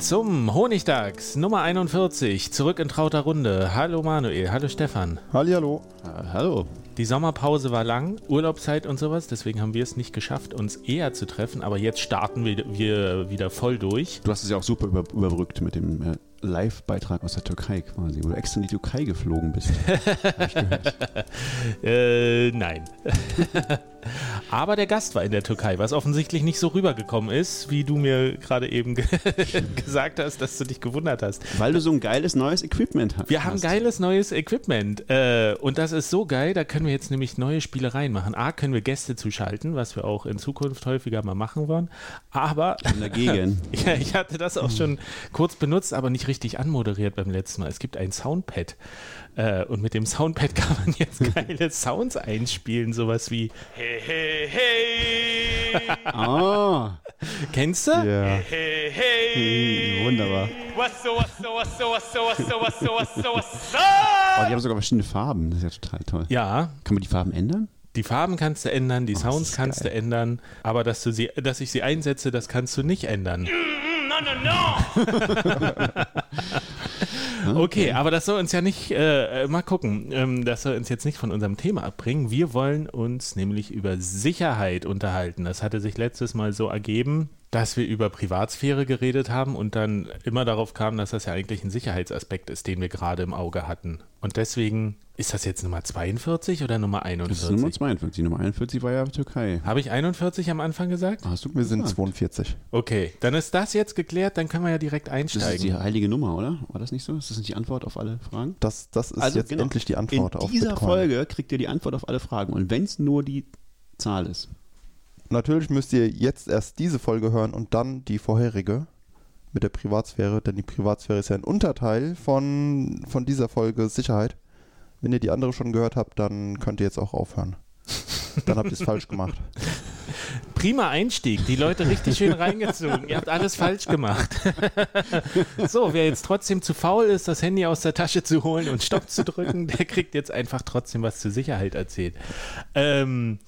Zum Honigdachs Nummer 41, zurück in trauter Runde. Hallo Manuel, hallo Stefan. Hallihallo. Äh, hallo. Die Sommerpause war lang, Urlaubszeit und sowas, deswegen haben wir es nicht geschafft, uns eher zu treffen, aber jetzt starten wir, wir wieder voll durch. Du hast es ja auch super über, überbrückt mit dem äh, Live-Beitrag aus der Türkei quasi, wo du extra in die Türkei geflogen bist. äh, nein. Aber der Gast war in der Türkei, was offensichtlich nicht so rübergekommen ist, wie du mir gerade eben gesagt hast, dass du dich gewundert hast. Weil du so ein geiles neues Equipment hast. Wir haben geiles neues Equipment. Äh, und das ist so geil, da können wir jetzt nämlich neue Spielereien machen. A, können wir Gäste zuschalten, was wir auch in Zukunft häufiger mal machen wollen. Aber. Dagegen. ja, ich hatte das auch schon kurz benutzt, aber nicht richtig anmoderiert beim letzten Mal. Es gibt ein Soundpad. Äh, und mit dem Soundpad kann man jetzt geile Sounds einspielen, sowas wie Hey, hey, hey. Ah. Kennst du? Ja. Hey, hey, hey. Hm, wunderbar. Was so, was so, was so, was so, was so, was so, was so, was so. Oh, die haben sogar verschiedene Farben. Das ist ja total toll. Ja. Kann man die Farben ändern? Die Farben kannst du ändern, die oh, Sounds kannst geil. du ändern, aber dass, du sie, dass ich sie einsetze, das kannst du nicht ändern. No, no, no! Okay, aber das soll uns ja nicht, äh, mal gucken, ähm, das soll uns jetzt nicht von unserem Thema abbringen. Wir wollen uns nämlich über Sicherheit unterhalten. Das hatte sich letztes Mal so ergeben, dass wir über Privatsphäre geredet haben und dann immer darauf kam, dass das ja eigentlich ein Sicherheitsaspekt ist, den wir gerade im Auge hatten. Und deswegen ist das jetzt Nummer 42 oder Nummer 41? Das ist Nummer 42. Nummer 41 war ja Türkei. Habe ich 41 am Anfang gesagt? Hast du Wir sind 42. Okay, dann ist das jetzt geklärt, dann können wir ja direkt einsteigen. Das ist die heilige Nummer, oder? War das nicht so? Ist das nicht die Antwort auf alle Fragen? Das, das ist also jetzt genau. endlich die Antwort In auf dieser Bitcoin. Folge kriegt ihr die Antwort auf alle Fragen. Und wenn es nur die Zahl ist. Natürlich müsst ihr jetzt erst diese Folge hören und dann die vorherige mit der Privatsphäre, denn die Privatsphäre ist ja ein Unterteil von, von dieser Folge Sicherheit. Wenn ihr die andere schon gehört habt, dann könnt ihr jetzt auch aufhören. Dann habt ihr es falsch gemacht. Prima Einstieg, die Leute richtig schön reingezogen. Ihr habt alles falsch gemacht. so, wer jetzt trotzdem zu faul ist, das Handy aus der Tasche zu holen und Stopp zu drücken, der kriegt jetzt einfach trotzdem was zur Sicherheit erzählt. Ähm,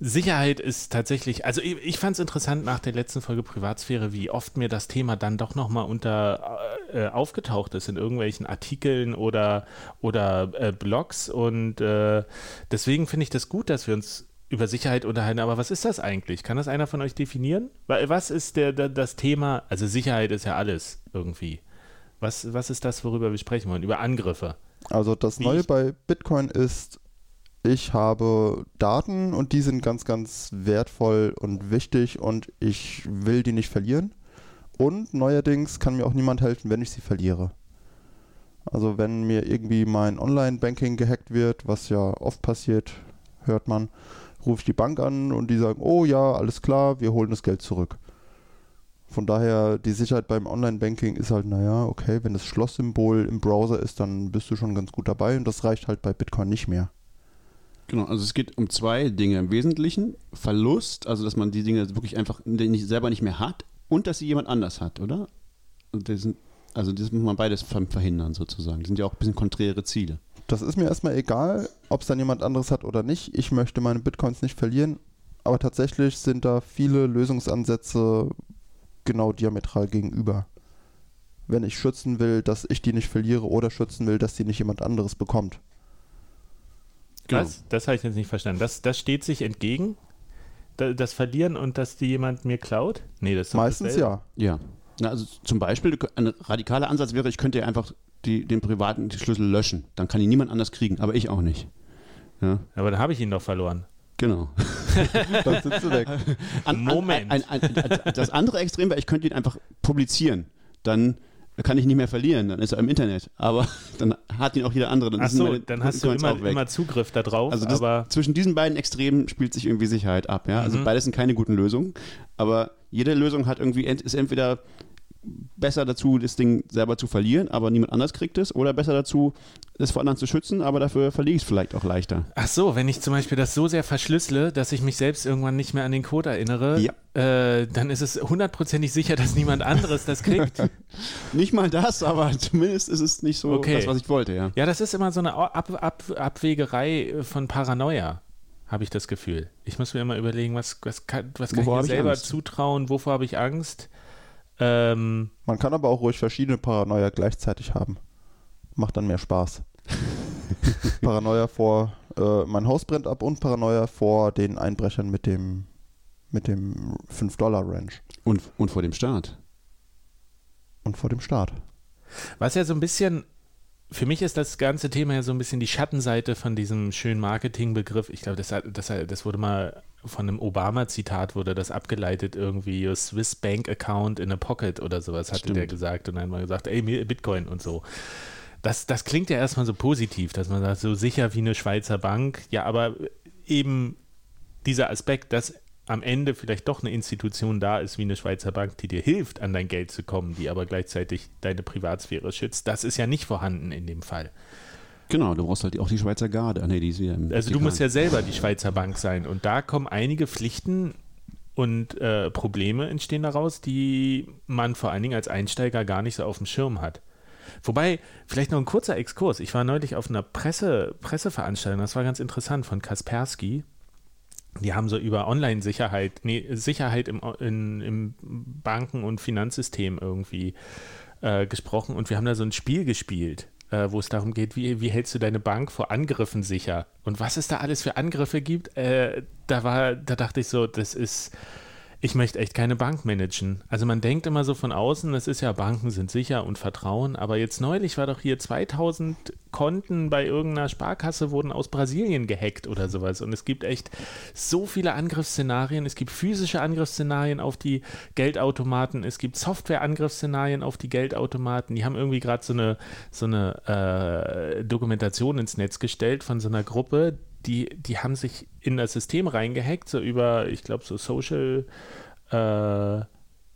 Sicherheit ist tatsächlich, also ich, ich fand es interessant nach der letzten Folge Privatsphäre, wie oft mir das Thema dann doch nochmal unter äh, aufgetaucht ist in irgendwelchen Artikeln oder, oder äh, Blogs und äh, deswegen finde ich das gut, dass wir uns über Sicherheit unterhalten. Aber was ist das eigentlich? Kann das einer von euch definieren? Was ist der, der, das Thema? Also Sicherheit ist ja alles irgendwie. Was, was ist das, worüber wir sprechen wollen? Über Angriffe. Also das Neue bei Bitcoin ist ich habe Daten und die sind ganz, ganz wertvoll und wichtig und ich will die nicht verlieren. Und neuerdings kann mir auch niemand helfen, wenn ich sie verliere. Also wenn mir irgendwie mein Online-Banking gehackt wird, was ja oft passiert, hört man, rufe ich die Bank an und die sagen, oh ja, alles klar, wir holen das Geld zurück. Von daher, die Sicherheit beim Online-Banking ist halt, naja, okay, wenn das Schlosssymbol im Browser ist, dann bist du schon ganz gut dabei und das reicht halt bei Bitcoin nicht mehr. Genau, also es geht um zwei Dinge im Wesentlichen. Verlust, also dass man die Dinge wirklich einfach nicht, selber nicht mehr hat und dass sie jemand anders hat, oder? Sind, also das muss man beides verhindern sozusagen. Das sind ja auch ein bisschen konträre Ziele. Das ist mir erstmal egal, ob es dann jemand anderes hat oder nicht. Ich möchte meine Bitcoins nicht verlieren, aber tatsächlich sind da viele Lösungsansätze genau diametral gegenüber. Wenn ich schützen will, dass ich die nicht verliere oder schützen will, dass die nicht jemand anderes bekommt. Genau. Was? Das habe ich jetzt nicht verstanden. Das, das steht sich entgegen? Da- Das Verlieren und dass die jemand mir klaut? Nee, das ist Meistens ja. Ja. Na, also zum Beispiel, du ein radikaler Ansatz wäre, ich könnte ja einfach die, den privaten Schlüssel löschen. Dann kann ihn niemand anders kriegen, aber ich auch nicht. Ja, Aber dann habe ich ihn doch verloren. genau. Dann sind sie weg. An, Moment. An, ein, ein, ein, das andere Extrem wäre, ich könnte ihn einfach publizieren. Dann kann ich nicht mehr verlieren, dann ist er im Internet. Aber dann hat ihn auch jeder andere. Dann Ach so, meine dann hast du immer, immer Zugriff da drauf, Also das, zwischen diesen beiden Extremen spielt sich irgendwie Sicherheit ab. Ja? Also Mhm. beides sind keine guten Lösungen. Aber jede Lösung hat irgendwie ist entweder besser dazu, das Ding selber zu verlieren, aber niemand anders kriegt es, oder besser dazu, es vor anderen zu schützen, aber dafür verliere ich es vielleicht auch leichter. Ach so, wenn ich zum Beispiel das so sehr verschlüssele, dass ich mich selbst irgendwann nicht mehr an den Code erinnere, Ja. Äh, dann ist es hundertprozentig sicher, dass niemand anderes das kriegt. Nicht mal das, aber zumindest ist es nicht so Okay. das, was ich wollte, ja. ja, das ist immer so eine Ab Ab Abwägerei von Paranoia, habe ich das Gefühl. Ich muss mir immer überlegen, was, was kann, was kann ich mir ich selber Angst? zutrauen, wovor habe ich Angst. Ähm, Man kann aber auch ruhig verschiedene Paranoia gleichzeitig haben. Macht dann mehr Spaß. Paranoia vor, äh, mein Haus brennt ab und Paranoia vor den Einbrechern mit dem, mit dem 5-Dollar-Ranch Und, und vor dem Staat. und vor dem Staat. Was ja so ein bisschen, für mich ist das ganze Thema ja so ein bisschen die Schattenseite von diesem schönen Marketingbegriff. Ich glaube, das, hat- das, das wurde mal von einem Obama-Zitat, wurde das abgeleitet, irgendwie Your Swiss Bank Account in a Pocket oder sowas, hatte Stimmt. der gesagt und dann mal gesagt, ey, Bitcoin und so. Das, das klingt ja erstmal so positiv, dass man sagt, so sicher wie eine Schweizer Bank. Ja, aber eben dieser Aspekt, dass am Ende vielleicht doch eine Institution da ist wie eine Schweizer Bank, die dir hilft, an dein Geld zu kommen, die aber gleichzeitig deine Privatsphäre schützt, das ist ja nicht vorhanden in dem Fall. Genau, du brauchst halt auch die Schweizer Garde. Ah, nee, die ist im Also du musst Vatikan. ja selber die Schweizer Bank sein und da kommen einige Pflichten und äh, Probleme entstehen daraus, die man vor allen Dingen als Einsteiger gar nicht so auf dem Schirm hat. Wobei, vielleicht noch ein kurzer Exkurs. Ich war neulich auf einer Presse, Presseveranstaltung, das war ganz interessant, von Kaspersky. Die haben so über Online-Sicherheit, nee, Sicherheit im, in, im Banken- und Finanzsystem irgendwie äh, gesprochen und wir haben da so ein Spiel gespielt, äh, wo es darum geht, wie, wie hältst du deine Bank vor Angriffen sicher? Und was es da alles für Angriffe gibt, äh, da war, da dachte ich so, das ist, ich möchte echt keine Bank managen. Also man denkt immer so von außen, das ist ja, Banken sind sicher und Vertrauen, aber jetzt neulich war doch hier 2000 Konten bei irgendeiner Sparkasse wurden aus Brasilien gehackt oder sowas. Und es gibt echt so viele Angriffsszenarien, es gibt physische Angriffsszenarien auf die Geldautomaten, es gibt Software-Angriffsszenarien auf die Geldautomaten, die haben irgendwie gerade so eine, so eine äh, Dokumentation ins Netz gestellt von so einer Gruppe, die, die haben sich in das System reingehackt, so über, ich glaube, so Social äh,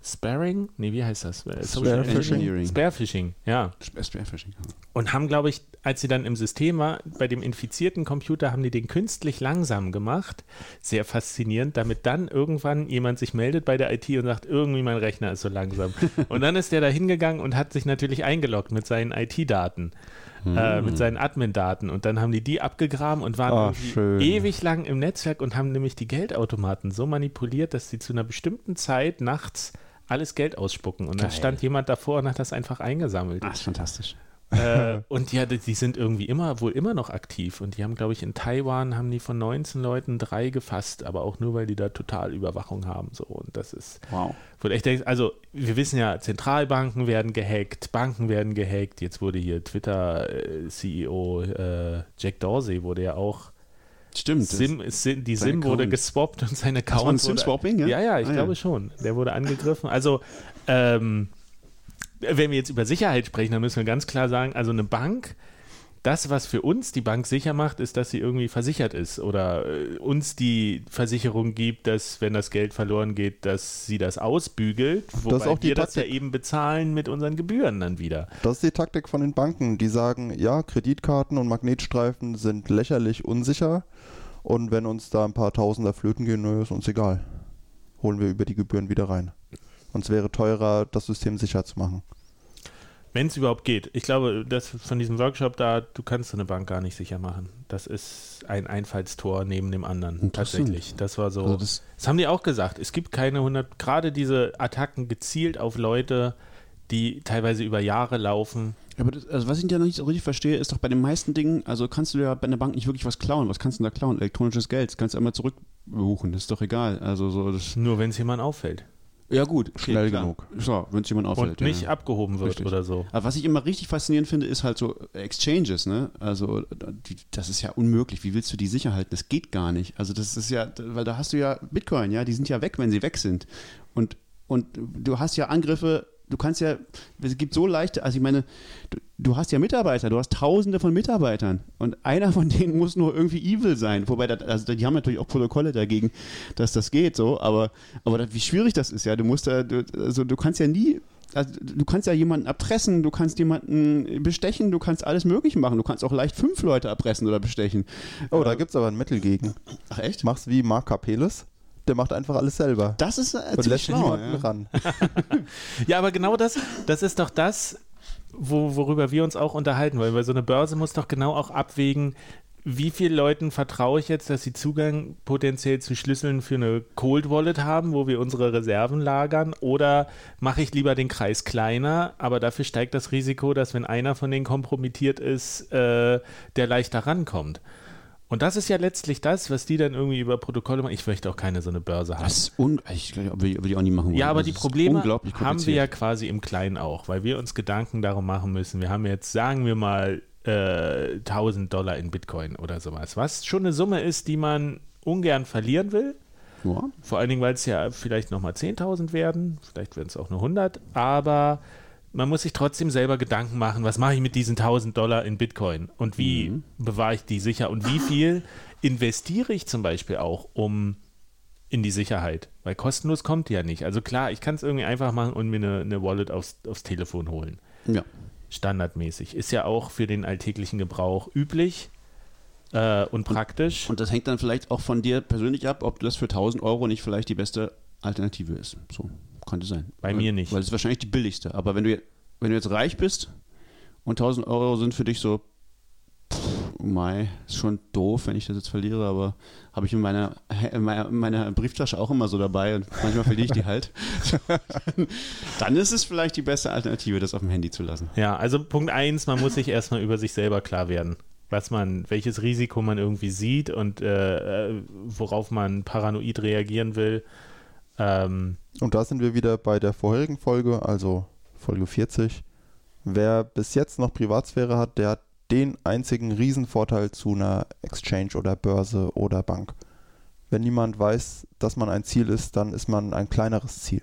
Sparring? Nee, wie heißt das? Äh, Social Sparefishing. Engineering. Sparefishing, ja. Sp- Spearfishing. Und haben, glaube ich, als sie dann im System war, bei dem infizierten Computer haben die den künstlich langsam gemacht. Sehr faszinierend, damit dann irgendwann jemand sich meldet bei der IT und sagt, irgendwie mein Rechner ist so langsam. und dann ist der da hingegangen und hat sich natürlich eingeloggt mit seinen IT-Daten. Äh, mit seinen Admin-Daten und dann haben die die abgegraben und waren schön. ewig lang im Netzwerk und haben nämlich die Geldautomaten so manipuliert, dass sie zu einer bestimmten Zeit nachts alles Geld ausspucken und dann Geil. stand jemand davor und hat das einfach eingesammelt. Ist fantastisch. Äh, und ja, die, die sind irgendwie immer, wohl immer noch aktiv. Und die haben, glaube ich, in Taiwan haben die von 19 Leuten drei gefasst, aber auch nur, weil die da total Überwachung haben. So. Und das ist, Wow. wo echt denkst, also wir wissen ja, Zentralbanken werden gehackt, Banken werden gehackt. Jetzt wurde hier Twitter-CEO äh, Jack Dorsey wurde ja auch Stimmt. das- Sim, Sim, die SIM wurde geswappt und sein war Account ein wurde, SIM-Swapping, ja? ja? Ja, ich Ah, ja. glaube schon. Der wurde angegriffen. Also, ähm, wenn wir jetzt über Sicherheit sprechen, dann müssen wir ganz klar sagen, also eine Bank, das, was für uns die Bank sicher macht, ist, dass sie irgendwie versichert ist oder äh, uns die Versicherung gibt, dass, wenn das Geld verloren geht, dass sie das ausbügelt, wobei ist auch die wir das ja Taktik. eben bezahlen mit unseren Gebühren dann wieder. Das ist die Taktik von den Banken. Die sagen, ja, Kreditkarten und Magnetstreifen sind lächerlich unsicher. Und wenn uns da ein paar Tausender flöten gehen, ist uns egal. Holen wir über die Gebühren wieder rein. Und es wäre teurer, das System sicher zu machen. Wenn es überhaupt geht. Ich glaube, das von diesem Workshop da, du kannst so eine Bank gar nicht sicher machen. Das ist ein Einfallstor neben dem anderen. Tatsächlich. Das war so. Also das, das, haben die auch gesagt. Es gibt keine 100, gerade diese Attacken gezielt auf Leute, die teilweise über Jahre laufen. aber das, also was ich ja noch nicht so richtig verstehe, ist doch bei den meisten Dingen, also kannst du ja bei einer Bank nicht wirklich was klauen. Was kannst du denn da klauen? Elektronisches Geld. Das kannst du einmal zurück buchen, das ist doch egal. Also so das, Nur wenn es jemand auffällt. Ja gut, okay, Schnell klar. genug. So, wenn es jemand auffällt. Und nicht ja. abgehoben wird Richtig. oder so. Aber was ich immer richtig faszinierend finde, ist halt so Exchanges, ne? Also die, das ist ja unmöglich. Wie willst du die sicher halten? Das geht gar nicht. Also das ist ja, weil da hast du ja Bitcoin, ja, die sind ja weg, wenn sie weg sind. Und, und du hast ja Angriffe, du kannst ja, es gibt so leichte, also ich meine, du, du hast ja Mitarbeiter, du hast tausende von Mitarbeitern und einer von denen muss nur irgendwie evil sein. Wobei, das, also die haben natürlich auch Protokolle dagegen, dass das geht so, aber, aber das, wie schwierig das ist, ja, du musst da, du, also du kannst ja nie also du kannst ja jemanden erpressen, du kannst jemanden bestechen, du kannst alles möglich machen. Du kannst auch leicht fünf Leute erpressen oder bestechen. Oh, da gibt es aber ein Mittel gegen. Ach echt? Mach's wie Mark Capeles. Der macht einfach alles selber. Das ist äh, Und lässt schlau. niemanden Ja. ran. Ja, aber genau das, das ist doch das, wo, worüber wir uns auch unterhalten wollen, weil so eine Börse muss doch genau auch abwägen, wie vielen Leuten vertraue ich jetzt, dass sie Zugang potenziell zu Schlüsseln für eine Cold Wallet haben, wo wir unsere Reserven lagern, oder mache ich lieber den Kreis kleiner, aber dafür steigt das Risiko, dass wenn einer von denen kompromittiert ist, äh, der leichter rankommt. Und das ist ja letztlich das, was die dann irgendwie über Protokolle machen. Ich möchte auch keine so eine Börse haben. Das ist un ich würde auch nicht machen wollen. Ja, aber Das die Probleme haben wir ja quasi im Kleinen auch, weil wir uns Gedanken darum machen müssen. Wir haben jetzt, sagen wir mal, äh, 1000 Dollar in Bitcoin oder sowas, was schon eine Summe ist, die man ungern verlieren will. Ja. Vor allen Dingen, weil es ja vielleicht nochmal 10.000 werden, vielleicht werden es auch nur 100, aber man muss sich trotzdem selber Gedanken machen, was mache ich mit diesen 1000 Dollar in Bitcoin und wie Mhm. bewahre ich die sicher und wie viel investiere ich zum Beispiel auch, um in die Sicherheit, weil kostenlos kommt die ja nicht. Also klar, ich kann es irgendwie einfach machen und mir eine, eine Wallet aufs, aufs Telefon holen. ja. Standardmäßig. Ist ja auch für den alltäglichen Gebrauch üblich äh, und praktisch. Und das hängt dann vielleicht auch von dir persönlich ab, ob das für 1000 Euro nicht vielleicht die beste Alternative ist. So, könnte sein. Bei weil, mir nicht. Weil es ist wahrscheinlich die billigste. Aber wenn du, wenn du jetzt reich bist und 1000 Euro sind für dich so, pff, Mai, ist schon doof, wenn ich das jetzt verliere, aber habe ich in meiner, in meiner, in meiner Brieftasche auch immer so dabei und manchmal verliere ich die halt. Dann ist es vielleicht die beste Alternative, das auf dem Handy zu lassen. Ja, also Punkt eins, man muss sich erstmal über sich selber klar werden. Was man, welches Risiko man irgendwie sieht und äh, äh, worauf man paranoid reagieren will. Ähm, Und da sind wir wieder bei der vorherigen Folge, also Folge 40. Wer bis jetzt noch Privatsphäre hat, der hat den einzigen Riesenvorteil zu einer Exchange oder Börse oder Bank. Wenn niemand weiß, dass man ein Ziel ist, dann ist man ein kleineres Ziel.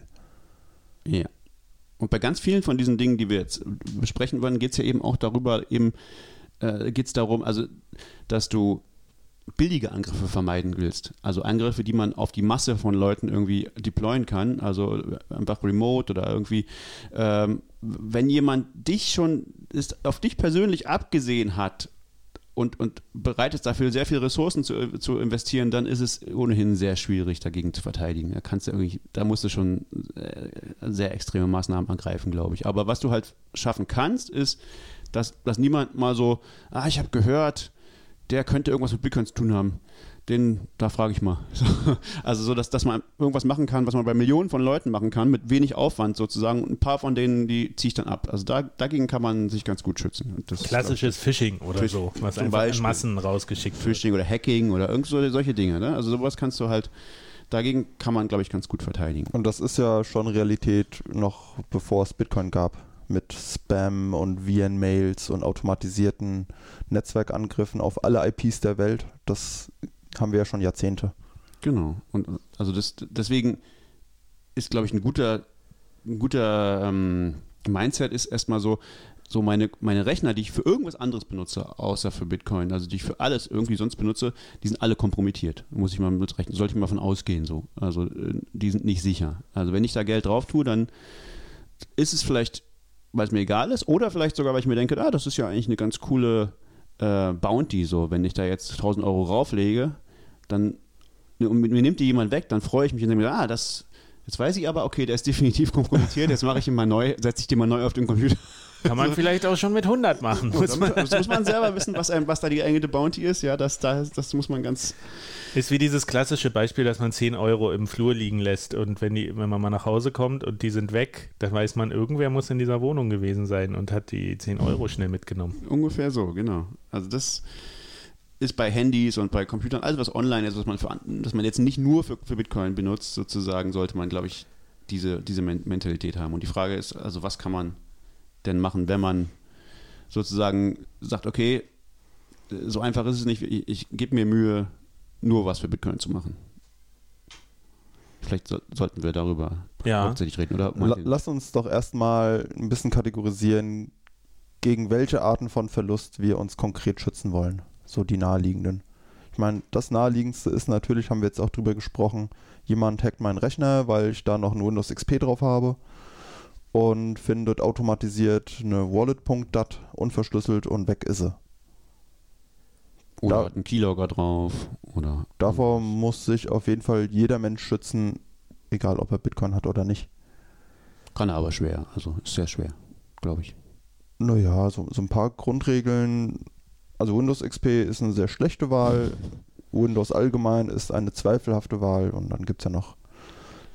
Ja. Und bei ganz vielen von diesen Dingen, die wir jetzt besprechen wollen, geht es ja eben auch darüber, eben äh, geht es darum, also dass du billige Angriffe vermeiden willst. Also Angriffe, die man auf die Masse von Leuten irgendwie deployen kann, also einfach remote oder irgendwie, ähm, wenn jemand dich schon ist, auf dich persönlich abgesehen hat und, und bereit ist, dafür sehr viele Ressourcen zu, zu investieren, dann ist es ohnehin sehr schwierig, dagegen zu verteidigen. Da kannst du irgendwie, da musst du schon äh, sehr extreme Maßnahmen angreifen, glaube ich. Aber was du halt schaffen kannst, ist, dass, dass niemand mal so, ah, ich habe gehört, der könnte irgendwas mit Bitcoin zu tun haben. Den, da frage ich mal. So, also so, dass, dass man irgendwas machen kann, was man bei Millionen von Leuten machen kann, mit wenig Aufwand sozusagen. Und ein paar von denen, die ziehe ich dann ab. Also da, dagegen kann man sich ganz gut schützen. Und das ist, klassisches Phishing oder Fisch- so, was zum einfach in Beispiel. Massen rausgeschickt wird. Phishing oder Hacking oder irgend so, solche Dinge. Ne? Also sowas kannst du halt, dagegen kann man, glaube ich, ganz gut verteidigen. Und das ist ja schon Realität noch bevor es Bitcoin gab. Mit Spam und VN-Mails und automatisierten Netzwerkangriffen auf alle IPs der Welt. Das haben wir ja schon Jahrzehnte. Genau. Und also das, deswegen ist, glaube ich, ein guter, ein guter ähm, Mindset ist erstmal so, so meine, meine Rechner, die ich für irgendwas anderes benutze, außer für Bitcoin, also die ich für alles irgendwie sonst benutze, die sind alle kompromittiert. Muss ich mal mitrechnen, sollte ich mal von ausgehen so. Also äh, die sind nicht sicher. Also wenn ich da Geld drauf tue, dann ist es vielleicht, weil es mir egal ist, oder vielleicht sogar, weil ich mir denke, ah, das ist ja eigentlich eine ganz coole äh, Bounty, so, wenn ich da jetzt 1000 Euro rauflege, dann und mir nimmt die jemand weg, dann freue ich mich und denke mir, ah, das, jetzt weiß ich aber, okay, der ist definitiv kompromittiert, jetzt mache ich ihn mal neu, setze ich den mal neu auf den Computer. Kann man vielleicht auch schon mit 100 machen. Das muss, das muss man selber wissen, was, einem, was da die geeignete Bounty ist, ja, das, das, das muss man ganz, Ist wie dieses klassische Beispiel, dass man 10 Euro im Flur liegen lässt und wenn, die, wenn man mal nach Hause kommt und die sind weg, dann weiß man, irgendwer muss in dieser Wohnung gewesen sein und hat die 10 Euro schnell mitgenommen. ungefähr so, genau. Also das, ist bei Handys und bei Computern, alles was online ist, was man, für, dass man jetzt nicht nur für, für Bitcoin benutzt, sozusagen, sollte man, glaube ich, diese, diese Mentalität haben. Und die Frage ist, also was kann man denn machen, wenn man sozusagen sagt, okay, so einfach ist es nicht, ich, ich gebe mir Mühe, nur was für Bitcoin zu machen. Vielleicht so, sollten wir darüber Ja. hauptsächlich reden, oder? La lass uns doch erstmal ein bisschen kategorisieren, gegen welche Arten von Verlust wir uns konkret schützen wollen. So die naheliegenden. Ich meine, das naheliegendste ist natürlich, haben wir jetzt auch drüber gesprochen, jemand hackt meinen Rechner, weil ich da noch ein Windows XP drauf habe und findet automatisiert eine Wallet.dat unverschlüsselt und weg ist sie. oder da- hat einen Keylogger drauf, oder Davor muss sich auf jeden Fall jeder Mensch schützen, egal ob er Bitcoin hat oder nicht. kann er aber schwer, also ist sehr schwer, glaube ich. Naja, so, so ein paar Grundregeln. Also Windows XP ist eine sehr schlechte Wahl. Windows allgemein ist eine zweifelhafte Wahl. Und dann gibt es ja noch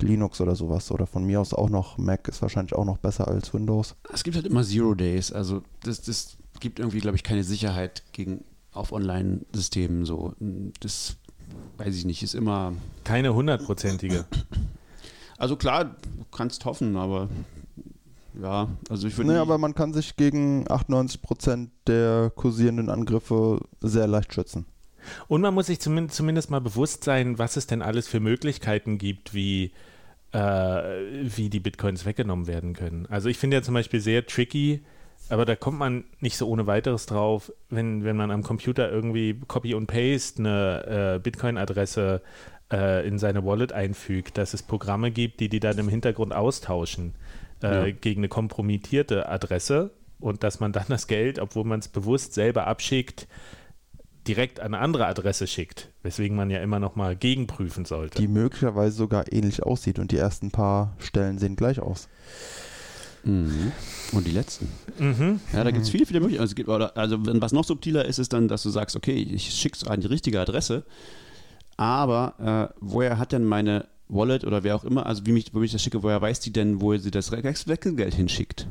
Linux oder sowas. Oder von mir aus auch noch Mac ist wahrscheinlich auch noch besser als Windows. Es gibt halt immer Zero Days, also das, das gibt irgendwie, glaube ich, keine Sicherheit gegen auf Online-Systemen so. Das weiß ich nicht, ist immer. Keine hundertprozentige. Also klar, du kannst hoffen, aber ja, also ich würde. Nee, aber man kann sich gegen 98% der kursierenden Angriffe sehr leicht schützen. Und man muss sich zumindest, zumindest mal bewusst sein, was es denn alles für Möglichkeiten gibt, wie, äh, wie die Bitcoins weggenommen werden können. Also ich finde ja zum Beispiel sehr tricky, aber da kommt man nicht so ohne weiteres drauf, wenn, wenn man am Computer irgendwie Copy und Paste eine äh, Bitcoin-Adresse äh, in seine Wallet einfügt, dass es Programme gibt, die die dann im Hintergrund austauschen äh, Ja. gegen eine kompromittierte Adresse und dass man dann das Geld, obwohl man es bewusst selber abschickt, direkt an eine andere Adresse schickt, weswegen man ja immer noch mal gegenprüfen sollte. Die möglicherweise sogar ähnlich aussieht. Und die ersten paar Stellen sehen gleich aus. Mhm. Und die letzten. mhm. Ja, da gibt es viele, viele Möglichkeiten. Also, also wenn was noch subtiler ist, ist dann, dass du sagst, okay, ich schicke es an die richtige Adresse, aber äh, woher hat denn meine Wallet oder wer auch immer, also wie mich, wo ich das schicke, woher weiß die denn, wo sie das Wechsel- Wechselgeld hinschickt?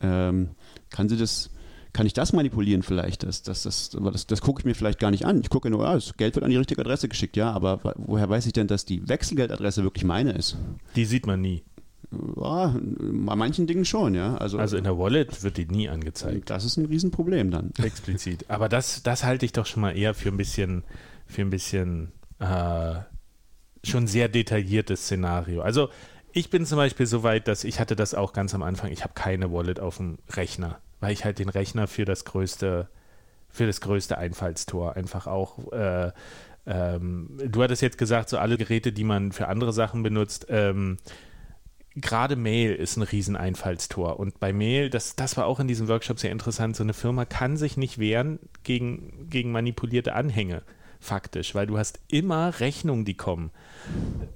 Ähm, kann sie das, kann ich das manipulieren vielleicht? Das, das, das, das, das gucke ich mir vielleicht gar nicht an. Ich gucke nur, ah, das Geld wird an die richtige Adresse geschickt, ja, aber woher weiß ich denn, dass die Wechselgeldadresse wirklich meine ist? Die sieht man nie. Ja, bei manchen Dingen schon, ja. Also, Also in der Wallet wird die nie angezeigt, das ist ein Riesenproblem dann. explizit. Aber das, das halte ich doch schon mal eher für ein bisschen, für ein bisschen äh, schon sehr detailliertes Szenario. Also ich bin zum Beispiel so weit, dass ich hatte das auch ganz am Anfang, ich habe keine Wallet auf dem Rechner, weil ich halt den Rechner für das größte, für das größte Einfallstor einfach auch äh, ähm, du hattest jetzt gesagt, so alle Geräte, die man für andere Sachen benutzt, ähm, gerade Mail ist ein Rieseneinfallstor. Und bei Mail, das, das war auch in diesem Workshop sehr interessant, so eine Firma kann sich nicht wehren gegen, gegen manipulierte Anhänge, faktisch, weil du hast immer Rechnungen, die kommen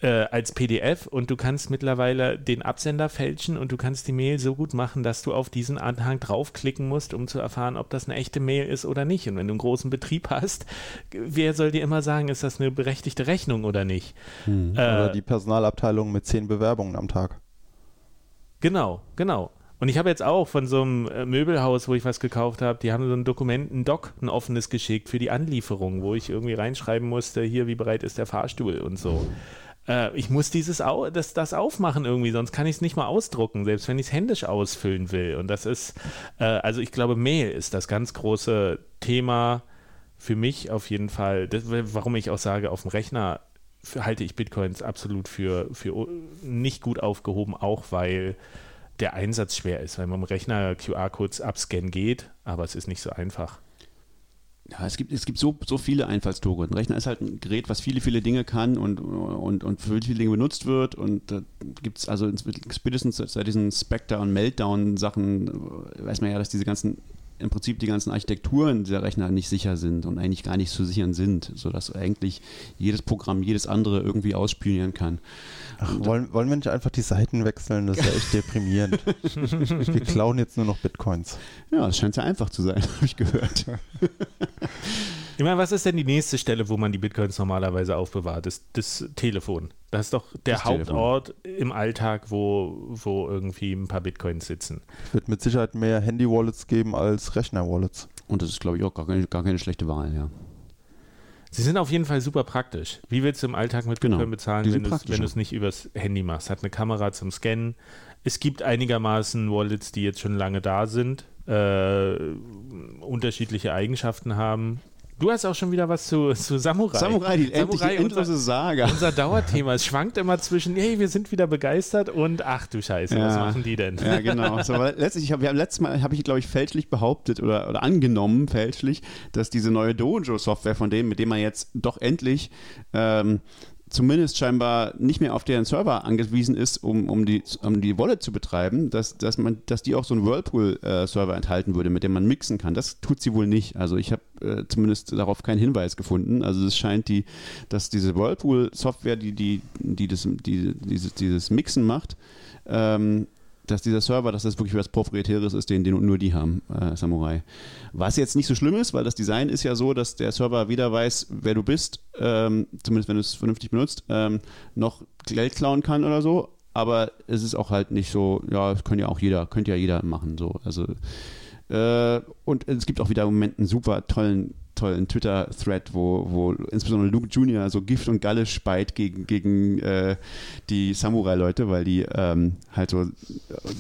äh, als PDF und du kannst mittlerweile den Absender fälschen und du kannst die Mail so gut machen, dass du auf diesen Anhang draufklicken musst, um zu erfahren, ob das eine echte Mail ist oder nicht. Und wenn du einen großen Betrieb hast, wer soll dir immer sagen, ist das eine berechtigte Rechnung oder nicht? Oder Äh, die Personalabteilung mit zehn Bewerbungen am Tag. Genau, genau. Und ich habe jetzt auch von so einem äh, Möbelhaus, wo ich was gekauft habe, die haben so ein Dokument, ein Doc, ein offenes geschickt für die Anlieferung, wo ich irgendwie reinschreiben musste, hier, wie bereit ist der Fahrstuhl und so. Äh, ich muss dieses au das, das aufmachen irgendwie, sonst kann ich es nicht mal ausdrucken, selbst wenn ich es händisch ausfüllen will. Und das ist, äh, also ich glaube, Mail ist das ganz große Thema für mich auf jeden Fall. Das, warum ich auch sage, auf dem Rechner halte ich Bitcoins absolut für, für nicht gut aufgehoben, auch weil der Einsatz schwer ist, weil man am Rechner QR-Codes abscannen geht, aber es ist nicht so einfach. Ja, es gibt, es gibt so, so viele Einfallstore. Ein Rechner ist halt ein Gerät, was viele, viele Dinge kann und, und, und für viele Dinge benutzt wird. Und da gibt es also spätestens seit diesen Spectre- und Meltdown-Sachen, weiß man ja, dass diese ganzen, im Prinzip die ganzen Architekturen dieser Rechner nicht sicher sind und eigentlich gar nicht zu sichern sind, sodass eigentlich jedes Programm jedes andere irgendwie ausspionieren kann. Ach, wollen, wollen wir nicht einfach die Seiten wechseln? Das ist ja echt deprimierend. wir klauen jetzt nur noch Bitcoins. Ja, das scheint sehr einfach zu sein, habe ich gehört. Ich meine, was ist denn die nächste Stelle, wo man die Bitcoins normalerweise aufbewahrt? Das, das Telefon. Das ist doch der Das Telefon. Hauptort im Alltag, wo, wo irgendwie ein paar Bitcoins sitzen. Es wird mit Sicherheit mehr Handy-Wallets geben als Rechner-Wallets. Und das ist, glaube ich, auch gar keine, gar keine schlechte Wahl, ja. Sie sind auf jeden Fall super praktisch. Wie willst du im Alltag mit Genau. Bitcoin bezahlen, Die wenn du es nicht übers Handy machst? Hat eine Kamera zum Scannen. Es gibt einigermaßen Wallets, die jetzt schon lange da sind, äh, unterschiedliche Eigenschaften haben. Du hast auch schon wieder was zu, zu Samurai. Samurai, die Samurai, endlose unser, Saga. unser Dauerthema. Es schwankt immer zwischen, hey, wir sind wieder begeistert und ach du Scheiße, was Ja. machen die denn? Ja, genau. So, letztlich, ich hab, haben letztes Mal habe ich, glaube ich, fälschlich behauptet oder, oder angenommen, fälschlich, dass diese neue Dojo-Software von denen, mit dem man jetzt doch endlich ähm, zumindest scheinbar nicht mehr auf deren Server angewiesen ist, um, um, die, um die Wallet zu betreiben, dass, dass, man, dass die auch so einen Whirlpool-Server enthalten würde, mit dem man mixen kann. Das tut sie wohl nicht. Also ich habe äh, zumindest darauf keinen Hinweis gefunden. Also es scheint die, dass diese Whirlpool-Software, die, die, die, das, die dieses, dieses Mixen macht, ähm, dass dieser Server, dass das wirklich was Proprietäres ist, den, den nur die haben, äh, Samurai. Was jetzt nicht so schlimm ist, weil das Design ist ja so, dass der Server weder weiß, wer du bist, ähm, zumindest wenn du es vernünftig benutzt, ähm, noch Geld klauen kann oder so. Aber es ist auch halt nicht so, ja, das kann ja auch jeder, könnte ja jeder machen. So. Also, äh, und es gibt auch wieder im Moment einen super tollen tollen Twitter-Thread, wo, wo insbesondere Luke Jr. so Gift und Galle speit gegen, gegen äh, die Samurai-Leute, weil die ähm, halt so äh,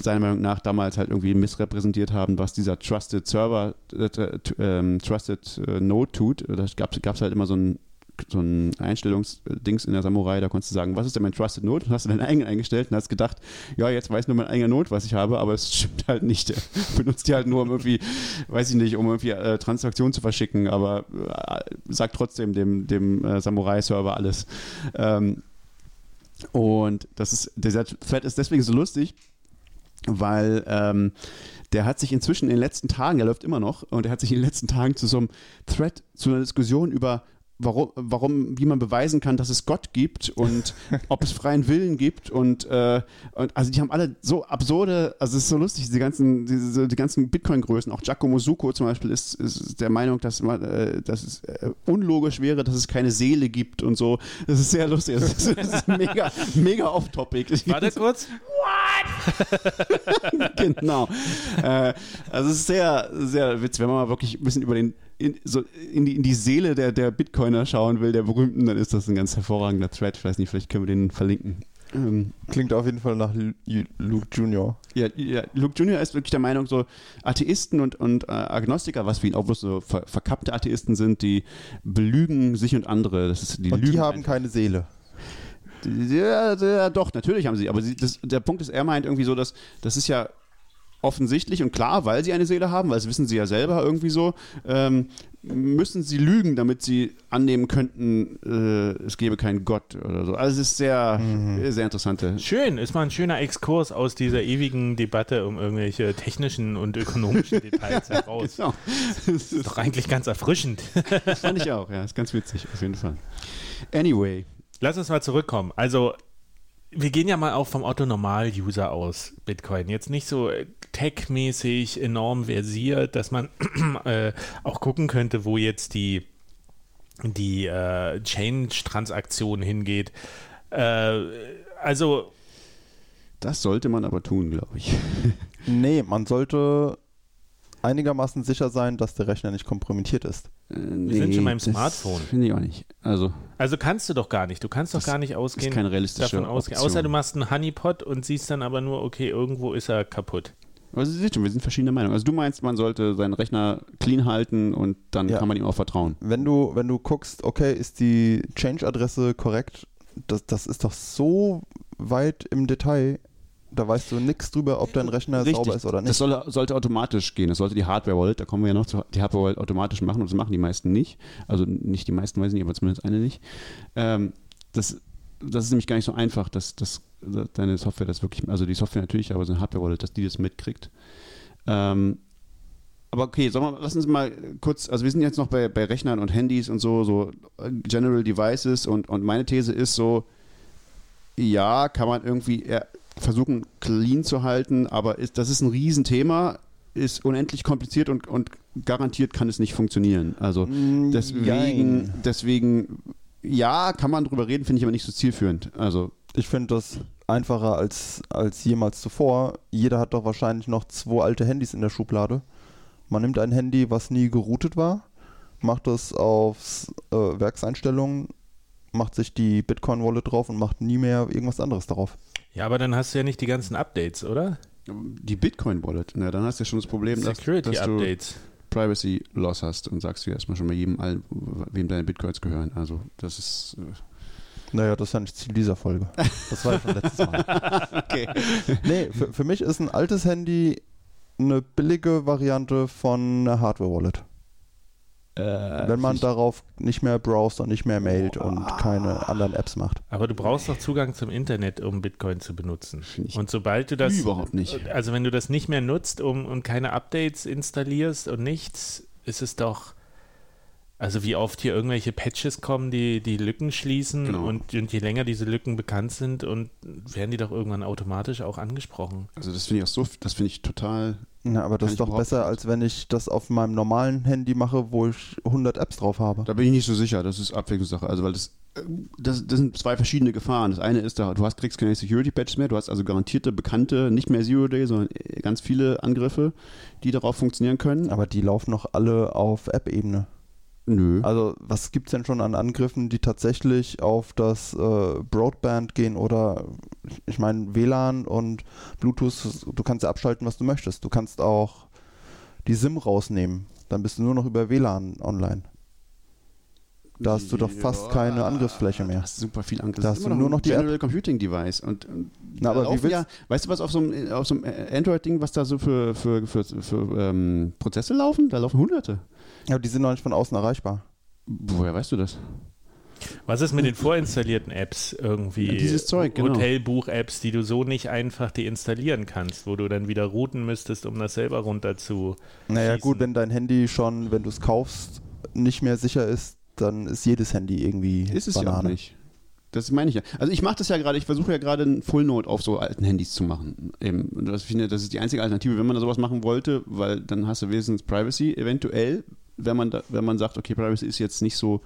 seiner Meinung nach damals halt irgendwie missrepräsentiert haben, was dieser Trusted Server, äh, t- ähm, Trusted äh, Node tut. Da gab es halt immer so ein so ein Einstellungsdings in der Samurai, da konntest du sagen, was ist denn mein Trusted Node? Und hast du deinen eigenen eingestellt und hast gedacht, ja, jetzt weiß nur mein eigener Node, was ich habe, aber es stimmt halt nicht. Der benutzt die halt nur, um irgendwie, weiß ich nicht, um irgendwie äh, Transaktionen zu verschicken, aber äh, sagt trotzdem dem, dem äh, Samurai-Server alles. Ähm, und das ist, dieser Thread ist deswegen so lustig, weil ähm, der hat sich inzwischen in den letzten Tagen, der läuft immer noch, und der hat sich in den letzten Tagen zu so einem Thread, zu einer Diskussion über Warum, warum, wie man beweisen kann, dass es Gott gibt und ob es freien Willen gibt und, äh, und also die haben alle so absurde, also es ist so lustig, die ganzen, diese, die ganzen Bitcoin-Größen, auch Giacomo Suko zum Beispiel ist, ist der Meinung, dass, man, äh, dass es äh, unlogisch wäre, dass es keine Seele gibt und so. Das ist sehr lustig, das ist, das ist mega, mega off-topic. Warte kurz. genau. Äh, also es ist sehr, sehr witzig, wenn man mal wirklich ein bisschen über den in, so in, die, in die Seele der, der Bitcoiner schauen will, der berühmten, dann ist das ein ganz hervorragender Thread. Ich weiß nicht, vielleicht können wir den verlinken. Ähm, Klingt auf jeden Fall nach Lu- Luke Jr. ja, ja, Luke Junior ist wirklich der Meinung, so Atheisten und, und äh, Agnostiker, was für ihn auch bloß so ver, verkappte Atheisten sind, die belügen sich und andere. Das ist, die Und lügen die haben keine Seele. Ja, ja, doch, natürlich haben sie. Aber sie, das, der Punkt ist, er meint irgendwie so, dass das ist ja offensichtlich und klar, weil sie eine Seele haben, weil das wissen sie ja selber irgendwie so, ähm, müssen sie lügen, damit sie annehmen könnten, äh, es gebe keinen Gott oder so. Also es ist sehr, sehr interessante. Schön, ist mal ein schöner Exkurs aus dieser ewigen Debatte um irgendwelche technischen und ökonomischen Details heraus. Genau. Das, ist, Doch eigentlich ganz erfrischend. das fand ich auch, ja, ist ganz witzig, auf jeden Fall. Anyway, Lass uns mal zurückkommen. Also, wir gehen ja mal auch vom Otto-Normal-User aus, Bitcoin. Jetzt nicht so äh, tech-mäßig enorm versiert, dass man äh, auch gucken könnte, wo jetzt die, die äh, Change-Transaktion hingeht. Äh, also, das sollte man aber tun, glaube ich. Nee, man sollte einigermaßen sicher sein, dass der Rechner nicht kompromittiert ist. Äh, Wir sind schon beim das Smartphone. Finde ich auch nicht. Also, also kannst du doch gar nicht. Du kannst doch gar nicht ausgehen. keine realistische davon ausgehen. Außer du machst einen Honeypot und siehst dann aber nur, okay, irgendwo ist er kaputt. aber Sie sieht schon, wir sind verschiedener Meinung. Also du meinst, man sollte seinen Rechner clean halten und dann Ja. kann man ihm auch vertrauen. Wenn du, wenn du guckst, okay, ist die Change-Adresse korrekt, das, das ist doch so weit im Detail, da weißt du nichts drüber, ob dein Rechner sauber ist oder Das nicht. soll, sollte automatisch gehen. Das sollte die Hardware-Wallet, da kommen wir ja noch zu, die Hardware-Wallet automatisch machen und das machen die meisten nicht. Also nicht die meisten, weiß ich nicht, aber zumindest eine nicht. Ähm, das, das ist nämlich gar nicht so einfach, dass, dass, dass deine Software das wirklich, also die Software natürlich, aber so eine Hardware-Wallet, dass die das mitkriegt. Ähm, aber okay, wir, lass uns mal kurz, also wir sind jetzt noch bei, bei Rechnern und Handys und so, so äh, General Devices und, und meine These ist so, ja, kann man irgendwie versuchen, clean zu halten, aber ist, das ist ein Riesenthema, ist unendlich kompliziert und, und garantiert kann es nicht funktionieren. Also Mm, deswegen, deswegen, ja, kann man drüber reden, finde ich aber nicht so zielführend. Also Ich finde das einfacher als, als jemals zuvor. Jeder hat doch wahrscheinlich noch zwei alte Handys in der Schublade. Man nimmt ein Handy, was nie geroutet war. macht es aufs äh, Werkseinstellungen, macht sich die Bitcoin-Wallet drauf und macht nie mehr irgendwas anderes darauf. Ja, aber dann hast du ja nicht die ganzen Updates, oder? Die Bitcoin-Wallet, na, dann hast du ja schon das Problem, dass, dass du Security-Updates. Privacy Loss hast und sagst du erstmal schon bei jedem, allen, wem deine Bitcoins gehören. Also das ist. Äh Naja, das ist ja nicht Ziel dieser Folge. Das war ja schon letztes Mal. okay. Nee, für, für mich ist ein altes Handy eine billige Variante von einer Hardware-Wallet. Äh, Wenn man darauf nicht mehr browst und nicht mehr mailt und keine anderen Apps macht. Aber du brauchst doch Zugang zum Internet, um Bitcoin zu benutzen. Ich Und sobald du das. überhaupt nicht. Also, wenn du das nicht mehr nutzt um, und keine Updates installierst und nichts, ist es doch. Also, wie oft hier irgendwelche Patches kommen, die die Lücken schließen Genau. und, und je länger diese Lücken bekannt sind, und werden die doch irgendwann automatisch auch angesprochen. Also das finde ich auch so, das finde ich total. Ja, aber das ist doch besser, nicht. als wenn ich das auf meinem normalen Handy mache, wo ich 100 Apps drauf habe. Da bin ich nicht so sicher. Das ist Abwägungssache. Also weil das, das, das sind zwei verschiedene Gefahren. Das eine ist, da, du hast kriegst keine Security Patches mehr. Du hast also garantierte, bekannte, nicht mehr Zero Day, sondern äh, ganz viele Angriffe, die darauf funktionieren können. Aber die laufen noch alle auf App-Ebene. Nö. Also was gibt es denn schon an Angriffen, die tatsächlich auf das äh, Broadband gehen oder ich meine WLAN und Bluetooth, du kannst ja abschalten, was du möchtest. Du kannst auch die SIM rausnehmen. Dann bist du nur noch über WLAN online. Da hast du doch fast keine Angriffsfläche mehr. Da hast super viel Angriff. Da hast du nur noch die App. General Computing Device. Und, Na, aber wie willst- ja, weißt du, was auf so einem, auf so einem Android-Ding, was da so für, für, für, für ähm, Prozesse laufen? Da laufen hunderte. Aber die sind noch nicht von außen erreichbar. Woher weißt du das? Was ist mit den vorinstallierten Apps irgendwie? Ja, dieses Zeug, genau. Hotelbuch-Apps, die du so nicht einfach deinstallieren kannst, wo du dann wieder routen müsstest, um das selber runter zu. Naja schießen. gut, wenn dein Handy schon, wenn du es kaufst, nicht mehr sicher ist, dann ist jedes Handy irgendwie Ist es Banane. ja auch nicht. Das meine ich ja. Also ich mache das ja gerade, ich versuche ja gerade ein Full Note auf so alten Handys zu machen. Eben. Und das, ich finde, das ist die einzige Alternative, wenn man da sowas machen wollte, weil dann hast du wenigstens Privacy eventuell, wenn man da, wenn man sagt, okay, Privacy ist jetzt nicht so.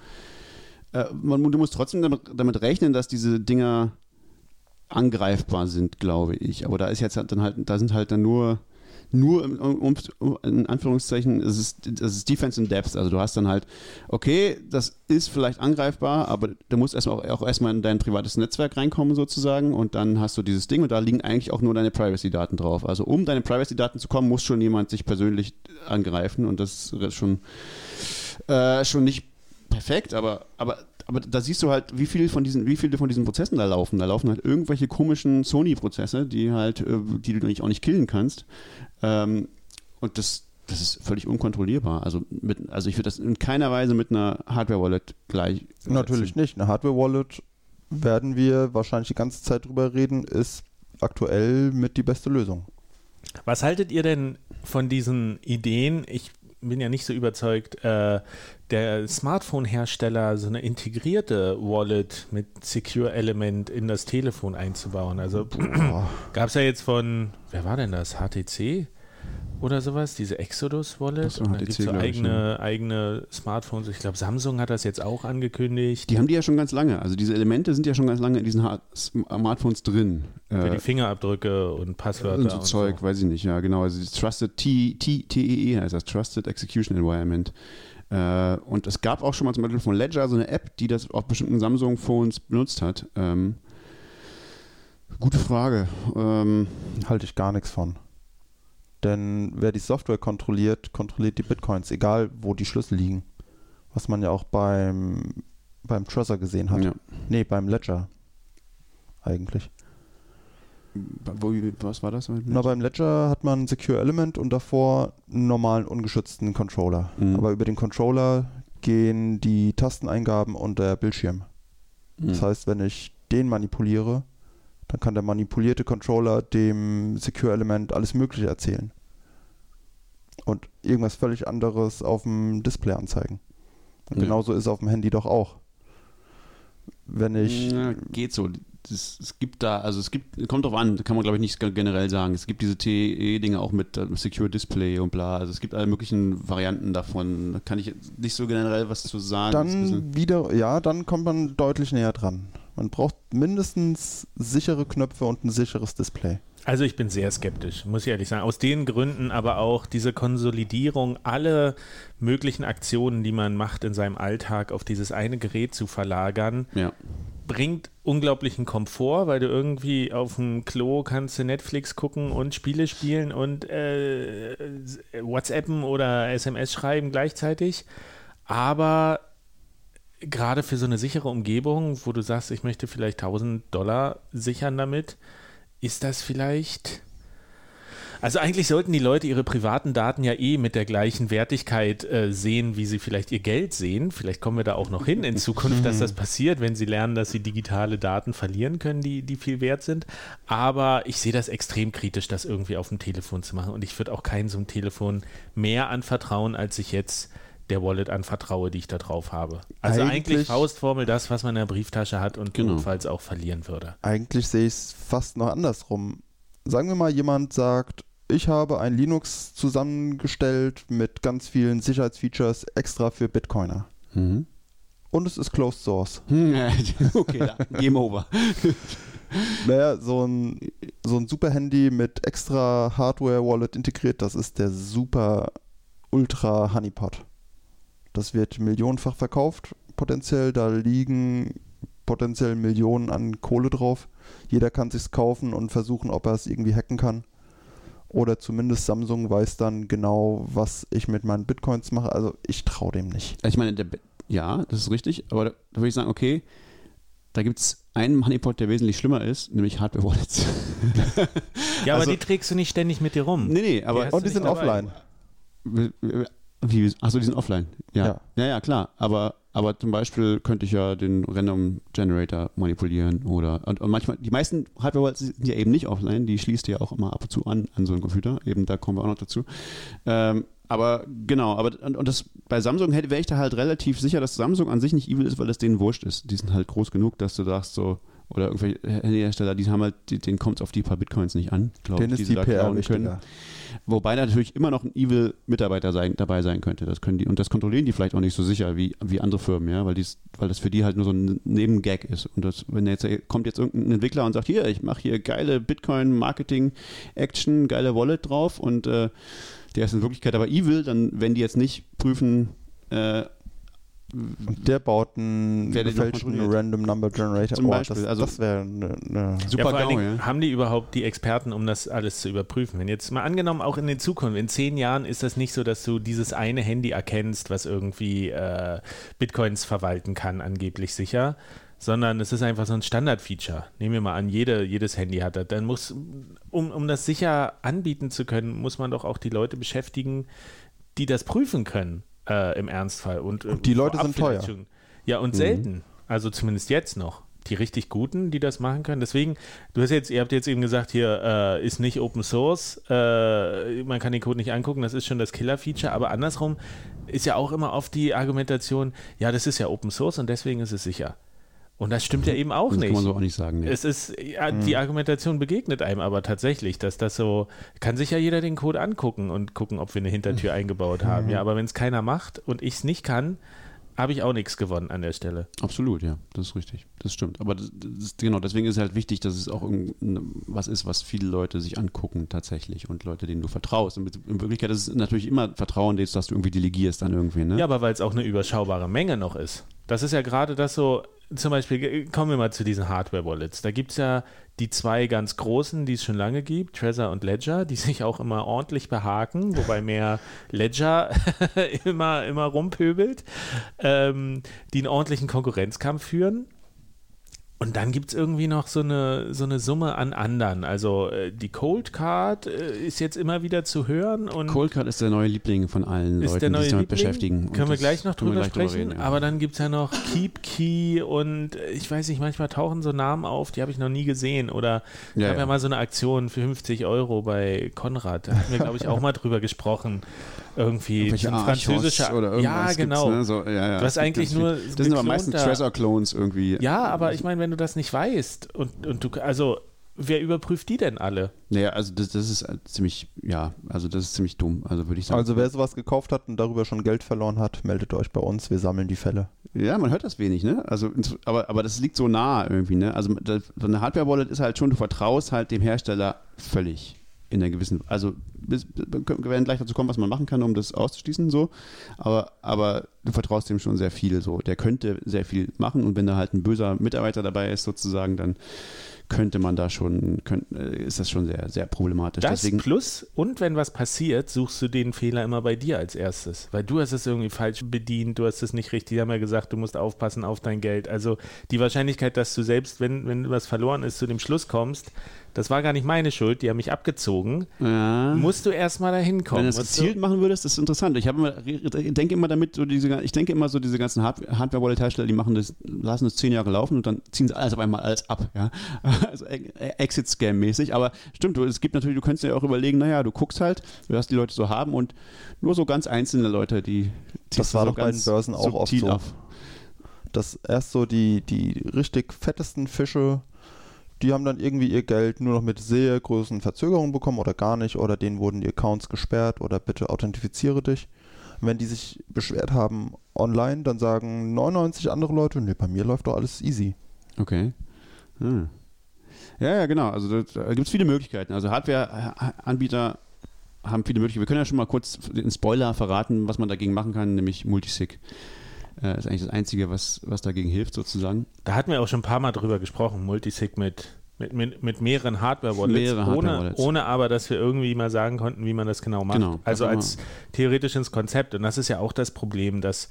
Äh, man, du musst trotzdem damit, damit rechnen, dass diese Dinger angreifbar sind, glaube ich. Aber da ist jetzt halt dann halt, da sind halt dann nur nur um, um, in Anführungszeichen, es ist, es ist Defense in Depth. Also du hast dann halt, okay, das ist vielleicht angreifbar, aber du musst erstmal auch, auch erstmal in dein privates Netzwerk reinkommen sozusagen und dann hast du dieses Ding und da liegen eigentlich auch nur deine Privacy-Daten drauf. Also um deine Privacy-Daten zu kommen, muss schon jemand sich persönlich angreifen und das ist schon, äh, schon nicht perfekt, aber, aber, aber da siehst du halt, wie viel von diesen, wie viele von diesen Prozessen da laufen. Da laufen halt irgendwelche komischen Sony-Prozesse, die halt, äh, die du eigentlich auch nicht killen kannst. Ähm, und das, das ist völlig unkontrollierbar. Also, mit, also ich würde das in keiner Weise mit einer Hardware-Wallet gleich. Natürlich nicht. Eine Hardware-Wallet werden wir wahrscheinlich die ganze Zeit drüber reden, ist aktuell mit die beste Lösung. Was haltet ihr denn von diesen Ideen? Ich bin ja nicht so überzeugt, äh, der Smartphone-Hersteller so eine integrierte Wallet mit Secure Element in das Telefon einzubauen. Also gab es ja jetzt von, wer war denn das? HTC oder sowas? Diese Exodus Wallet? Das war Und dann gibt es so glaub ich, eigene, eigene Smartphones. Ich glaube, Samsung hat das jetzt auch angekündigt. Die haben die ja schon ganz lange. Also diese Elemente sind ja schon ganz lange in diesen Smartphones drin. für Äh, die Fingerabdrücke und Passwörter. und so und Zeug, weiß ich nicht, ja, genau. Also Trusted T, T, TEE heißt das, Trusted Execution Environment. Äh, und es gab auch schon mal zum Beispiel von Ledger so eine App, die das auf bestimmten Samsung-Phones benutzt hat. Ähm, gute Frage. Ähm, Halte ich gar nichts von. Denn wer die Software kontrolliert, kontrolliert die Bitcoins, egal wo die Schlüssel liegen. Was man ja auch beim, beim Trezor gesehen hat. ja. Nee, beim Ledger. Eigentlich. Wo, was war das? Na, beim Ledger hat man ein Secure Element und davor einen normalen ungeschützten Controller. Mhm. Aber über den Controller gehen die Tasteneingaben und der Bildschirm. Das Hm. heißt, wenn ich den manipuliere, dann kann der manipulierte Controller dem Secure Element alles Mögliche erzählen. Und irgendwas völlig anderes auf dem Display anzeigen. Und Ja. genauso ist es auf dem Handy doch auch. Wenn ich. Ja, geht so. Das, es gibt da, also es gibt, kommt drauf an, kann man glaube ich nicht generell sagen. Es gibt diese TE-Dinge auch mit äh, Secure Display und bla. Also es gibt alle möglichen Varianten davon. Da kann ich nicht so generell was zu sagen. Dann wieder, ja, dann kommt man deutlich näher dran. Man braucht mindestens sichere Knöpfe und ein sicheres Display. Also ich bin sehr skeptisch, muss ich ehrlich sagen. Aus den Gründen aber auch diese Konsolidierung, alle möglichen Aktionen, die man macht in seinem Alltag, auf dieses eine Gerät zu verlagern, Ja. bringt unglaublichen Komfort, weil du irgendwie auf dem Klo kannst du Netflix gucken und Spiele spielen und äh, WhatsAppen oder SMS schreiben gleichzeitig. Aber gerade für so eine sichere Umgebung, wo du sagst, ich möchte vielleicht 1000 Dollar sichern damit, ist das vielleicht. Also eigentlich sollten die Leute ihre privaten Daten ja eh mit der gleichen Wertigkeit äh, sehen, wie sie vielleicht ihr Geld sehen. Vielleicht kommen wir da auch noch hin in Zukunft, dass das passiert, wenn sie lernen, dass sie digitale Daten verlieren können, die, die viel wert sind. Aber ich sehe das extrem kritisch, das irgendwie auf dem Telefon zu machen. Und ich würde auch keinem so einem Telefon mehr anvertrauen, als ich jetzt der Wallet anvertraue, die ich da drauf habe. Also eigentlich, Eigentlich- Faustformel das, was man in der Brieftasche hat und Genau. notfalls auch verlieren würde. Eigentlich sehe ich es fast noch andersrum. Sagen wir mal, jemand sagt, ich habe ein Linux zusammengestellt mit ganz vielen Sicherheitsfeatures extra für Bitcoiner. Mhm. Und es ist Closed Source. Okay, Game over. Naja, so ein, so ein super Handy mit extra Hardware-Wallet integriert, das ist der super Ultra Honeypot. Das wird millionenfach verkauft, potenziell. Da liegen potenziell Millionen an Kohle drauf. Jeder kann sich's kaufen und versuchen, ob er es irgendwie hacken kann. Oder zumindest Samsung weiß dann genau, was ich mit meinen Bitcoins mache. Also ich traue dem nicht. Ich meine, der, ja, das ist richtig, aber da, da würde ich sagen, okay, da gibt es einen Honeypot, der wesentlich schlimmer ist, nämlich Hardware-Wallets. Ja, aber Also- die trägst du nicht ständig mit dir rum. nee, nee, aber hast Und die sind dabei. offline. Wie, achso, die sind offline. Ja. Ja. ja, ja, klar. Aber, aber zum Beispiel könnte ich ja den Random Generator manipulieren oder und, und manchmal, die meisten Hardware-Wallets sind ja eben nicht offline, die schließt ja auch immer ab und zu an an so einen Computer. Eben da kommen wir auch noch dazu. Ähm, aber genau, aber und, und das bei Samsung hätte wäre ich da halt relativ sicher, dass Samsung an sich nicht evil ist, weil es denen wurscht ist. Die sind halt groß genug, dass du sagst so, oder irgendwelche Handyhersteller, die haben halt, die, denen kommt es auf die paar Bitcoins nicht an, glaube ich, sie die da PR können. Wobei natürlich immer noch ein Evil-Mitarbeiter sein, dabei sein könnte. Das können die, und das kontrollieren die vielleicht auch nicht so sicher wie, wie andere Firmen, ja, weil, dies, weil das für die halt nur so ein Nebengag ist. Und das, wenn jetzt kommt jetzt irgendein Entwickler und sagt, hier, ich mache hier geile Bitcoin-Marketing-Action, geile Wallet drauf und äh, der ist in Wirklichkeit aber evil, dann wenn die jetzt nicht prüfen, äh, Und der baut einen den gefälschten. Random Number Generator. Zum oh, Beispiel, das, also- das wäre eine, eine super ja, Dingen ja. haben die überhaupt die Experten, um das alles zu überprüfen? Wenn jetzt mal angenommen, auch in der Zukunft, in zehn Jahren ist das nicht so, dass du dieses eine Handy erkennst, was irgendwie äh, Bitcoins verwalten kann, angeblich sicher, sondern es ist einfach so ein Standardfeature. Nehmen wir mal an, jede, jedes Handy hat das. Dann muss, um, um das sicher anbieten zu können, muss man doch auch die Leute beschäftigen, die das prüfen können äh, im Ernstfall. Und, äh, Und die Leute sind teuer. Ja, und selten. Also zumindest jetzt noch. Die richtig guten, die das machen können. Deswegen, du hast jetzt, ihr habt jetzt eben gesagt, hier äh, ist nicht Open Source, äh, man kann den Code nicht angucken, das ist schon das Killer-Feature, aber andersrum ist ja auch immer oft die Argumentation, ja, das ist ja Open Source und deswegen ist es sicher. Und das stimmt ja eben auch das nicht. kann man so auch nicht sagen. Nee. Es ist, ja, die Argumentation begegnet einem aber tatsächlich, dass das so, kann sich ja jeder den Code angucken und gucken, ob wir eine Hintertür eingebaut haben. Ja, aber wenn es keiner macht und ich es nicht kann, habe ich auch nichts gewonnen an der Stelle. Absolut, ja, das ist richtig. Das stimmt. Aber das, das genau, deswegen ist es halt wichtig, dass es auch was ist, was viele Leute sich angucken tatsächlich und Leute, denen du vertraust. Und in Wirklichkeit ist es natürlich immer Vertrauen, das dass du irgendwie delegierst an irgendwen. Ne? Ja, aber weil es auch eine überschaubare Menge noch ist. Das ist ja gerade das so, zum Beispiel, kommen wir mal zu diesen Hardware-Wallets. Da gibt es ja die zwei ganz großen, die es schon lange gibt, Trezor und Ledger, die sich auch immer ordentlich behaken, wobei mehr Ledger immer, immer rumpöbelt, ähm, die einen ordentlichen Konkurrenzkampf führen. Und dann gibt es irgendwie noch so eine, so eine Summe an anderen. Also äh, die Cold Card äh, ist jetzt immer wieder zu hören und Cold Card ist der neue Liebling von allen Leuten, die sich damit Liebling. beschäftigen. Können wir gleich noch drüber gleich sprechen. reden, ja. Aber dann gibt es ja noch Keep Key und äh, ich weiß nicht, manchmal tauchen so Namen auf, die habe ich noch nie gesehen. Oder ich Ja, habe ja. ja. mal so eine Aktion für 50 Euro bei Konrad. Da hatten wir, glaube ich, auch mal drüber gesprochen. Irgendwie französischer. oder irgendwas ja, genau. ne? so, ja, ja. Was eigentlich nur. Das sind aber meistens Treasure-Clones irgendwie. Ja, aber ich meine, wenn du das nicht weißt und, und du, also, wer überprüft die denn alle? Naja, also das, das ist halt ziemlich, ja, also das ist ziemlich dumm, also würde ich sagen. Also wer sowas gekauft hat und darüber schon Geld verloren hat, meldet euch bei uns, wir sammeln die Fälle. Ja, man hört das wenig, ne? Also, aber, aber das liegt so nah irgendwie, ne? Also das, so eine Hardware-Wallet ist halt schon, du vertraust halt dem Hersteller völlig in einer gewissen, also wir werden gleich dazu kommen, was man machen kann, um das auszuschließen, so. Aber, aber du vertraust dem schon sehr viel, so. Der könnte sehr viel machen und wenn da halt ein böser Mitarbeiter dabei ist, sozusagen, dann könnte man da schon, könnt, äh, ist das schon sehr, sehr problematisch. Das Deswegen, plus, und wenn was passiert, suchst du den Fehler immer bei dir als erstes. Weil du hast es irgendwie falsch bedient, du hast es nicht richtig, die haben ja gesagt, du musst aufpassen auf dein Geld. Also die Wahrscheinlichkeit, dass du selbst, wenn, wenn was verloren ist, zu dem Schluss kommst, das war gar nicht meine Schuld, die haben mich abgezogen. ja. Musst du erstmal dahin kommen. Wenn du das gezielt machen würdest, das ist interessant. Ich, immer, ich denke immer damit, so diese, ich denke immer so, diese ganzen Hard- Hardware-Wallet-Hersteller, die machen das, lassen das zehn Jahre laufen und dann ziehen sie alles auf einmal alles ab. Ja? Also Exit-Scam-mäßig. Aber stimmt, du, es gibt natürlich, du könntest dir auch überlegen, naja, du guckst halt, was die Leute so haben und nur so ganz einzelne Leute, die Das war so doch bei den ganz Börsen auch oft so. ab. dass erst so die, die richtig fettesten Fische, die haben dann irgendwie ihr Geld nur noch mit sehr großen Verzögerungen bekommen oder gar nicht oder denen wurden die Accounts gesperrt oder bitte authentifiziere dich. Wenn die sich beschwert haben online, dann sagen 99 andere Leute, nee, bei mir läuft doch alles easy. Okay. Hm. Ja, ja, genau. Also da, da gibt es viele Möglichkeiten. Also Hardware-Anbieter haben viele Möglichkeiten. Wir können ja schon mal kurz den Spoiler verraten, was man dagegen machen kann, nämlich Multisig. Äh, ist eigentlich das Einzige, was, was dagegen hilft, sozusagen. Da hatten wir auch schon ein paar Mal drüber gesprochen, Multisig mit, mit, mit, mit mehreren Hardware-Wallets, Mehrere ohne, ohne aber, dass wir irgendwie mal sagen konnten, wie man das genau macht. Genau, also als theoretisches Konzept. Und das ist ja auch das Problem, dass,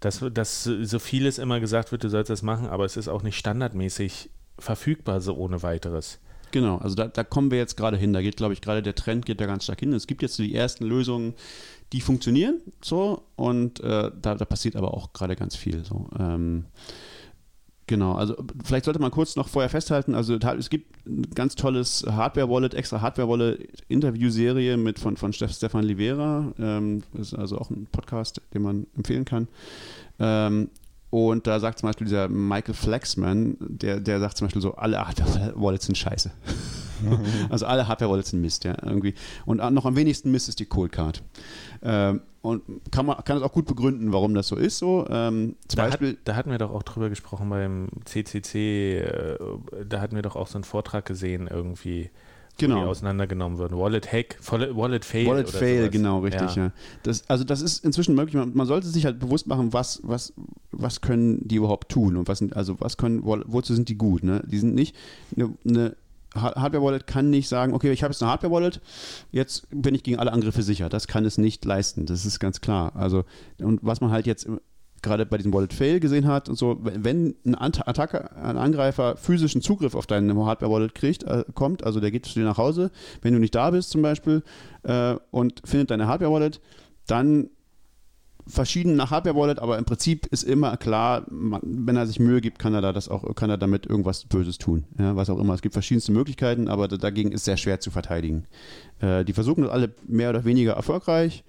dass, dass so vieles immer gesagt wird, du sollst das machen, aber es ist auch nicht standardmäßig verfügbar, so ohne weiteres. Genau, also da, da kommen wir jetzt gerade hin. Da geht, glaube ich, gerade der Trend geht da ganz stark hin. Es gibt jetzt so die ersten Lösungen, die funktionieren so und äh, da, da passiert aber auch gerade ganz viel. So. Ähm, genau, also vielleicht sollte man kurz noch vorher festhalten, also es gibt ein ganz tolles Hardware-Wallet, extra Hardware-Wallet-Interviewserie mit von, von Stefan Livera. Ähm, das ist also auch ein Podcast, den man empfehlen kann. Ähm, und da sagt zum Beispiel dieser Michael Flexman, der, der sagt zum Beispiel so, alle Hardware-Wallets sind scheiße. also alle Hardware-Wallets sind Mist, ja, irgendwie. Und noch am wenigsten Mist ist die Cold Card. Ähm, und kann man kann es auch gut begründen, warum das so ist. So. Ähm, zum Da, hat, Beispiel, da hatten wir doch auch drüber gesprochen beim CCC, äh, da hatten wir doch auch so einen Vortrag gesehen irgendwie, Genau. die auseinandergenommen würden. Wallet Hack, Wallet, Fail Wallet Fail, sowas. genau, richtig, ja. Das, also das ist inzwischen möglich. Man, man sollte sich halt bewusst machen, was, was, was können die überhaupt tun und was sind, also was können, wozu sind die gut, ne? Die sind nicht, eine, eine Ha- Hardware-Wallet kann nicht sagen, okay, ich habe jetzt eine Hardware-Wallet, jetzt bin ich gegen alle Angriffe sicher. Das kann es nicht leisten, das ist ganz klar. Also, und was man halt jetzt gerade bei diesem Wallet Fail gesehen hat und so, wenn ein Attacker, ein Angreifer physischen Zugriff auf deine Hardware-Wallet kriegt, äh, kommt, also der geht zu dir nach Hause, wenn du nicht da bist zum Beispiel äh, und findet deine Hardware-Wallet, dann verschieden nach Hardware-Wallet, aber im Prinzip ist immer klar, man, wenn er sich Mühe gibt, kann er da das auch, kann er damit irgendwas Böses tun. Ja, was auch immer. Es gibt verschiedenste Möglichkeiten, aber da- dagegen ist sehr schwer zu verteidigen. Äh, die versuchen das alle mehr oder weniger erfolgreich.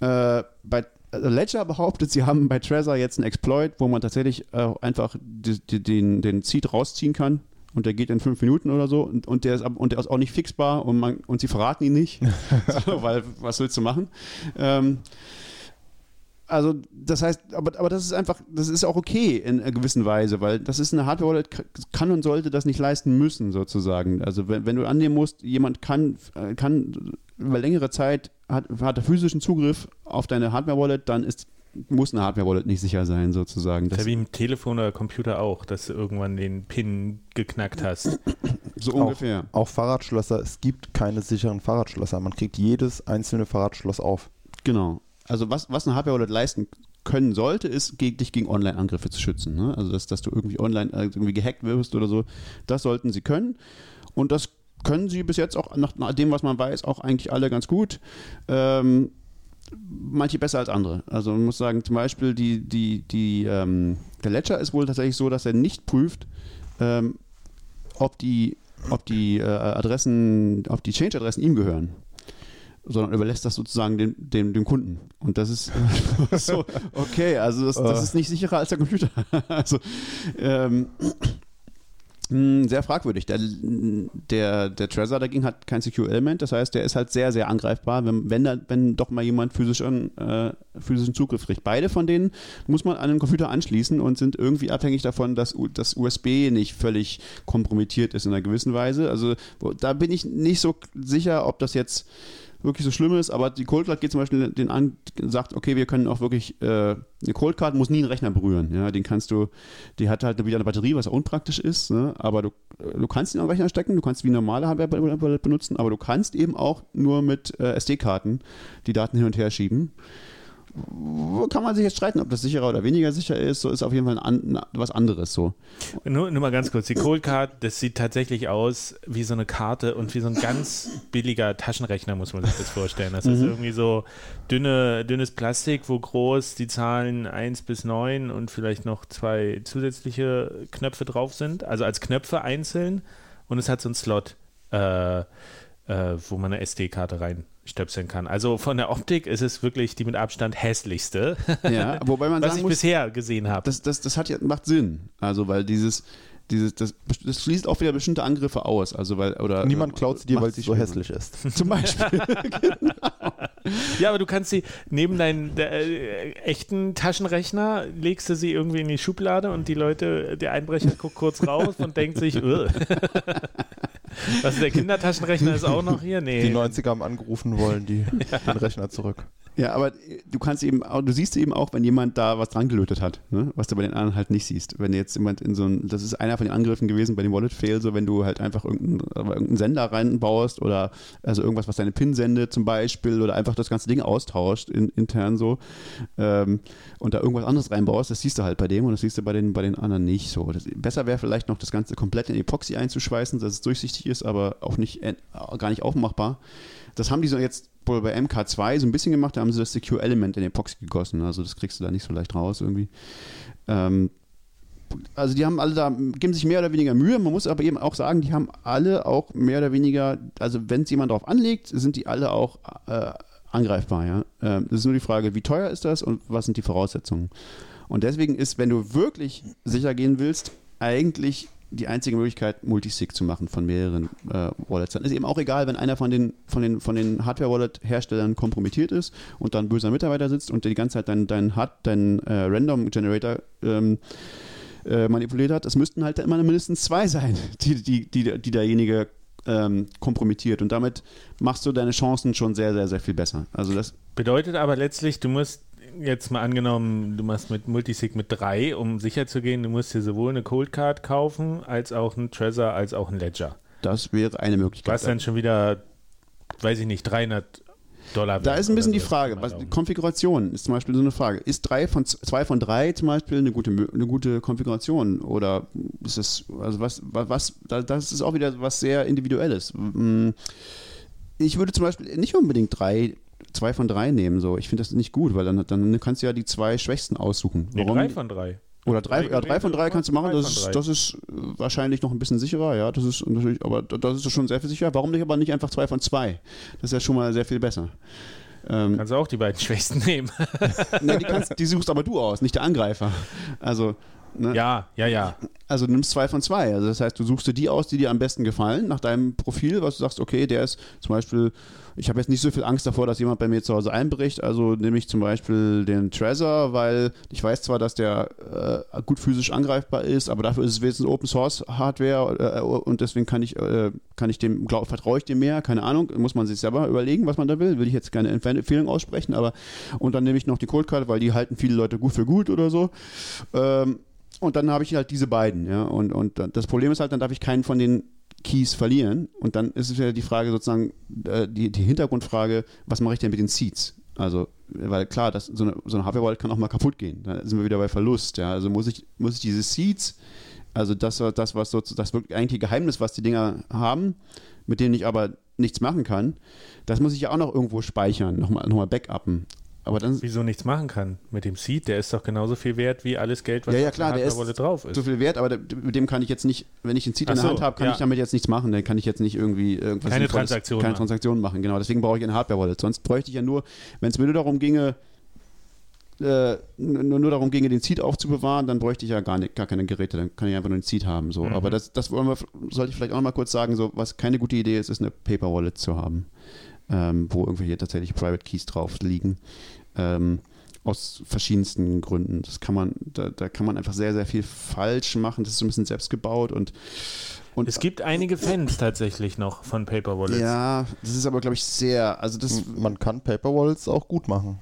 Äh, bei also Ledger behauptet, sie haben bei Trezor jetzt einen Exploit, wo man tatsächlich äh, einfach die, die, den, den Seed rausziehen kann. Und der geht in fünf Minuten oder so und, und, der, ist, und der ist auch nicht fixbar und, man, und sie verraten ihn nicht, so, weil was willst du machen? Ähm, also das heißt, aber, aber das ist einfach, das ist auch okay in einer gewissen Weise, weil das ist eine Hardware-Wallet, kann und sollte das nicht leisten müssen sozusagen. Also wenn, wenn du annehmen musst, jemand kann, äh, kann über längere Zeit, hat, hat er physischen Zugriff auf deine Hardware-Wallet, dann ist, muss eine Hardware-Wallet nicht sicher sein sozusagen. Das ist ja wie im Telefon oder Computer auch, dass du irgendwann den PIN geknackt hast. so ungefähr. Auch Fahrradschlösser, es gibt keine sicheren Fahrradschlösser. Man kriegt jedes einzelne Fahrradschloss auf. Genau. Also was, was eine Hardware-Wallet leisten können sollte, ist, dich gegen Online-Angriffe zu schützen. Ne? Also dass, dass du irgendwie online äh, irgendwie gehackt wirst oder so. Das sollten sie können. Und das können sie bis jetzt auch, nach, nach dem, was man weiß, auch eigentlich alle ganz gut. Ähm, manche besser als andere. Also man muss sagen, zum Beispiel die, die, die, ähm, der Ledger ist wohl tatsächlich so, dass er nicht prüft, ähm, ob die, ob die äh, Adressen, ob die Change-Adressen ihm gehören sondern überlässt das sozusagen dem, dem, dem Kunden. Und das ist so, okay, also das, das ist nicht sicherer als der Computer. also, ähm, Hm, Sehr fragwürdig. Der, der, der Trezor dagegen hat kein Secure-Element, das heißt, der ist halt sehr, sehr angreifbar, wenn, wenn, da, wenn doch mal jemand physischen, äh, physischen Zugriff kriegt. Beide von denen muss man an den Computer anschließen und sind irgendwie abhängig davon, dass das USB nicht völlig kompromittiert ist in einer gewissen Weise. Also da bin ich nicht so sicher, ob das jetzt wirklich so schlimm ist, aber die Cold Card geht zum Beispiel den an, sagt, okay, wir können auch wirklich, äh, eine Cold Card muss nie einen Rechner berühren, ja, den kannst du, die hat halt wieder eine Batterie, was auch unpraktisch ist, ne? aber du, du kannst ihn am Rechner stecken, du kannst wie normale Hardware be- be- benutzen, aber du kannst eben auch nur mit äh, SD-Karten die Daten hin und her schieben. Wo Kann man sich jetzt streiten, ob das sicherer oder weniger sicher ist, so ist auf jeden Fall ein, was anderes so. Nur, nur mal ganz kurz, die Cold Card, das sieht tatsächlich aus wie so eine Karte und wie so ein ganz billiger Taschenrechner, muss man sich das vorstellen. Das ist irgendwie so dünne, dünnes Plastik, wo groß die Zahlen 1 bis 9 und vielleicht noch zwei zusätzliche Knöpfe drauf sind, also als Knöpfe einzeln und es hat so einen Slot, äh, äh, wo man eine SD-Karte reinstöpseln kann. Also von der Optik ist es wirklich die mit Abstand hässlichste, Ja, wobei man was sagen ich muss, bisher gesehen habe. das, das, das hat ja, macht Sinn. Also, weil dieses, dieses, das, das schließt auch wieder bestimmte Angriffe aus. Also, weil, oder, Niemand klaut sie dir, weil sie so hässlich ist. Zum Beispiel. Ja, aber du kannst sie neben deinen äh, echten Taschenrechner legst du sie irgendwie in die Schublade und die Leute, der Einbrecher guckt kurz raus und denkt sich. Was der Kindertaschenrechner ist auch noch hier? Nee. Die 90er haben angerufen wollen, die den Rechner zurück. ja, aber du kannst eben, auch- du siehst eben auch, wenn jemand da was dran gelötet hat, ne? was du bei den anderen halt nicht siehst. Wenn jetzt jemand in so ein, das ist einer von den Angriffen gewesen bei dem Wallet Fail, so wenn du halt einfach irgendeinen, irgendeinen Sender reinbaust oder also irgendwas, was deine PIN sendet zum Beispiel oder einfach das ganze Ding austauscht in, intern so ähm, und da irgendwas anderes reinbaust, das siehst du halt bei dem und das siehst du bei den, bei den anderen nicht so. Das, besser wäre vielleicht noch das Ganze komplett in Epoxy einzuschweißen, dass es durchsichtig ist, aber auch nicht, äh, gar nicht aufmachbar. Das haben die so jetzt wohl bei MK2 so ein bisschen gemacht, da haben sie das Secure Element in Epoxy gegossen, also das kriegst du da nicht so leicht raus irgendwie. Ähm, also die haben alle da, geben sich mehr oder weniger Mühe, man muss aber eben auch sagen, die haben alle auch mehr oder weniger, also wenn es jemand drauf anlegt, sind die alle auch äh, angreifbar, ja. Ähm, ist nur die Frage, wie teuer ist das und was sind die Voraussetzungen? Und deswegen ist, wenn du wirklich sicher gehen willst, eigentlich die einzige Möglichkeit, Multisig zu machen von mehreren äh, Wallets. Dann ist eben auch egal, wenn einer von den, von den, von den Hardware-Wallet-Herstellern kompromittiert ist und dann böser Mitarbeiter sitzt und der die ganze Zeit deinen dein, Hard- dein, äh, Random-Generator ähm, äh, manipuliert hat. Es müssten halt immer mindestens zwei sein, die, die, die, die derjenige ähm, kompromittiert. Und damit machst du deine Chancen schon sehr, sehr, sehr viel besser. Also das Bedeutet aber letztlich, du musst jetzt mal angenommen, du machst mit Multisig mit drei, um sicher zu gehen, du musst dir sowohl eine Cold Card kaufen, als auch einen Trezor, als auch einen Ledger. Das wäre eine Möglichkeit. Was dann schon wieder, weiß ich nicht, 300 Dollar Da ist ein bisschen die Frage, was. Konfiguration ist zum Beispiel so eine Frage. Ist drei von zwei von drei zum Beispiel eine gute, eine gute Konfiguration? Oder ist es, also was, was, was da- das ist auch wieder was sehr Individuelles. Mm, Ich würde zum Beispiel nicht unbedingt drei, zwei von drei nehmen. So. Ich finde das nicht gut, weil dann, dann kannst du ja die zwei Schwächsten aussuchen. Nee, drei von drei. Oder drei, ja, drei von drei kannst du machen, das ist, das ist äh, wahrscheinlich noch ein bisschen sicherer, ja, das ist natürlich, aber da- das ist schon sehr viel sicherer. Warum nicht aber nicht einfach zwei von zwei? Das ist ja schon mal sehr viel besser. Ähm, Kannst du auch die beiden Schwächsten nehmen. ne, die, kannst, die suchst aber du aus, nicht der Angreifer. Also, ne, ja, ja, ja. also du nimmst zwei von zwei. Also das heißt, du suchst dir die aus, die dir am besten gefallen, nach deinem Profil, was du sagst, okay, der ist zum Beispiel, ich habe jetzt nicht so viel Angst davor, dass jemand bei mir zu Hause einbricht, also nehme ich zum Beispiel den Trezor, weil ich weiß zwar, dass der äh, gut physisch angreifbar ist, aber dafür ist es wenigstens Open Source Hardware äh, und deswegen kann ich, äh, kann ich dem, glaub, vertraue ich dem mehr, keine Ahnung, muss man sich selber überlegen, was man da will, will ich jetzt keine Empfehlung aussprechen, aber und dann nehme ich noch die Cold weil die halten viele Leute gut für gut oder so. Ähm, und dann habe ich halt diese beiden, ja. Und, und das Problem ist halt, dann darf ich keinen von den Keys verlieren. Und dann ist es ja die Frage sozusagen, äh, die, die Hintergrundfrage, was mache ich denn mit den Seeds? Also, weil klar, das, so eine, so eine Hardware-Wallet kann auch mal kaputt gehen. Da sind wir wieder bei Verlust, ja. Also muss ich, muss ich diese Seeds, also das, das was so, das wirklich eigentliche Geheimnis, was die Dinger haben, mit denen ich aber nichts machen kann, das muss ich ja auch noch irgendwo speichern, nochmal noch mal backuppen. Aber dann, Wieso nichts machen kann mit dem Seed, der ist doch genauso viel wert wie alles Geld, was Ja, ja, auf klar, der der Hardware-Wallet drauf ist. so viel wert, aber mit dem kann ich jetzt nicht, wenn ich einen Seed in Ach der so, Hand habe, kann ja. ich damit jetzt nichts machen. Dann kann ich jetzt nicht irgendwie irgendwas Keine Sinnvolles- Transaktion keine machen. Transaktion machen. Genau, deswegen brauche ich eine Hardware-Wallet. Sonst bräuchte ich ja nur, wenn es mir nur darum ginge, äh, nur, nur darum ginge, den Seed aufzubewahren, dann bräuchte ich ja gar, nicht, gar keine Geräte, dann kann ich einfach nur den Seed haben. So. Mhm. Aber das, das wollen wir, sollte ich vielleicht auch noch mal kurz sagen, so, was keine gute Idee ist, ist eine Paper Wallet zu haben, ähm, wo irgendwelche tatsächlich Private Keys drauf liegen. Ähm, aus verschiedensten Gründen. Das kann man, da, da kann man einfach sehr, sehr viel falsch machen. Das ist so ein bisschen selbst gebaut und, und Es gibt einige Fans tatsächlich noch von Paper Wallets. ja, das ist aber, glaube ich, sehr, also das, Man kann Paper Wallets auch gut machen.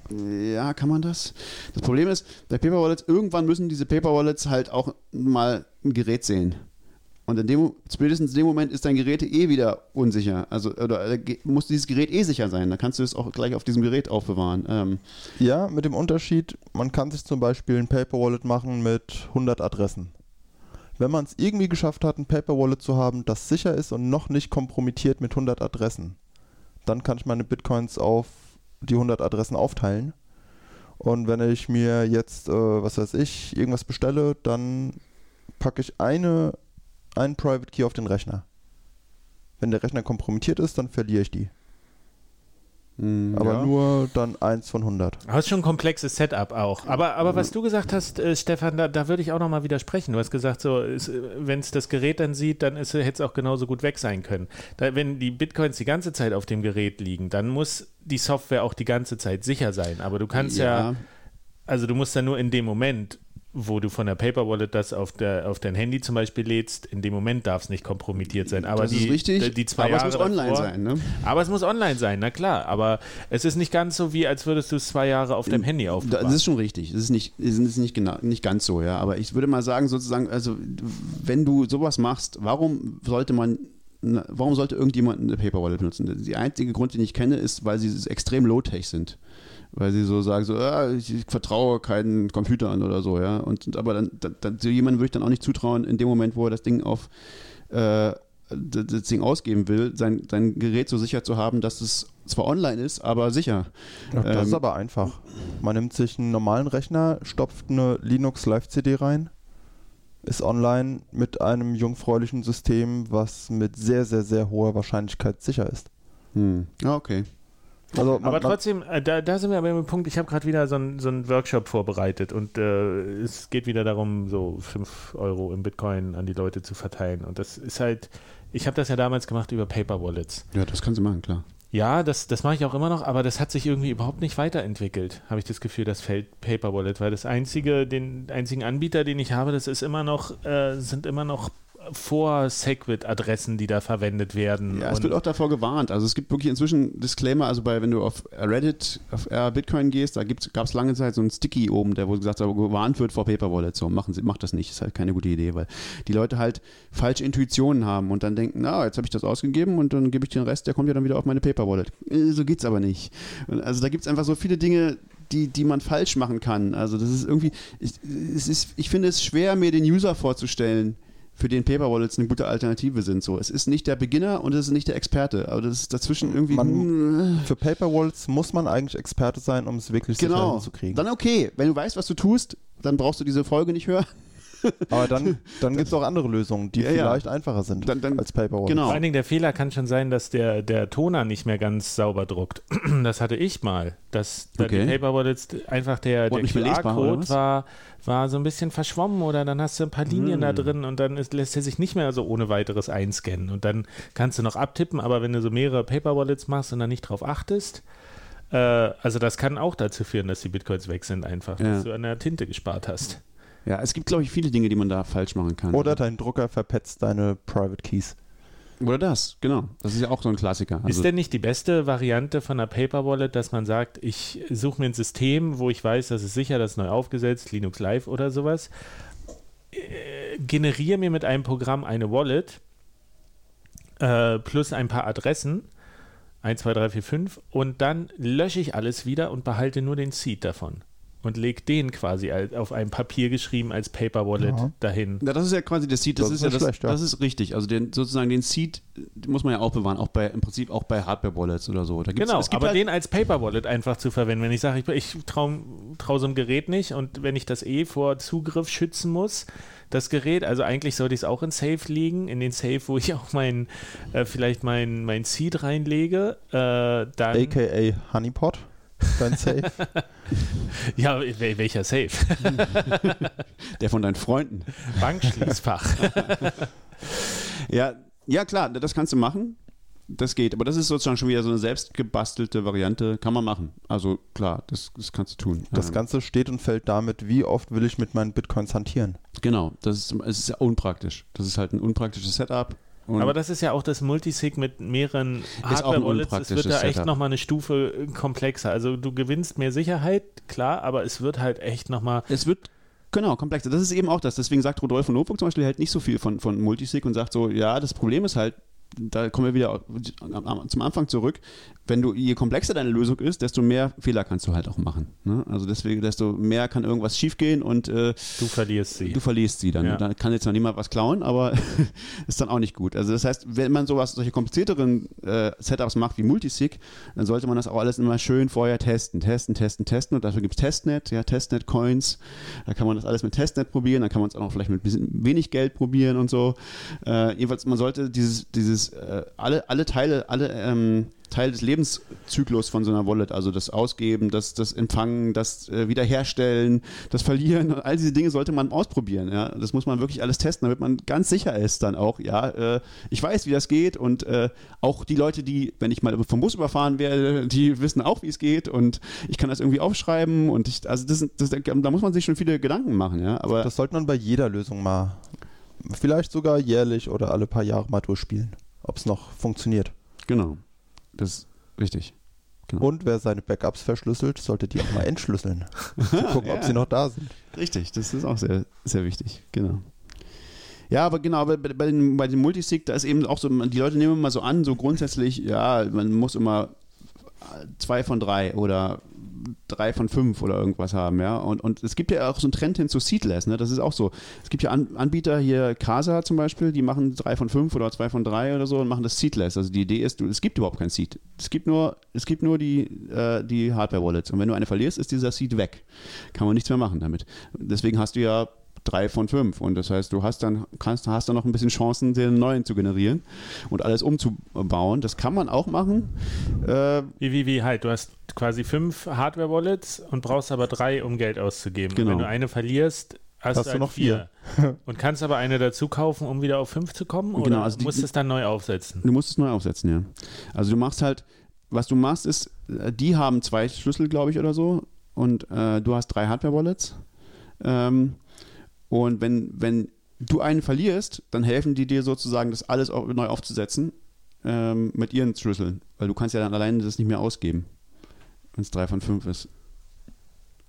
Ja, kann man das? Das Problem ist, bei Paper Wallets, irgendwann müssen diese Paper Wallets halt auch mal ein Gerät sehen. Und in dem, spätestens in dem Moment ist dein Gerät eh wieder unsicher. Also, oder äh, muss dieses Gerät eh sicher sein. Da kannst du es auch gleich auf diesem Gerät aufbewahren. Ähm, Ja, mit dem Unterschied, man kann sich zum Beispiel ein Paper Wallet machen mit 100 Adressen. Wenn man es irgendwie geschafft hat, ein Paper Wallet zu haben, das sicher ist und noch nicht kompromittiert mit 100 Adressen, dann kann ich meine Bitcoins auf die 100 Adressen aufteilen. Und wenn ich mir jetzt, äh, was weiß ich, irgendwas bestelle, dann packe ich eine, einen Private Key auf den Rechner. Wenn der Rechner kompromittiert ist, dann verliere ich die. mh, Aber ja. nur dann eins von 100. Aber es ist schon ein komplexes Setup auch. Aber, aber was du gesagt hast, äh, Stefan, da, da würde ich auch nochmal widersprechen. Du hast gesagt, so, wenn es das Gerät dann sieht, dann ist- hätte es auch genauso gut weg sein können. Da, wenn die Bitcoins die ganze Zeit auf dem Gerät liegen, dann muss die Software auch die ganze Zeit sicher sein. Aber du kannst ja, also du musst dann nur in dem Moment, wo du von der Paper Wallet das auf, der, auf dein Handy zum Beispiel lädst, in dem Moment darf es nicht kompromittiert sein. Aber das die, ist richtig, die, zwei aber Jahre es muss online davor, sein. Ne? Aber es muss online sein, na klar. Aber es ist nicht ganz so, wie als würdest du es zwei Jahre auf deinem Handy Da- aufbewahren. Das ist schon richtig. Das ist nicht, das ist nicht, genau, nicht ganz so, ja. Aber ich würde mal sagen, sozusagen, also wenn du sowas machst, warum sollte man, na, warum sollte irgendjemand eine Paper Wallet benutzen? Der einzige Grund, den ich kenne, ist, weil sie extrem low-tech sind. Weil sie so sagen, so, ah, ich, ich vertraue keinen Computern oder so, ja. Und, aber dann, dann, so jemandem würde ich dann auch nicht zutrauen, in dem Moment, wo er das Ding auf äh, das Ding ausgeben will, sein, sein Gerät so sicher zu haben, dass es zwar online ist, aber sicher. Ja, das ist Ähm, aber einfach. Man nimmt sich einen normalen Rechner, stopft eine Linux Live-CD rein, ist online mit einem jungfräulichen System, was mit sehr, sehr, sehr hoher Wahrscheinlichkeit sicher ist. Hm. Ah, okay. Also man, aber trotzdem, äh, da, da sind wir aber im Punkt, ich habe gerade wieder so einen so Workshop vorbereitet und äh, es geht wieder darum, so 5 Euro im Bitcoin an die Leute zu verteilen. Und das ist halt, ich habe das ja damals gemacht über Paper Wallets. Ja, das kannst du machen, klar. Ja, das, das mache ich auch immer noch, aber das hat sich irgendwie überhaupt nicht weiterentwickelt, habe ich das Gefühl, das Feld Paper Wallet, weil das einzige, den einzigen Anbieter, den ich habe, das ist immer noch, äh, sind immer noch vor Segwit-Adressen, die da verwendet werden. Ja, es wird auch davor gewarnt. Also es gibt wirklich inzwischen Disclaimer, also bei, wenn du auf Reddit, auf R Bitcoin gehst, da gab es lange Zeit so ein Sticky oben, der wo gesagt hat, gewarnt wird vor Paper Wallet. So, machen Sie, macht das nicht, ist halt keine gute Idee, weil die Leute halt falsche Intuitionen haben und dann denken, na, jetzt habe ich das ausgegeben und dann gebe ich den Rest, der kommt ja dann wieder auf meine Paper Wallet. Äh, So geht's aber nicht. Also da gibt es einfach so viele Dinge, die, die man falsch machen kann. Also das ist irgendwie, ich, es ist, ich finde es schwer, mir den User vorzustellen, für den Paper Wallets eine gute Alternative sind. So, es ist nicht der Beginner und es ist nicht der Experte, aber das ist dazwischen irgendwie. Man- für Paper Wallets muss man eigentlich Experte sein, um es wirklich sicher genau. hinzukriegen. Dann okay, wenn du weißt, was du tust, dann brauchst du diese Folge nicht hören. Aber dann, dann gibt es auch andere Lösungen, die Ja, ja. vielleicht einfacher sind Dann- dann- als Paper Wallets. Genau. Vor allen Dingen der Fehler kann schon sein, dass der, der Toner nicht mehr ganz sauber druckt. Das hatte ich mal. Dass Okay. die Paper Wallets einfach der, der QR-Code war, war so ein bisschen verschwommen oder dann hast du ein paar Linien da Hm. drin und dann ist, lässt er sich nicht mehr so ohne weiteres einscannen. Und dann kannst du noch abtippen, aber wenn du so mehrere Paper Wallets machst und dann nicht drauf achtest, äh, also das kann auch dazu führen, dass die Bitcoins weg sind einfach, Ja. dass du an der Tinte gespart hast. Ja, es gibt, glaube ich, viele Dinge, die man da falsch machen kann. Oder dein Drucker verpetzt deine Private Keys. Oder das, genau. Das ist ja auch so ein Klassiker. Also, ist denn nicht die beste Variante von einer Paper Wallet, dass man sagt, ich suche mir ein System, wo ich weiß, das ist sicher, das ist neu aufgesetzt, Linux Live oder sowas, äh, generiere mir mit einem Programm eine Wallet äh, plus ein paar Adressen, 1, 2, 3, 4, 5, und dann lösche ich alles wieder und behalte nur den Seed davon. Und lege den quasi als, auf einem Papier geschrieben als Paper Wallet Ja. dahin. Ja, das ist ja quasi der Seed, das, Das ist ist ja das, schlecht, ja. das ist richtig. Also den, sozusagen den Seed muss man ja auch bewahren, auch bei im Prinzip auch bei Hardware-Wallets oder so. Genau, es gibt aber halt, den als Paper Wallet einfach zu verwenden. Wenn ich sage, ich, ich traue trau so einem Gerät nicht und wenn ich das eh vor Zugriff schützen muss, das Gerät, also eigentlich sollte ich es auch in Safe liegen, in den Safe, wo ich auch mein, äh, vielleicht mein, mein Seed reinlege, äh, dann, AKA Honeypot. Dein Safe? Ja, wel- welcher Safe? Der von deinen Freunden. Bankschließfach. Ja, ja klar, das kannst du machen. Das geht, aber das ist sozusagen schon wieder so eine selbstgebastelte Variante. Kann man machen. Also klar, das, das kannst du tun. Das Ähm, Ganze steht und fällt damit, wie oft will ich mit meinen Bitcoins hantieren. Genau, das ist, es ist ja unpraktisch. Das ist halt ein unpraktisches Setup. Und Aber das ist ja auch das Multisig mit mehreren Hardware-Wallets. Es wird da echt Setup. nochmal eine Stufe äh, komplexer. Also du gewinnst mehr Sicherheit, klar, aber es wird halt echt nochmal. es wird genau komplexer. Das ist eben auch das. Deswegen sagt Rodolfo Notebook zum Beispiel halt nicht so viel von, von Multisig und sagt so, ja, das Problem ist halt, da kommen wir wieder zum Anfang zurück. Wenn du, je komplexer deine Lösung ist, desto mehr Fehler kannst du halt auch machen. Ne? Also deswegen, desto mehr kann irgendwas schiefgehen und äh, Du verlierst sie. Du verlierst sie dann. Ja. Da kann jetzt noch niemand was klauen, aber ist dann auch nicht gut. Also das heißt, wenn man sowas, solche komplizierteren äh, Setups macht wie Multisig, dann sollte man das auch alles immer schön vorher testen. Testen, testen, testen. Und dafür gibt es Testnet, ja, Testnet-Coins. Da kann man das alles mit Testnet probieren. Dann kann man es auch noch vielleicht mit ein bisschen wenig Geld probieren und so. Äh, jedenfalls, man sollte dieses, dieses äh, alle, alle Teile, alle ähm, Teil des Lebenszyklus von so einer Wallet, also das Ausgeben, das, das Empfangen, das äh, Wiederherstellen, das Verlieren all diese Dinge sollte man ausprobieren. Ja? Das muss man wirklich alles testen, damit man ganz sicher ist dann auch, ja, äh, ich weiß, wie das geht und äh, auch die Leute, die, wenn ich mal vom Bus überfahren werde, die wissen auch, wie es geht und ich kann das irgendwie aufschreiben und ich, also das, das, da muss man sich schon viele Gedanken machen, ja, aber Das sollte man bei jeder Lösung mal, vielleicht sogar jährlich oder alle paar Jahre mal durchspielen, ob es noch funktioniert. genau, das ist richtig. Und wer seine Backups verschlüsselt, sollte die auch mal entschlüsseln. Zu gucken, ob Ja. sie noch da sind. Richtig, das ist auch sehr, sehr wichtig, genau. Ja, aber genau, aber bei, bei den, bei den Multisig, da ist eben auch so, die Leute nehmen immer so an, so grundsätzlich, ja, man muss immer zwei von drei oder drei von fünf oder irgendwas haben, ja. Und, und es gibt ja auch so einen Trend hin zu Seedless, ne? Das ist auch so. Es gibt ja An Anbieter hier, Casa zum Beispiel, die machen drei von fünf oder zwei von drei oder so und machen das Seedless. Also die Idee ist, es gibt überhaupt kein Seed. Es gibt nur, es gibt nur die, äh, die Hardware-Wallets. Und wenn du eine verlierst, ist dieser Seed weg. Kann man nichts mehr machen damit. Deswegen hast du ja drei von fünf. Und das heißt, du hast dann, kannst, hast dann noch ein bisschen Chancen, den neuen zu generieren und alles umzubauen. Das kann man auch machen. Äh, Wie, wie, wie, halt, du hast quasi fünf Hardware-Wallets und brauchst aber drei, um Geld auszugeben. Genau. Und wenn du eine verlierst, hast, Hast du du halt noch vier. und kannst aber eine dazu kaufen, um wieder auf fünf zu kommen? Oder Genau, also die- musst du es dann neu aufsetzen? Du musst es neu aufsetzen, ja. Also du machst halt, was du machst ist, äh, die haben zwei Schlüssel, glaube ich, oder so, und äh, du hast drei Hardware-Wallets. Ähm, und wenn, wenn du einen verlierst, dann helfen die dir sozusagen, das alles neu aufzusetzen ähm, mit ihren Schlüsseln. Weil du kannst ja dann alleine das nicht mehr ausgeben, wenn es drei von fünf ist.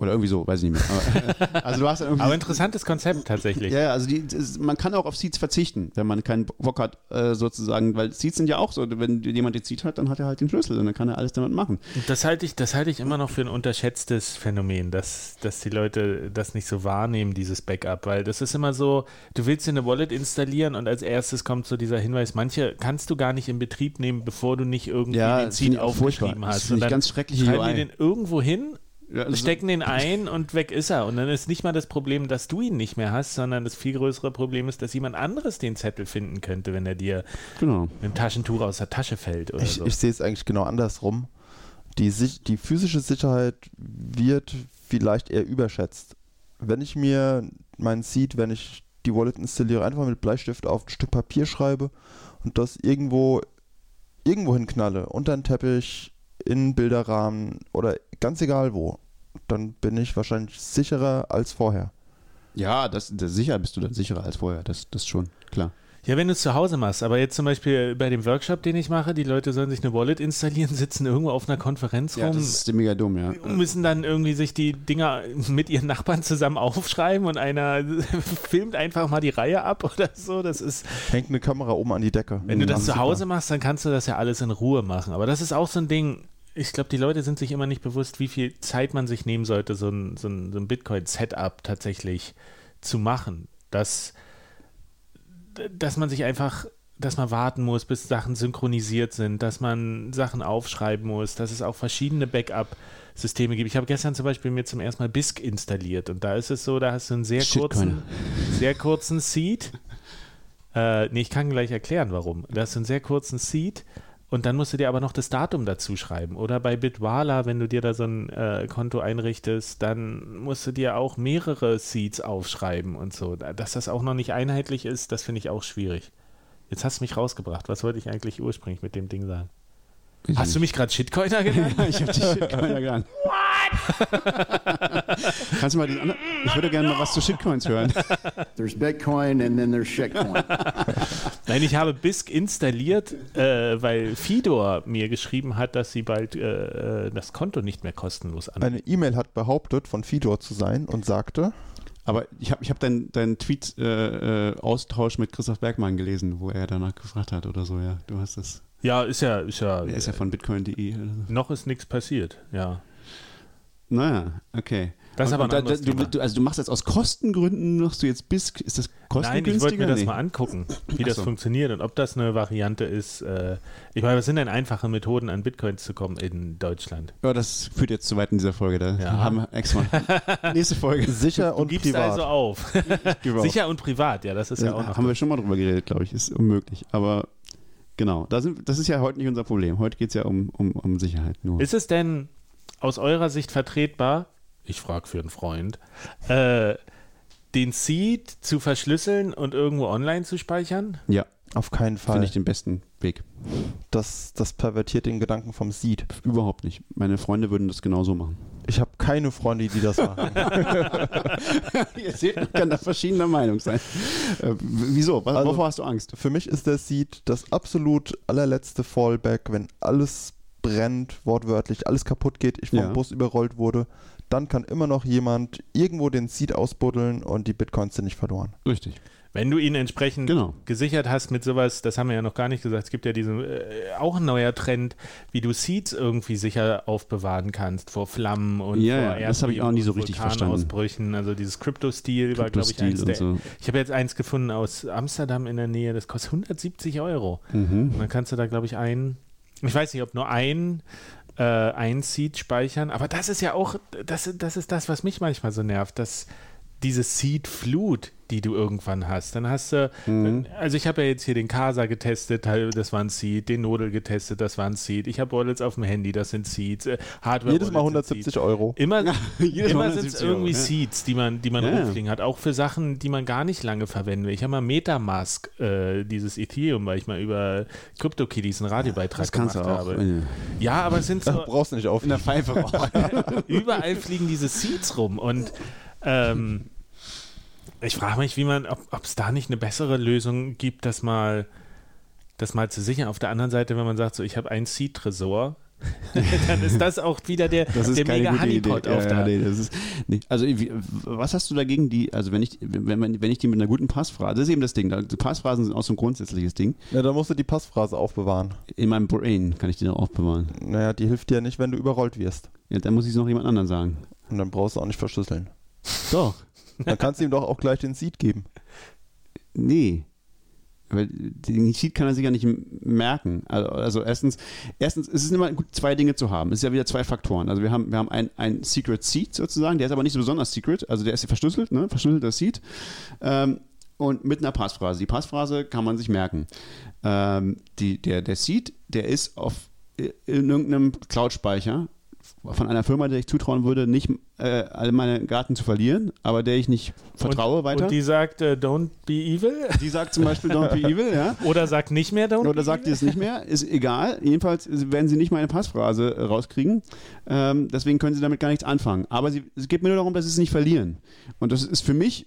Oder irgendwie so, weiß ich nicht mehr. Aber, also du hast irgendwie Aber interessantes Konzept tatsächlich. ja, ja, also die, das, man kann auch auf Seeds verzichten, wenn man keinen Bock hat, äh, sozusagen, weil Seeds sind ja auch so, wenn jemand den Seed hat, dann hat er halt den Schlüssel und dann kann er alles damit machen. Das halte ich, das halte ich immer noch für ein unterschätztes Phänomen, dass, dass die Leute das nicht so wahrnehmen, dieses Backup, weil das ist immer so, du willst dir eine Wallet installieren und als erstes kommt so dieser Hinweis, manche kannst du gar nicht in Betrieb nehmen, bevor du nicht irgendwie den das Seed aufgeschrieben Das hast. dann ganz schreckliche schreiben UI. die den irgendwo hin, Ja, also- stecken den ein und weg ist er. Und dann ist nicht mal das Problem, dass du ihn nicht mehr hast, sondern das viel größere Problem ist, dass jemand anderes den Zettel finden könnte, wenn er dir Genau. mit dem Taschentuch aus der Tasche fällt oder Ich, so. ich sehe es eigentlich genau andersrum. Die, die physische Sicherheit wird vielleicht eher überschätzt. Wenn ich mir meinen Seed, wenn ich die Wallet installiere, einfach mit Bleistift auf ein Stück Papier schreibe und das irgendwo irgendwo hinknalle, unter den Teppich, in Bilderrahmen oder ganz egal wo, dann bin ich wahrscheinlich sicherer als vorher. Ja, das, das, sicher bist du dann sicherer als vorher, das, das schon, klar. Ja, wenn du es zu Hause machst, aber jetzt zum Beispiel bei dem Workshop, den ich mache, die Leute sollen sich eine Wallet installieren, sitzen irgendwo auf einer Konferenz Ja, rum, das ist mega dumm, ja. müssen dann irgendwie sich die Dinger mit ihren Nachbarn zusammen aufschreiben und einer filmt einfach mal die Reihe ab oder so. Das ist, Hängt eine Kamera oben an die Decke. wenn du das Ganz zu super. Hause machst, dann kannst du das ja alles in Ruhe machen. Aber das ist auch so ein Ding. Ich glaube, die Leute sind sich immer nicht bewusst, wie viel Zeit man sich nehmen sollte, so ein, so ein, so ein Bitcoin-Setup tatsächlich zu machen. Dass, dass man sich einfach, dass man warten muss, bis Sachen synchronisiert sind, dass man Sachen aufschreiben muss, dass es auch verschiedene Backup-Systeme gibt. Ich habe gestern zum Beispiel mir zum ersten Mal BISC installiert und da ist es so, da hast du einen sehr Shitcoin. kurzen, sehr kurzen Seed. Äh, nee, ich kann gleich erklären, warum. Da hast du einen sehr kurzen Seed Und dann musst du dir aber noch das Datum dazu schreiben. Oder bei Bitwala, wenn du dir da so ein äh, Konto einrichtest, dann musst du dir auch mehrere Seeds aufschreiben und so. Dass das auch noch nicht einheitlich ist, das finde ich auch schwierig. Jetzt hast du mich rausgebracht. Was wollte ich eigentlich ursprünglich mit dem Ding sagen? Hast du mich gerade Shitcoiner genannt? ich habe dich Shitcoiner genannt. Kannst du mal den anderen? Ich würde gerne mal was zu Shitcoins hören. There's Bitcoin and then there's Shitcoin. Nein, ich habe BISC installiert, äh, weil Fidor mir geschrieben hat, dass sie bald äh, äh das Konto nicht mehr kostenlos an. Eine E-Mail hat behauptet, von Fidor zu sein und sagte. Aber ich habe ich hab deinen dein Tweet-Austausch äh, mit Christoph Bergmann gelesen, wo er danach gefragt hat oder so, ja. Du hast das. Ja, ist ja. Ist ja er ist ja von bitcoin.de. Noch ist nichts passiert, ja. Naja, okay. Das ist aber ein da, du, du, Also du machst jetzt aus Kostengründen, machst du jetzt bis, ist das kostengünstiger? Nein, ich wollte mir das nee. mal angucken, wie Ach das so. funktioniert und ob das eine Variante ist. Äh, ich meine, was sind denn einfache Methoden, an Bitcoins zu kommen in Deutschland? Ja, das führt jetzt zu weit in dieser Folge. Da Ja. haben wir extra. Nächste Folge. Sicher Du und gibst privat. also auf. Sicher und privat, ja, das ist ja auch noch. haben wir schon mal drüber geredet, glaube ich. Ist unmöglich. Aber genau, da sind, das ist ja heute nicht unser Problem. Heute geht es ja um, um, um Sicherheit nur. Ist es denn aus eurer Sicht vertretbar, ich frage für einen Freund, äh, den Seed zu verschlüsseln und irgendwo online zu speichern? ja, Auf keinen Fall. finde ich den besten Weg. das, das pervertiert den Gedanken vom Seed. Überhaupt nicht. Meine Freunde würden das genauso machen. Ich habe keine Freunde, die das machen. Ihr seht, man kann da verschiedener Meinung sein. Äh, wieso? Was, Also- wovor hast du Angst? Für mich ist der Seed das absolut allerletzte Fallback, wenn alles brennt, wortwörtlich, alles kaputt geht, ich vom Ja. Bus überrollt wurde, dann kann immer noch jemand irgendwo den Seed ausbuddeln und die Bitcoins sind nicht verloren. Richtig. Wenn du ihn entsprechend Genau. gesichert hast mit sowas, das haben wir ja noch gar nicht gesagt, es gibt ja diesen, äh, auch ein neuer Trend, wie du Seeds irgendwie sicher aufbewahren kannst vor Flammen und Ja, vor ja, das habe ich auch nie so richtig verstanden. Also dieses Crypto-Stil war, glaube ich, eins der. so. Ich habe jetzt eins gefunden aus Amsterdam in der Nähe, das kostet 170 Euro. Mhm. Und dann kannst du da, glaube ich, ein, ich weiß nicht, ob nur ein, äh, ein Seed speichern, aber das ist ja auch, das, das ist das, was mich manchmal so nervt, dass diese Seed-Flut, die du irgendwann hast, dann hast du, Mhm. also ich habe ja jetzt hier den Casa getestet, teil- das war ein Seed, den Nodel getestet, das war ein Seed, ich habe Wallets auf dem Handy, das sind Seeds, äh, Hardware Jedes Mal Wallets sind 170 Euro. Immer, Jedes Mal immer sind es 170 Euro, irgendwie ja. Seeds, die man, die man Ja, rumfliegen hat, auch für Sachen, die man gar nicht lange verwenden will. Ich habe mal Metamask, äh, dieses Ethereum, weil ich mal über CryptoKitties einen Radiobeitrag Das kannst du gemacht auch. habe. Ja, aber es sind Da so, brauchst du nicht auf. In der Pfeife überall fliegen diese Seeds rum und ähm, ich frage mich, wie man, ob es da nicht eine bessere Lösung gibt, das mal, das mal zu sichern. Auf der anderen Seite, wenn man sagt, so ich habe einen Seed-Tresor, dann ist das auch wieder der, Das ist der keine mega gute Idee. Honeypot auf Ja, der. ja, nee, ist, nee. Also was hast du dagegen, die, also wenn ich, wenn, man, wenn ich die mit einer guten Passphrase, das ist eben das Ding, die Passphrasen sind auch so ein grundsätzliches Ding. Ja, da musst du die Passphrase aufbewahren. In meinem Brain kann ich die noch aufbewahren. Naja, die hilft dir nicht, wenn du überrollt wirst. Ja, dann muss ich es noch jemand anderen sagen. Und dann brauchst du auch nicht verschlüsseln. Doch. Dann kannst du ihm doch auch gleich den Seed geben. Nee. Weil den Sheet kann er sich ja nicht merken. Also, also erstens, erstens es ist immer gut, zwei Dinge zu haben. Es ist ja wieder zwei Faktoren. Also wir haben, wir haben ein, ein Secret Seed sozusagen, der ist aber nicht so besonders secret, also der ist ja verschlüsselt, ne? verschlüsselter Seed. Ähm, und mit einer Passphrase. Die Passphrase kann man sich merken. Ähm, die, der, der Seed, der ist auf in irgendeinem Cloud-Speicher von einer Firma, der ich zutrauen würde, nicht äh, alle meine Daten zu verlieren, aber der ich nicht vertraue und, weiter. Und die sagt, äh, don't be evil. Die sagt zum Beispiel Don't be evil, ja. Oder sagt nicht mehr don't Oder be sagt die evil. es nicht mehr, ist egal. Jedenfalls werden sie nicht meine Passphrase äh, rauskriegen. Ähm, deswegen können sie damit gar nichts anfangen. Aber sie, es geht mir nur darum, dass sie es nicht verlieren. Und das ist für mich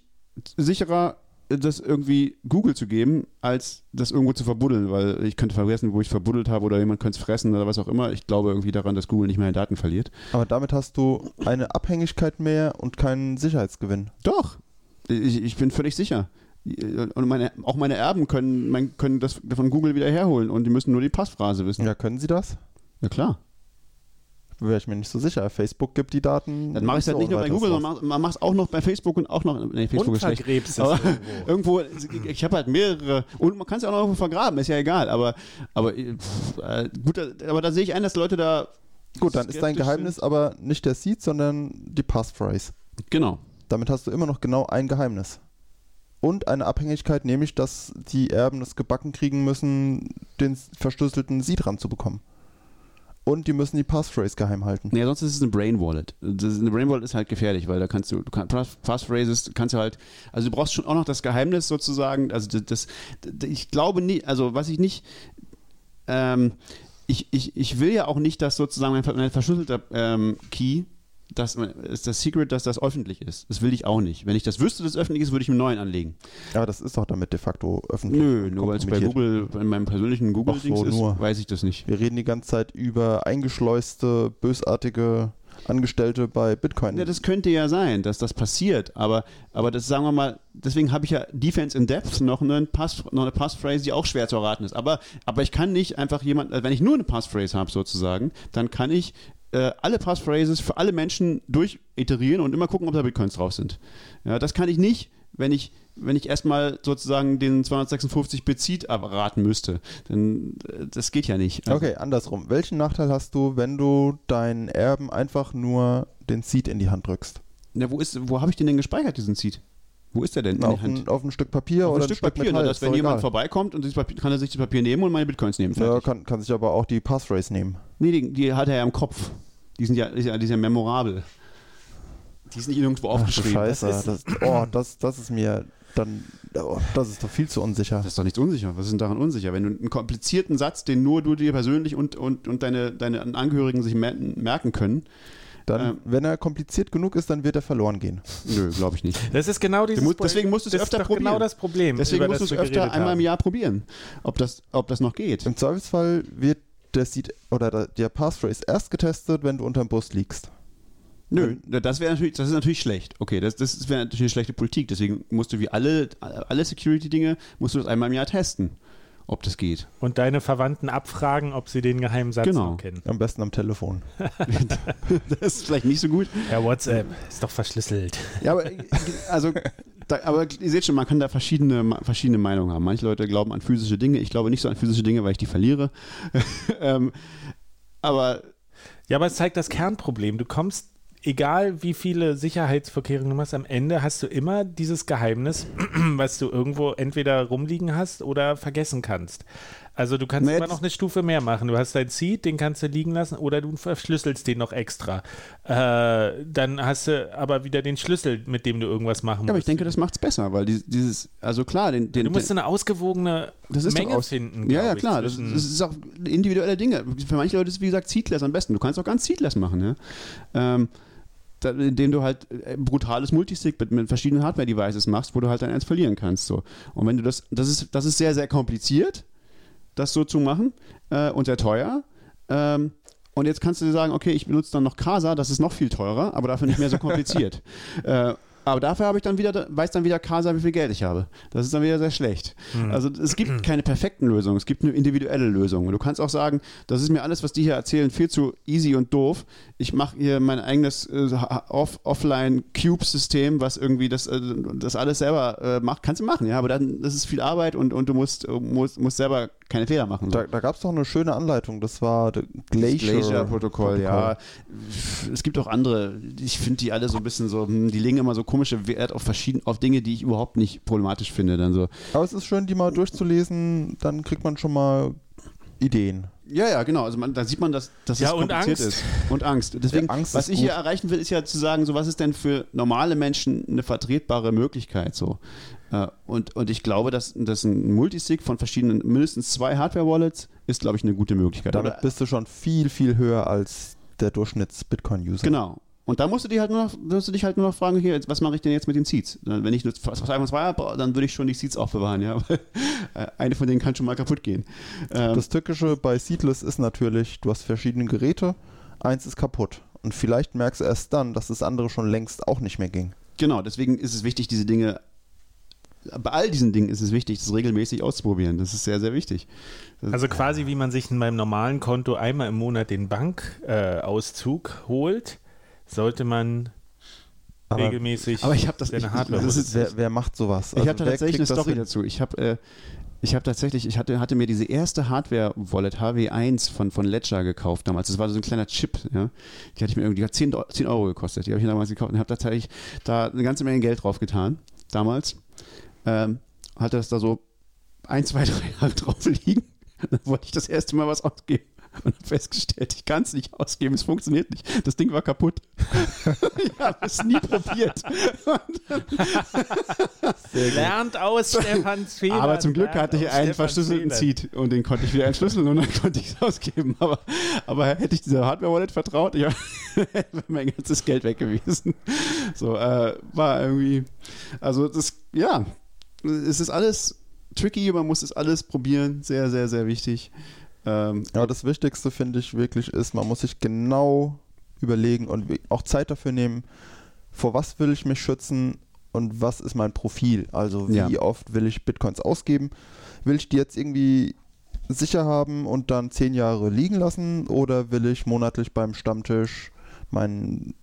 sicherer, das irgendwie Google zu geben, als das irgendwo zu verbuddeln, weil ich könnte vergessen, wo ich verbuddelt habe oder jemand könnte es fressen oder was auch immer. Ich glaube irgendwie daran, dass Google nicht meine Daten verliert. Aber damit hast du eine Abhängigkeit mehr und keinen Sicherheitsgewinn. Doch, ich, ich bin völlig sicher. Und meine, auch meine Erben können, können das von Google wieder herholen und die müssen nur die Passphrase wissen. Ja, können sie das? ja klar. Wäre ich mir nicht so sicher. Facebook gibt die Daten. Dann mache ich es halt nicht nur bei Google, sondern man macht es auch noch bei Facebook und auch noch. Nee, Facebook Und ist schlecht. vergräbst es Aber irgendwo. irgendwo, ich habe halt mehrere. Und man kann es ja auch noch irgendwo vergraben, ist ja egal. Aber, aber pff, äh, gut, da- aber da sehe ich ein, dass Leute da. Gut, dann ist dein Geheimnis aber nicht der Seed, sondern die Passphrase. Sind. Genau. Damit hast du immer noch genau ein Geheimnis. und eine Abhängigkeit, nämlich, dass die Erben es gebacken kriegen müssen, den verschlüsselten Seed ranzubekommen. Und die müssen die Passphrase geheim halten. Ja, sonst ist es eine Brain Wallet. Das, eine Brain Wallet ist halt gefährlich, weil da kannst du, du kann, Passphrases kannst du halt, also du brauchst schon auch noch das Geheimnis sozusagen. Also das, das, das ich glaube nie, also was ich nicht, ähm, ich, ich, ich will ja auch nicht, dass sozusagen mein, mein verschlüsselter ähm, Key das ist das Secret, dass das öffentlich ist. Das will ich auch nicht. Wenn ich das wüsste, dass es öffentlich ist, würde ich einen neuen anlegen. Aber das ist doch damit de facto öffentlich. Nö, nur weil es bei Google, bei meinem persönlichen Google-Dings ist, nur. weiß ich das nicht. Wir reden die ganze Zeit über eingeschleuste, bösartige Angestellte bei Bitcoin. Ja, das könnte ja sein, dass das passiert, aber, aber das sagen wir mal, deswegen habe ich ja Defense in Depth noch, einen Pass, noch eine Passphrase, die auch schwer zu erraten ist. Aber, aber ich kann nicht einfach jemand, also wenn ich nur eine Passphrase habe sozusagen, dann kann ich äh, alle Passphrases für alle Menschen durchiterieren und immer gucken, ob da Bitcoins drauf sind. Ja, das kann ich nicht, wenn ich, wenn ich erstmal sozusagen den 256-Bit Seed erraten müsste. Denn äh, das geht ja nicht. Also okay, andersrum. Welchen Nachteil hast du, wenn du deinen Erben einfach nur den Seed in die Hand drückst? Na, wo wo habe ich den denn gespeichert, diesen Seed? Wo ist der denn? Auf ein, auf, ein, Stück Papier auf oder ein Stück, Stück Papier, Metall, dass wenn jemand egal. vorbeikommt und Papier, kann er sich das Papier nehmen und meine Bitcoins nehmen. Fertig. Ja, kann, kann sich aber auch die Passphrase nehmen. Nee, die, die, hat er ja im Kopf. Die sind ja, die sind ja memorabel. Die ist nicht nirgendwo aufgeschrieben. Ach, Scheiße, das ist, das, oh, das, das ist mir dann, oh, das ist doch viel zu unsicher. Das ist doch nichts unsicher. Was ist denn daran unsicher? Wenn du einen komplizierten Satz, den nur du dir persönlich und, und, und deine, deine Angehörigen sich merken können, dann, ähm, wenn er kompliziert genug ist, dann wird er verloren gehen. Nö, glaube ich nicht. Das ist genau dieses musst, Deswegen musst du es öfter probieren. genau das Problem. Deswegen musst du es öfter einmal im Jahr probieren, ob das, ob das noch geht. Im Zweifelsfall wird der Seed oder der Passphrase erst getestet, wenn du unterm Bus liegst. Nö, das wäre natürlich, das ist natürlich schlecht. Okay, das, das wäre natürlich eine schlechte Politik. Deswegen musst du wie alle, alle Security-Dinge, musst du das einmal im Jahr testen, ob das geht. Und deine Verwandten abfragen, ob sie den geheimen Satz genau. kennen. Am besten am Telefon. das ist vielleicht nicht so gut. Ja, WhatsApp ist doch verschlüsselt. Ja, aber also da, aber ihr seht schon, man kann da verschiedene, verschiedene Meinungen haben. Manche Leute glauben an physische Dinge. Ich glaube nicht so an physische Dinge, weil ich die verliere. ähm, aber. Ja, aber es zeigt das Kernproblem. Du kommst, egal wie viele Sicherheitsvorkehrungen du machst, am Ende hast du immer dieses Geheimnis, was du irgendwo entweder rumliegen hast oder vergessen kannst. Also du kannst immer noch eine Stufe mehr machen. Du hast dein Seed, den kannst du liegen lassen oder du verschlüsselst den noch extra. Äh, dann hast du aber wieder den Schlüssel, mit dem du irgendwas machen musst. Ja, aber ich denke, das macht es besser, weil dieses, also klar, den, den du musst eine ausgewogene Menge aus, finden. Ja, ja, klar. Das, das, ist auch individuelle Dinge. Für manche Leute ist wie gesagt Seedless am besten. Du kannst auch ganz Seedless machen, ja. Ähm, indem du halt äh, brutales Multisig mit, mit verschiedenen Hardware-Devices machst, wo du halt dann eins verlieren kannst. So. Und wenn du das, das ist, das ist sehr, sehr kompliziert, das so zu machen äh, und sehr teuer. Ähm, und jetzt kannst du dir sagen, okay, ich benutze dann noch Casa, das ist noch viel teurer, aber dafür nicht mehr so kompliziert. äh, aber dafür habe ich dann wieder, weiß dann wieder Casa, wie viel Geld ich habe. Das ist dann wieder sehr schlecht. Mhm. Also es gibt keine perfekten Lösungen, es gibt nur individuelle Lösungen. Du kannst auch sagen, das ist mir alles, was die hier erzählen, viel zu easy und doof. Ich mache hier mein eigenes äh, off Offline-Cube-System, was irgendwie das, äh, das alles selber äh, macht. Kannst du machen, ja, aber dann das ist viel Arbeit und, und du musst, musst, musst selber keine Fehler machen. So. Da, da gab es doch eine schöne Anleitung, das war Glacier-Protokoll, Glacier ja. Es gibt auch andere, ich finde die alle so ein bisschen so, hm, die legen immer so komische Wert auf verschiedene, auf Dinge, die ich überhaupt nicht problematisch finde. Dann so. Aber es ist schön, die mal durchzulesen, dann kriegt man schon mal Ideen. Ja, ja, genau. Also man, da sieht man, dass, dass ja, es kompliziert und ist. Und Angst. Deswegen, ja, Angst was ich hier erreichen will, ist ja zu sagen, so was ist denn für normale Menschen eine vertretbare Möglichkeit so. Äh, und, und ich glaube, dass, dass ein Multisig von verschiedenen, mindestens zwei Hardware-Wallets ist, glaube ich, eine gute Möglichkeit. Damit bist du schon viel, viel höher als der Durchschnitts-Bitcoin-User. Genau. Und da musst du, dich halt nur noch, musst du dich halt nur noch fragen, hier, was mache ich denn jetzt mit den Seeds? Wenn ich nur zwei von zwei habe, dann würde ich schon die Seeds aufbewahren, ja. Eine von denen kann schon mal kaputt gehen. Ähm, das Tückische bei Seedless ist natürlich, du hast verschiedene Geräte, eins ist kaputt. Und vielleicht merkst du erst dann, dass das andere schon längst auch nicht mehr ging. Genau, deswegen ist es wichtig, diese Dinge bei all diesen Dingen ist es wichtig, das regelmäßig auszuprobieren. Das ist sehr, sehr wichtig. Das also quasi wie man sich in meinem normalen Konto einmal im Monat den Bankauszug äh, holt, sollte man aber, regelmäßig aber ich habe das, seine ich, Hardware. Das ist, wer, wer, macht sowas? Also ich habe tatsächlich eine Story dazu. Ich habe äh, ich habe tatsächlich, ich hatte, hatte mir diese erste Hardware-Wallet HW1 von, von Ledger gekauft damals. Das war so ein kleiner Chip, ja. Die hatte ich mir irgendwie, die hat 10, 10 Euro gekostet. Die habe ich damals gekauft und habe tatsächlich da eine ganze Menge Geld drauf getan, damals. ähm, hatte das da so ein, zwei, drei Jahre drauf liegen. Dann wollte ich das erste Mal was ausgeben und habe festgestellt, ich kann es nicht ausgeben, es funktioniert nicht. Das Ding war kaputt. ich habe es nie probiert. Lernt aus Stefans Fehlern. Aber zum Glück hatte ich einen Stefans verschlüsselten. Seed und den konnte ich wieder entschlüsseln und dann konnte ich es ausgeben. Aber, aber hätte ich dieser Hardware-Wallet vertraut, ich wäre mein ganzes Geld weg gewesen. So, äh, war irgendwie, also das, ja, es ist alles tricky, man muss es alles probieren, sehr, sehr, sehr wichtig. Ähm, Ja, das Wichtigste finde ich wirklich ist, man muss sich genau überlegen und auch Zeit dafür nehmen, vor was will ich mich schützen und was ist mein Profil. Also wie Ja. oft will ich Bitcoins ausgeben? Will ich die jetzt irgendwie sicher haben und dann zehn Jahre liegen lassen oder will ich monatlich beim Stammtisch mein,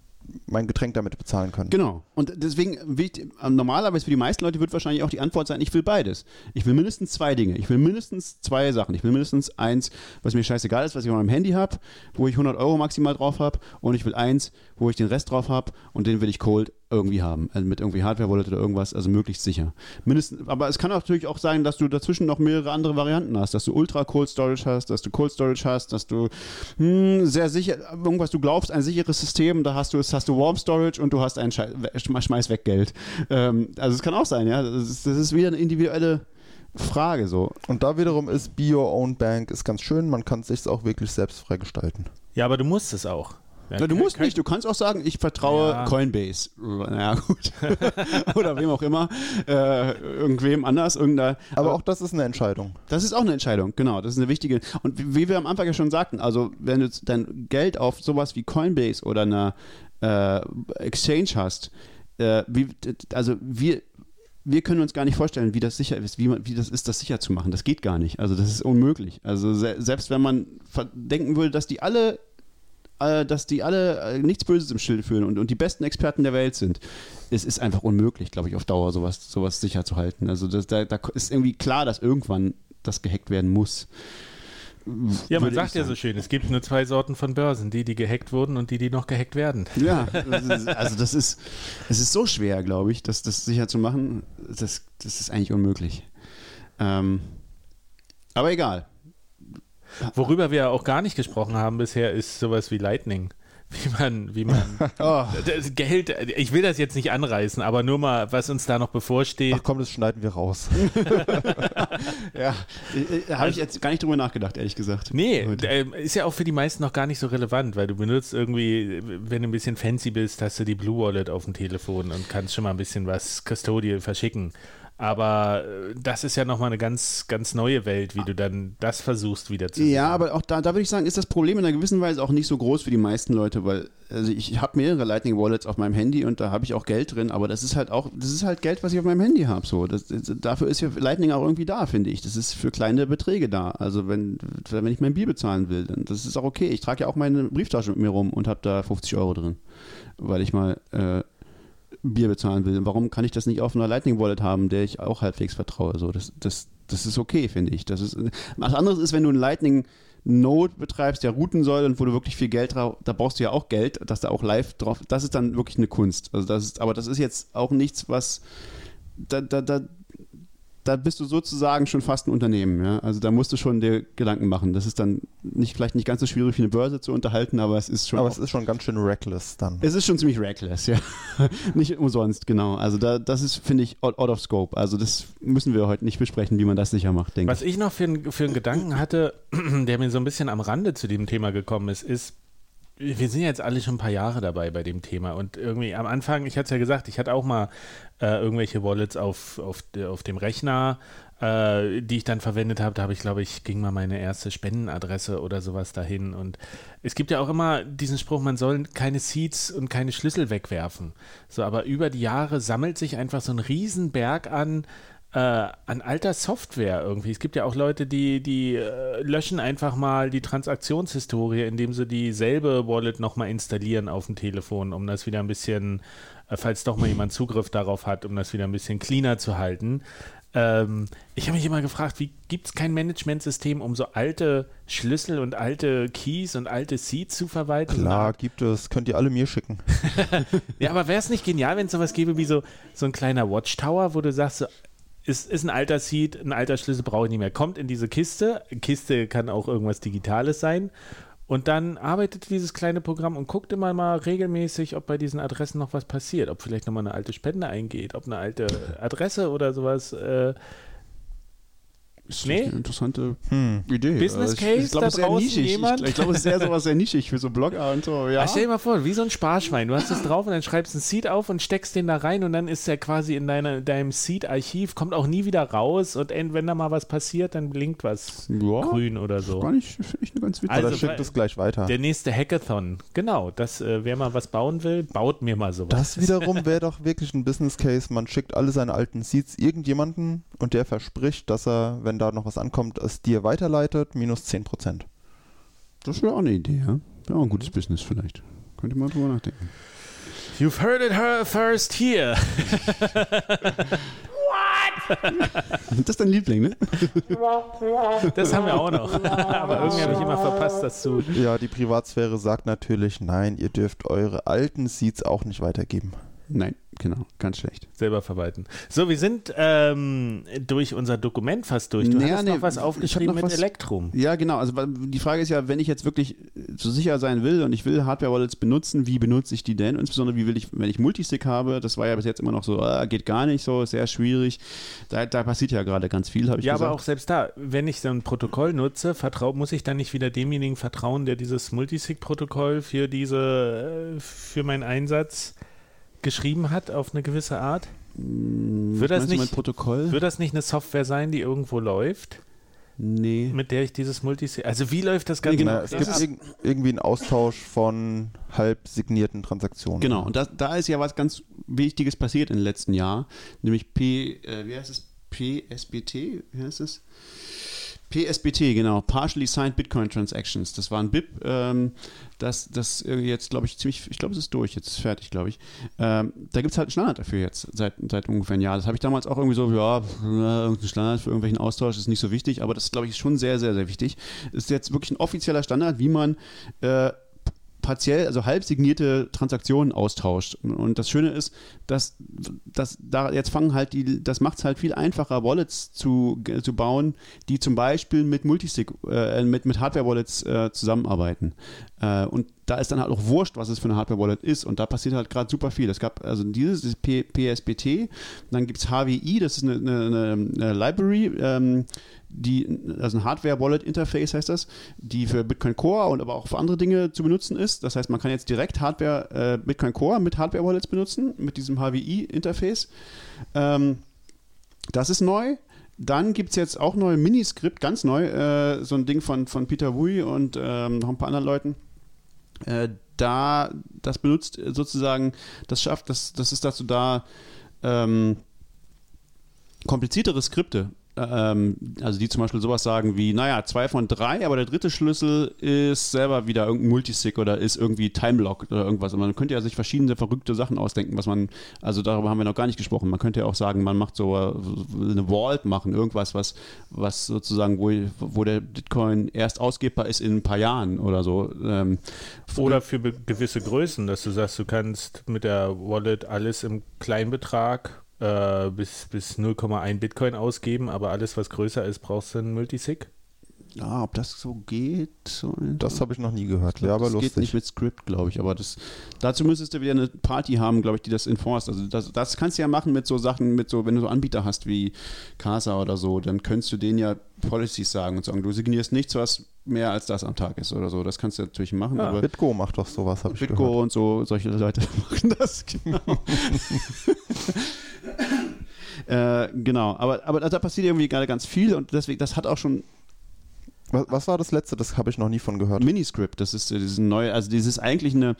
mein Getränk damit bezahlen können? Genau. Und deswegen, wichtig- äh, normalerweise für die meisten Leute wird wahrscheinlich auch die Antwort sein, ich will beides. Ich will mindestens zwei Dinge. Ich will mindestens zwei Sachen. Ich will mindestens eins, was mir scheißegal ist, was ich auf meinem Handy habe, wo ich 100 Euro maximal drauf habe. Und ich will eins, wo ich den Rest drauf habe und den will ich cold irgendwie haben. Also mit irgendwie Hardware-Wallet oder irgendwas, also möglichst sicher. Mindestens, aber es kann natürlich auch sein, dass du dazwischen noch mehrere andere Varianten hast. Dass du Ultra Cold Storage hast, dass du Cold Storage hast, dass du hm, sehr sicher, irgendwas du glaubst, ein sicheres System, da hast du, hast du Warm Storage und du hast ein Schei- Schme- Schmeiß weg Geld. Ähm, also es kann auch sein, ja. Das ist, das ist wieder eine individuelle Frage so. Und da wiederum ist Be Your Own Bank ist ganz schön, man kann es sich auch wirklich selbst freigestalten. Ja, aber du musst es auch. Ja, Na, du musst nicht, du kannst auch sagen, ich vertraue Ja. Coinbase. Naja, gut. Oder wem auch immer. Äh, irgendwem anders, irgendeiner. Aber auch das ist eine Entscheidung. Das ist auch eine Entscheidung, genau. Das ist eine wichtige. Und wie, wie wir am Anfang ja schon sagten, also wenn du dein Geld auf sowas wie Coinbase oder einer äh, Exchange hast, äh, wie, also wir, wir können uns gar nicht vorstellen, wie das sicher ist, wie, man, wie das ist, das sicher zu machen. Das geht gar nicht. Also das ist unmöglich. Also se selbst wenn man denken würde, dass die alle äh, dass die alle äh, nichts Böses im Schild führen und, und die besten Experten der Welt sind. Es ist einfach unmöglich, glaube ich, auf Dauer sowas, sowas sicher zu halten. Also das, da, da ist irgendwie klar, dass irgendwann das gehackt werden muss. Ja, man sagt ja so schön, es gibt nur zwei Sorten von Börsen, die, die gehackt wurden und die, die noch gehackt werden. Ja, also das ist, es ist so schwer, glaube ich, das, das sicher zu machen. Das, das ist eigentlich unmöglich. Ähm, aber egal. Worüber wir auch gar nicht gesprochen haben bisher, ist sowas wie Lightning. Wie man, wie man Oh, das Geld, ich will das jetzt nicht anreißen, aber nur mal, was uns da noch bevorsteht. Ach komm, das schneiden wir raus. ja, äh, habe ich jetzt gar nicht drüber nachgedacht, ehrlich gesagt. Nee, ist ja auch für die meisten noch gar nicht so relevant, weil du benutzt irgendwie, wenn du ein bisschen fancy bist, hast du die Blue Wallet auf dem Telefon und kannst schon mal ein bisschen was Custodial verschicken. Aber äh, das ist ja nochmal eine ganz, ganz neue Welt, wie du dann das versuchst wieder zu Ja, sichern. aber auch da, da würde ich sagen, ist das Problem in einer gewissen Weise auch nicht so groß für die meisten Leute, weil also ich habe mehrere Lightning Wallets auf meinem Handy und da habe ich auch Geld drin, aber das ist halt auch, das ist halt Geld, was ich auf meinem Handy habe. So, das, dafür ist ja Lightning auch irgendwie da, finde ich. Das ist für kleine Beträge da. Also wenn, wenn ich mein Bier bezahlen will, dann das ist auch okay. Ich trage ja auch meine Brieftasche mit mir rum und habe da 50 Euro drin, weil ich mal äh, Bier bezahlen will. Warum kann ich das nicht auf einer Lightning Wallet haben, der ich auch halbwegs vertraue? So, das, das, das ist okay, finde ich. Das ist, was anderes ist, wenn du einen Lightning Node betreibst, der routen soll und wo du wirklich viel Geld drauf, da brauchst du ja auch Geld, dass da auch live drauf, das ist dann wirklich eine Kunst. Also das ist, aber das ist jetzt auch nichts, was, da, da, da, da bist du sozusagen schon fast ein Unternehmen, ja. Also da musst du schon dir Gedanken machen. Das ist dann nicht, vielleicht nicht ganz so schwierig wie eine Börse zu unterhalten, aber es ist schon. Aber es ist schon ganz schön reckless dann. es ist schon ziemlich reckless, ja. nicht umsonst, genau. Also da, das ist, finde ich, out, out of scope. Also das müssen wir heute nicht besprechen, wie man das sicher macht, denke Was ich. ich noch für, einen- für einen Gedanken hatte, der mir so ein bisschen am Rande zu dem Thema gekommen ist, ist, wir sind jetzt alle schon ein paar Jahre dabei bei dem Thema und irgendwie am Anfang, ich hatte es ja gesagt, ich hatte auch mal äh, irgendwelche Wallets auf, auf, auf dem Rechner, äh, die ich dann verwendet habe. Da habe ich, glaube ich, ging mal meine erste Spendenadresse oder sowas dahin. Und es gibt ja auch immer diesen Spruch, man soll keine Seeds und keine Schlüssel wegwerfen. So, aber über die Jahre sammelt sich einfach so ein Riesenberg an äh, an alter Software irgendwie. Es gibt ja auch Leute, die, die äh, löschen einfach mal die Transaktionshistorie, indem sie dieselbe Wallet nochmal installieren auf dem Telefon, um das wieder ein bisschen, äh, falls doch mal jemand Zugriff darauf hat, um das wieder ein bisschen cleaner zu halten. Ähm, ich habe mich immer gefragt, wie gibt es kein Managementsystem, um so alte Schlüssel und alte Keys und alte Seeds zu verwalten? Klar, gibt es. Könnt ihr alle mir schicken. Ja, aber wäre es nicht genial, wenn es sowas gäbe wie so, so ein kleiner Watchtower, wo du sagst, so, ist, ist ein alter Seed, ein alter Schlüssel brauche ich nicht mehr. Kommt in diese Kiste. Kiste kann auch irgendwas Digitales sein. Und dann arbeitet dieses kleine Programm und guckt immer mal regelmäßig, ob bei diesen Adressen noch was passiert, ob vielleicht nochmal eine alte Spende eingeht, ob eine alte Adresse oder sowas. Äh, Ist Nee. eine interessante Hm. Idee. Business Also ich, Case ich glaube, da es ist sehr draußen nischig. jemand? Ich, ich glaube, es ist sehr sowas sehr nischig für so Blogger und so. Ja. Ah, stell dir mal vor, wie so ein Sparschwein. Du hast es drauf und dann schreibst einen Seed auf und steckst den da rein und dann ist er quasi in deiner, deinem Seed-Archiv, kommt auch nie wieder raus und wenn da mal was passiert, dann blinkt was Ja. grün oder so. Gar nicht, finde ich eine ganz witzige. Also, schickt es gleich weiter. Der nächste Hackathon. Genau, das, äh, wer mal was bauen will, baut mir mal sowas. Das wiederum wäre doch wirklich ein Business Case. Man schickt alle seine alten Seeds irgendjemanden und der verspricht, dass er, wenn da noch was ankommt, es dir weiterleitet, minus 10%. Das wäre auch eine Idee, ja. Wäre auch ein gutes Business vielleicht. Könnte man drüber nachdenken. You've heard it her first here. Das ist dein Liebling, ne? Das haben wir auch noch. Aber irgendwie habe ich immer verpasst, das zu. Ja, die Privatsphäre sagt natürlich, nein, ihr dürft eure alten Seeds auch nicht weitergeben. Nein, genau. Ganz schlecht. selber verwalten. So, wir sind ähm, durch unser Dokument fast durch. Du Naja, hast nee, noch was aufgeschrieben noch mit was- Elektrum. Ja, genau. Also die Frage ist ja, wenn ich jetzt wirklich so sicher sein will und ich will Hardware-Wallets benutzen, wie benutze ich die denn? Insbesondere, wie will ich, wenn ich Multisig habe, das war ja bis jetzt immer noch so, ah, geht gar nicht so, sehr schwierig. Da, da passiert ja gerade ganz viel, habe ich Ja, gesagt. aber auch selbst da, wenn ich so ein Protokoll nutze, vertrau, muss ich dann nicht wieder demjenigen vertrauen, der dieses Multisig-Protokoll für diese, äh, für meinen Einsatz geschrieben hat auf eine gewisse Art? Hm, wird das nicht- mein Protokoll? Wird das nicht eine Software sein, die irgendwo läuft, nee. mit der ich dieses Multisig, also wie läuft das Ganze? genau. Na, es das gibt irg irgendwie einen Austausch von halb signierten Transaktionen. Genau, und da, da ist ja was ganz Wichtiges passiert im letzten Jahr, nämlich P, äh, wie heißt es? PSBT, wie heißt es? PSBT, genau, Partially Signed Bitcoin Transactions. Das war ein BIP, ähm, das, das jetzt, glaube ich, ziemlich, ich glaube, es ist durch, jetzt ist fertig, glaube ich. Ähm, da gibt es halt einen Standard dafür jetzt, seit, seit ungefähr einem Jahr. Das habe ich damals auch irgendwie so, ja, irgendein Standard für irgendwelchen Austausch ist nicht so wichtig, aber das, glaube ich, ist schon sehr, sehr, sehr wichtig. Ist jetzt wirklich ein offizieller Standard, wie man äh, partiell, also halb signierte Transaktionen austauscht. Und das Schöne ist, dass, dass da jetzt fangen halt die, das macht es halt viel einfacher, Wallets zu, zu bauen, die zum Beispiel mit Multisig, äh, mit, mit Hardware-Wallets äh, zusammenarbeiten. Äh, und da ist dann halt auch wurscht, was es für eine Hardware-Wallet ist. Und da passiert halt gerade super viel. Es gab also dieses das PSBT, dann gibt es HWI, das ist eine, eine, eine Library, ähm, die, also ein Hardware-Wallet-Interface heißt das, die für Bitcoin Core und aber auch für andere Dinge zu benutzen ist. Das heißt, man kann jetzt direkt Hardware, äh, Bitcoin Core mit Hardware-Wallets benutzen, mit diesem HWI-Interface. Ähm, das ist neu. Dann gibt es jetzt auch neue Miniscript, ganz neu, äh, so ein Ding von, von Peter Wui und ähm, noch ein paar anderen Leuten. Äh, da das benutzt äh, sozusagen, das schafft, das, das ist dazu da, ähm, kompliziertere Skripte, also die zum Beispiel sowas sagen wie, naja, zwei von drei, aber der dritte Schlüssel ist selber wieder irgendein Multisig oder ist irgendwie Timelock oder irgendwas. Und man könnte ja sich verschiedene verrückte Sachen ausdenken, was man, also darüber haben wir noch gar nicht gesprochen. Man könnte ja auch sagen, man macht so äh, eine Vault machen, irgendwas, was, was sozusagen, wo, wo der Bitcoin erst ausgebbar ist in ein paar Jahren oder so. Ähm, Oder für gewisse Größen, dass du sagst, du kannst mit der Wallet alles im Kleinbetrag äh, bis, bis 0,1 Bitcoin ausgeben, aber alles, was größer ist, brauchst du einen Multisig. ja, ob das so geht? So Das habe ich noch nie gehört. Ich glaub, ja, aber das lustig. geht nicht mit Script, glaube ich. Aber das, dazu müsstest du wieder eine Party haben, glaube ich, die das enforced. Also das, das kannst du ja machen mit so Sachen, mit so, wenn du so Anbieter hast wie Casa oder so, dann könntest du denen ja Policies sagen und sagen, du signierst nichts, was mehr als das am Tag ist oder so. Das kannst du natürlich machen. Ja, aber Bitgo macht doch sowas, habe ich gehört. Bitgo und so, solche Leute machen das, genau. äh, genau, aber, aber da passiert irgendwie gerade ganz viel und deswegen, das hat auch schon Was, was war das letzte? Das habe ich noch nie von gehört. Miniscript, das ist dieses neue, also dieses eigentlich eine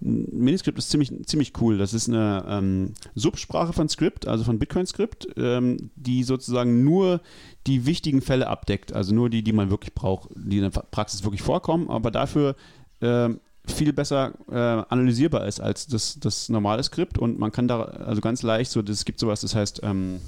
Miniscript ist ziemlich, ziemlich cool. Das ist eine ähm, Subsprache von Script, also von Bitcoin-Script, ähm, die sozusagen nur die wichtigen Fälle abdeckt, also nur die, die man wirklich braucht, die in der Praxis wirklich vorkommen, aber dafür ähm, viel besser äh, analysierbar ist als das, das normale Skript und man kann da also ganz leicht so, es gibt sowas, das heißt ähm,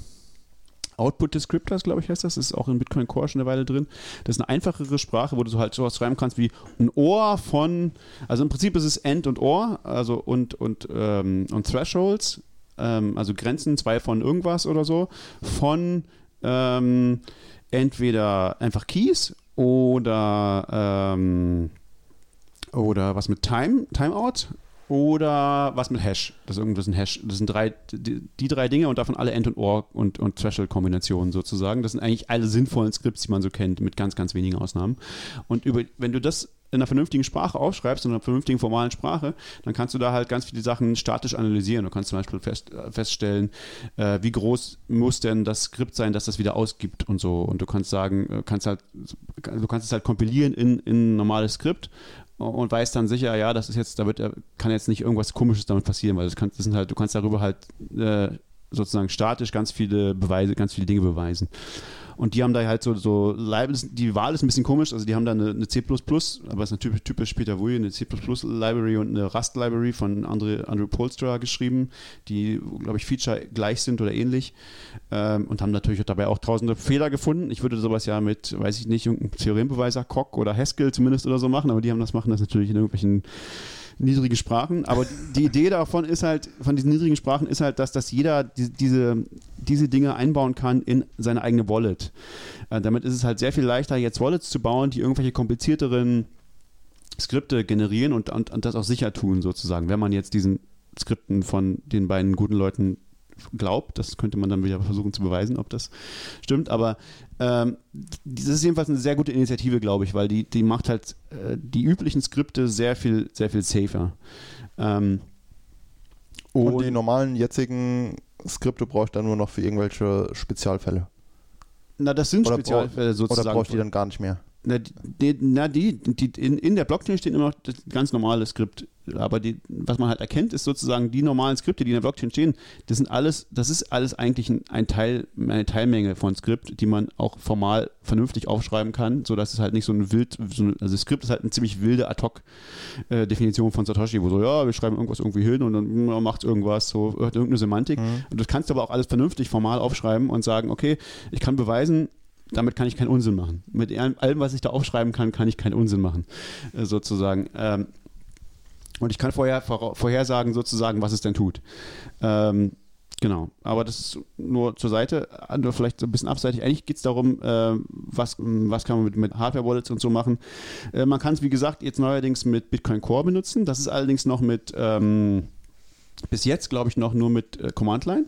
Output Descriptors, glaube ich, heißt das. Das ist auch in Bitcoin Core schon eine Weile drin. Das ist eine einfachere Sprache, wo du so halt sowas schreiben kannst wie ein Ohr von, also im Prinzip ist es End und Ohr, also und, und, ähm, und Thresholds ähm, also Grenzen, zwei von irgendwas oder so, von ähm, entweder einfach Keys oder, ähm, oder was mit Time, Timeout oder was mit Hash. Das ist irgendwas ein Hash. Das sind drei, die, die drei Dinge und davon alle End- und OR und, und Threshold-Kombinationen sozusagen. Das sind eigentlich alle sinnvollen Skripts, die man so kennt, mit ganz, ganz wenigen Ausnahmen. Und über, wenn du das in einer vernünftigen Sprache aufschreibst, in einer vernünftigen formalen Sprache, dann kannst du da halt ganz viele Sachen statisch analysieren. Du kannst zum Beispiel fest, feststellen, äh, wie groß muss denn das Skript sein, dass das wieder ausgibt und so. Und du kannst sagen, äh, kannst halt, du kannst es halt kompilieren in, in ein normales Skript und weißt dann sicher, ja, das ist jetzt, da wird, kann jetzt nicht irgendwas Komisches damit passieren, weil das, kann, das sind halt, du kannst darüber halt äh, sozusagen statisch ganz viele Beweise, ganz viele Dinge beweisen. Und die haben da halt so, so die Wahl ist ein bisschen komisch, also die haben da eine, eine C, aber es ist natürlich typisch Peter Wuyi, eine C Library und eine Rust Library von Andre, Andrew Polstra geschrieben, die, glaube ich, Feature gleich sind oder ähnlich. Ähm, und haben natürlich dabei auch tausende Fehler gefunden. Ich würde sowas ja mit, weiß ich nicht, irgendeinem Theorembeweiser, Cock oder Haskell zumindest oder so machen, aber die haben das machen das natürlich in irgendwelchen niedrige Sprachen. Aber die Idee davon ist halt, von diesen niedrigen Sprachen ist halt, dass, dass jeder die, diese, diese Dinge einbauen kann in seine eigene Wallet. Äh, damit ist es halt sehr viel leichter, jetzt Wallets zu bauen, die irgendwelche komplizierteren Skripte generieren und, und, und das auch sicher tun, sozusagen. Wenn man jetzt diesen Skripten von den beiden guten Leuten glaubt. Das könnte man dann wieder versuchen zu beweisen, ob das stimmt. Aber ähm, das ist jedenfalls eine sehr gute Initiative, glaube ich, weil die, die macht halt äh, die üblichen Skripte sehr viel, sehr viel safer. Ähm, und, und die normalen jetzigen Skripte brauche ich dann nur noch für irgendwelche Spezialfälle. Na, das sind oder Spezialfälle sozusagen. Oder brauche ich die dann gar nicht mehr? Na, die, na, die, die in, in der Blockchain steht immer noch das ganz normale Skript. Aber die, was man halt erkennt, ist sozusagen die normalen Skripte, die in der Blockchain stehen, das sind alles, das ist alles eigentlich ein, Teil, eine Teilmenge von Skript, die man auch formal vernünftig aufschreiben kann, sodass es halt nicht so ein wild, so ein, also Skript ist halt eine ziemlich wilde Ad-Hoc-Definition von Satoshi, wo so, ja, wir schreiben irgendwas irgendwie hin und dann ja, macht irgendwas, so hat irgendeine Semantik. Mhm. Und das kannst du aber auch alles vernünftig formal aufschreiben und sagen, okay, ich kann beweisen, damit kann ich keinen Unsinn machen. Mit allem, was ich da aufschreiben kann, kann ich keinen Unsinn machen, äh, sozusagen. Ähm, und ich kann vorher vorhersagen, sozusagen, was es denn tut. Ähm, genau. Aber das ist nur zur Seite, nur vielleicht so ein bisschen abseitig. Eigentlich geht es darum, äh, was, was kann man mit, mit Hardware-Wallets und so machen. Äh, man kann es, wie gesagt, jetzt neuerdings mit Bitcoin Core benutzen. Das ist allerdings noch mit, ähm, bis jetzt, glaube ich, noch nur mit äh, Command Line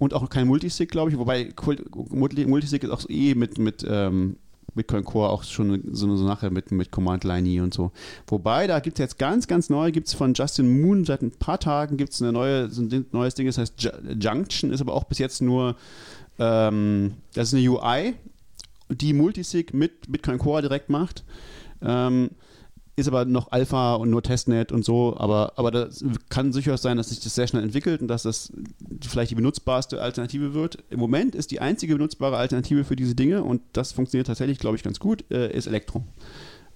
und auch kein Multisig, glaube ich, wobei Multisig ist auch eh mit, mit ähm, Bitcoin Core auch schon so eine Sache mit, mit Command Line und so. Wobei, da gibt es jetzt ganz, ganz neu, gibt es von Justin Moon seit ein paar Tagen gibt es neue, so ein neues Ding, das heißt Junction, ist aber auch bis jetzt nur, ähm, das ist eine UI, die Multisig mit Bitcoin Core direkt macht. Ähm, ist aber noch Alpha und nur Testnet und so, aber, aber das kann sicher sein, dass sich das sehr schnell entwickelt und dass das vielleicht die benutzbarste Alternative wird. Im Moment ist die einzige benutzbare Alternative für diese Dinge und das funktioniert tatsächlich, glaube ich, ganz gut, äh, ist Elektron.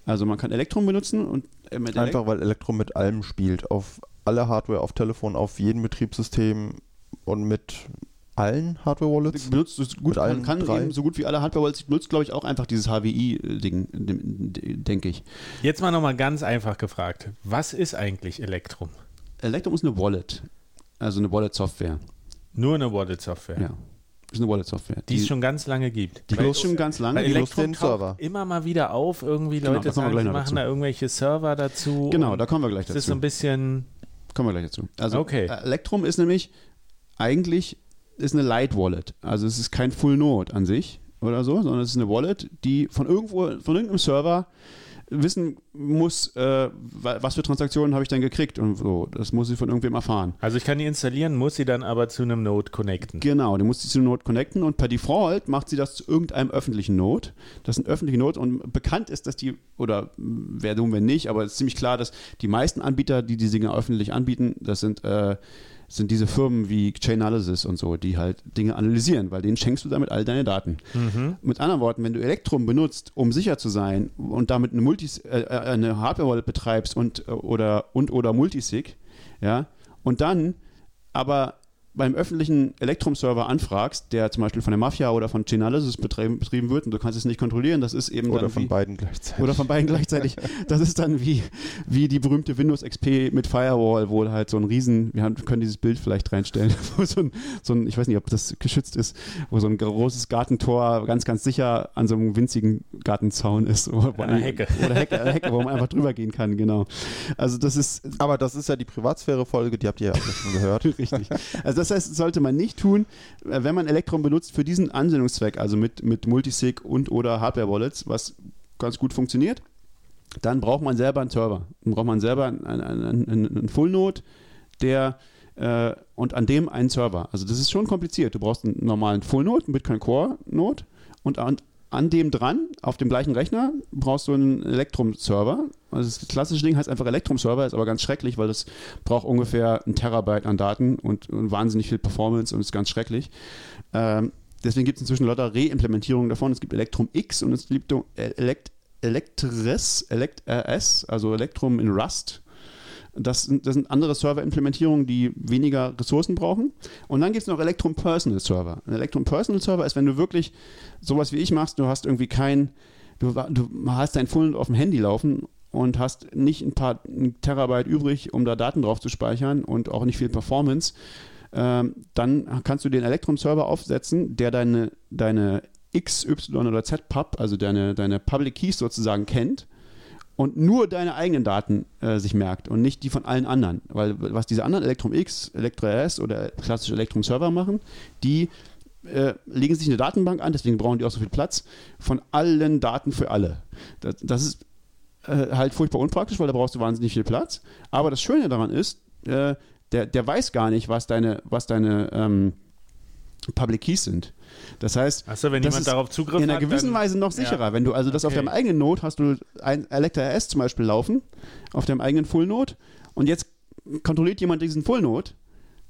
Also man kann Elektron benutzen und äh, Einfach Elekt weil Elektron mit allem spielt, auf alle Hardware, auf Telefon, auf jedem Betriebssystem und mit allen Hardware-Wallets? Benutzt es gut, man kann drei. eben so gut wie alle Hardware-Wallets. Ich benutze, glaube ich, auch einfach dieses HWI-Ding, denke ich. Jetzt mal nochmal ganz einfach gefragt. Was ist eigentlich Elektrum? Elektrum ist eine Wallet. Also eine Wallet-Software. Nur eine Wallet-Software? Ja. Ist eine Wallet-Software. Die, die, es schon ganz lange gibt. Die gibt es schon ganz lange. Weil Elektrum Server. immer mal wieder auf. Irgendwie genau, Leute sagen, sie machen dazu. da irgendwelche Server dazu. Genau, da kommen wir gleich dazu. Das ist so ein bisschen... Kommen wir gleich dazu. Also okay. Elektrum ist nämlich eigentlich ist eine Light Wallet. Also es ist kein Full Node an sich oder so, sondern es ist eine Wallet, die von irgendwo, von irgendeinem Server wissen muss, äh, was für Transaktionen habe ich denn gekriegt und so. Das muss sie von irgendwem erfahren. Also ich kann die installieren, muss sie dann aber zu einem Node connecten. Genau, die muss sie zu einem Node connecten und per Default macht sie das zu irgendeinem öffentlichen Node. Das ist ein öffentlicher Node und bekannt ist, dass die, oder wer dumm, wenn nicht, aber es ist ziemlich klar, dass die meisten Anbieter, die diese Dinge öffentlich anbieten, das sind äh, sind diese Firmen wie Chainalysis und so, die halt Dinge analysieren, weil denen schenkst du damit all deine Daten. Mhm. Mit anderen Worten, wenn du Elektrum benutzt, um sicher zu sein und damit eine, Multis, äh, äh eine Hardware-Wallet betreibst und äh, oder, und oder Multisig, ja, und dann aber beim öffentlichen Electrum-Server anfragst, der zum Beispiel von der Mafia oder von Chainalysis betrieben, betrieben wird und du kannst es nicht kontrollieren, das ist eben Oder dann von wie, beiden gleichzeitig. oder von beiden gleichzeitig. Das ist dann wie, wie die berühmte Windows XP mit Firewall, wo halt so ein Riesen, wir haben, können dieses Bild vielleicht reinstellen, wo so ein, so ein, ich weiß nicht, ob das geschützt ist, wo so ein großes Gartentor ganz, ganz sicher an so einem winzigen Gartenzaun ist. An einer Hecke. Oder Hecke, eine Hecke, wo man einfach drüber gehen kann, genau. Also das ist, Aber das ist ja die Privatsphäre-Folge, die habt ihr ja auch schon gehört. Richtig. Also das heißt, sollte man nicht tun, äh, wenn man Electrum benutzt für diesen Anwendungszweck, also mit, mit Multisig und oder Hardware-Wallets, was ganz gut funktioniert, dann braucht man selber einen Server. Dann braucht man selber einen, einen, einen, Full-Node, der äh, und an dem einen Server. Also das ist schon kompliziert. Du brauchst einen normalen Full-Node, einen Bitcoin Core-Node und an, an dem dran, auf dem gleichen Rechner, brauchst du einen Electrum-Server. Also das klassische Ding heißt einfach Electrum-Server, ist aber ganz schrecklich, weil das braucht ungefähr ein Terabyte an Daten und, und wahnsinnig viel Performance und ist ganz schrecklich. Ähm, deswegen gibt es inzwischen lauter Reimplementierungen davon. Es gibt Electrum X und es gibt Elect Electres, Elect-RS, also Electrum in Rust. Das sind, das sind andere Server-Implementierungen, die weniger Ressourcen brauchen. Und dann gibt es noch Electrum Personal Server. Ein Electrum Personal Server ist, wenn du wirklich sowas wie ich machst, du hast irgendwie kein, du, du hast dein Full auf dem Handy laufen und hast nicht ein paar Terabyte übrig, um da Daten drauf zu speichern und auch nicht viel Performance, ähm, dann kannst du den Electrum-Server aufsetzen, der deine, deine X, Y oder Z-Pub, also deine, deine Public Keys sozusagen kennt und nur deine eigenen Daten äh, sich merkt und nicht die von allen anderen. Weil was diese anderen Electrum X, Electro RS oder klassische Electrum Server machen, die äh, legen sich eine Datenbank an, deswegen brauchen die auch so viel Platz, von allen Daten für alle. Das, das ist äh, halt furchtbar unpraktisch, weil da brauchst du wahnsinnig viel Platz. Aber das Schöne daran ist, äh, der, der weiß gar nicht, was deine, was deine ähm, Public Keys sind. Das heißt, Achso, wenn das jemand ist darauf Zugriff in einer hat, gewissen dann, Weise noch sicherer. Ja. Wenn du also das auf Okay. deinem eigenen Node hast du ein Electra RS zum Beispiel laufen, auf deinem eigenen Full Node und jetzt kontrolliert jemand diesen Full Node,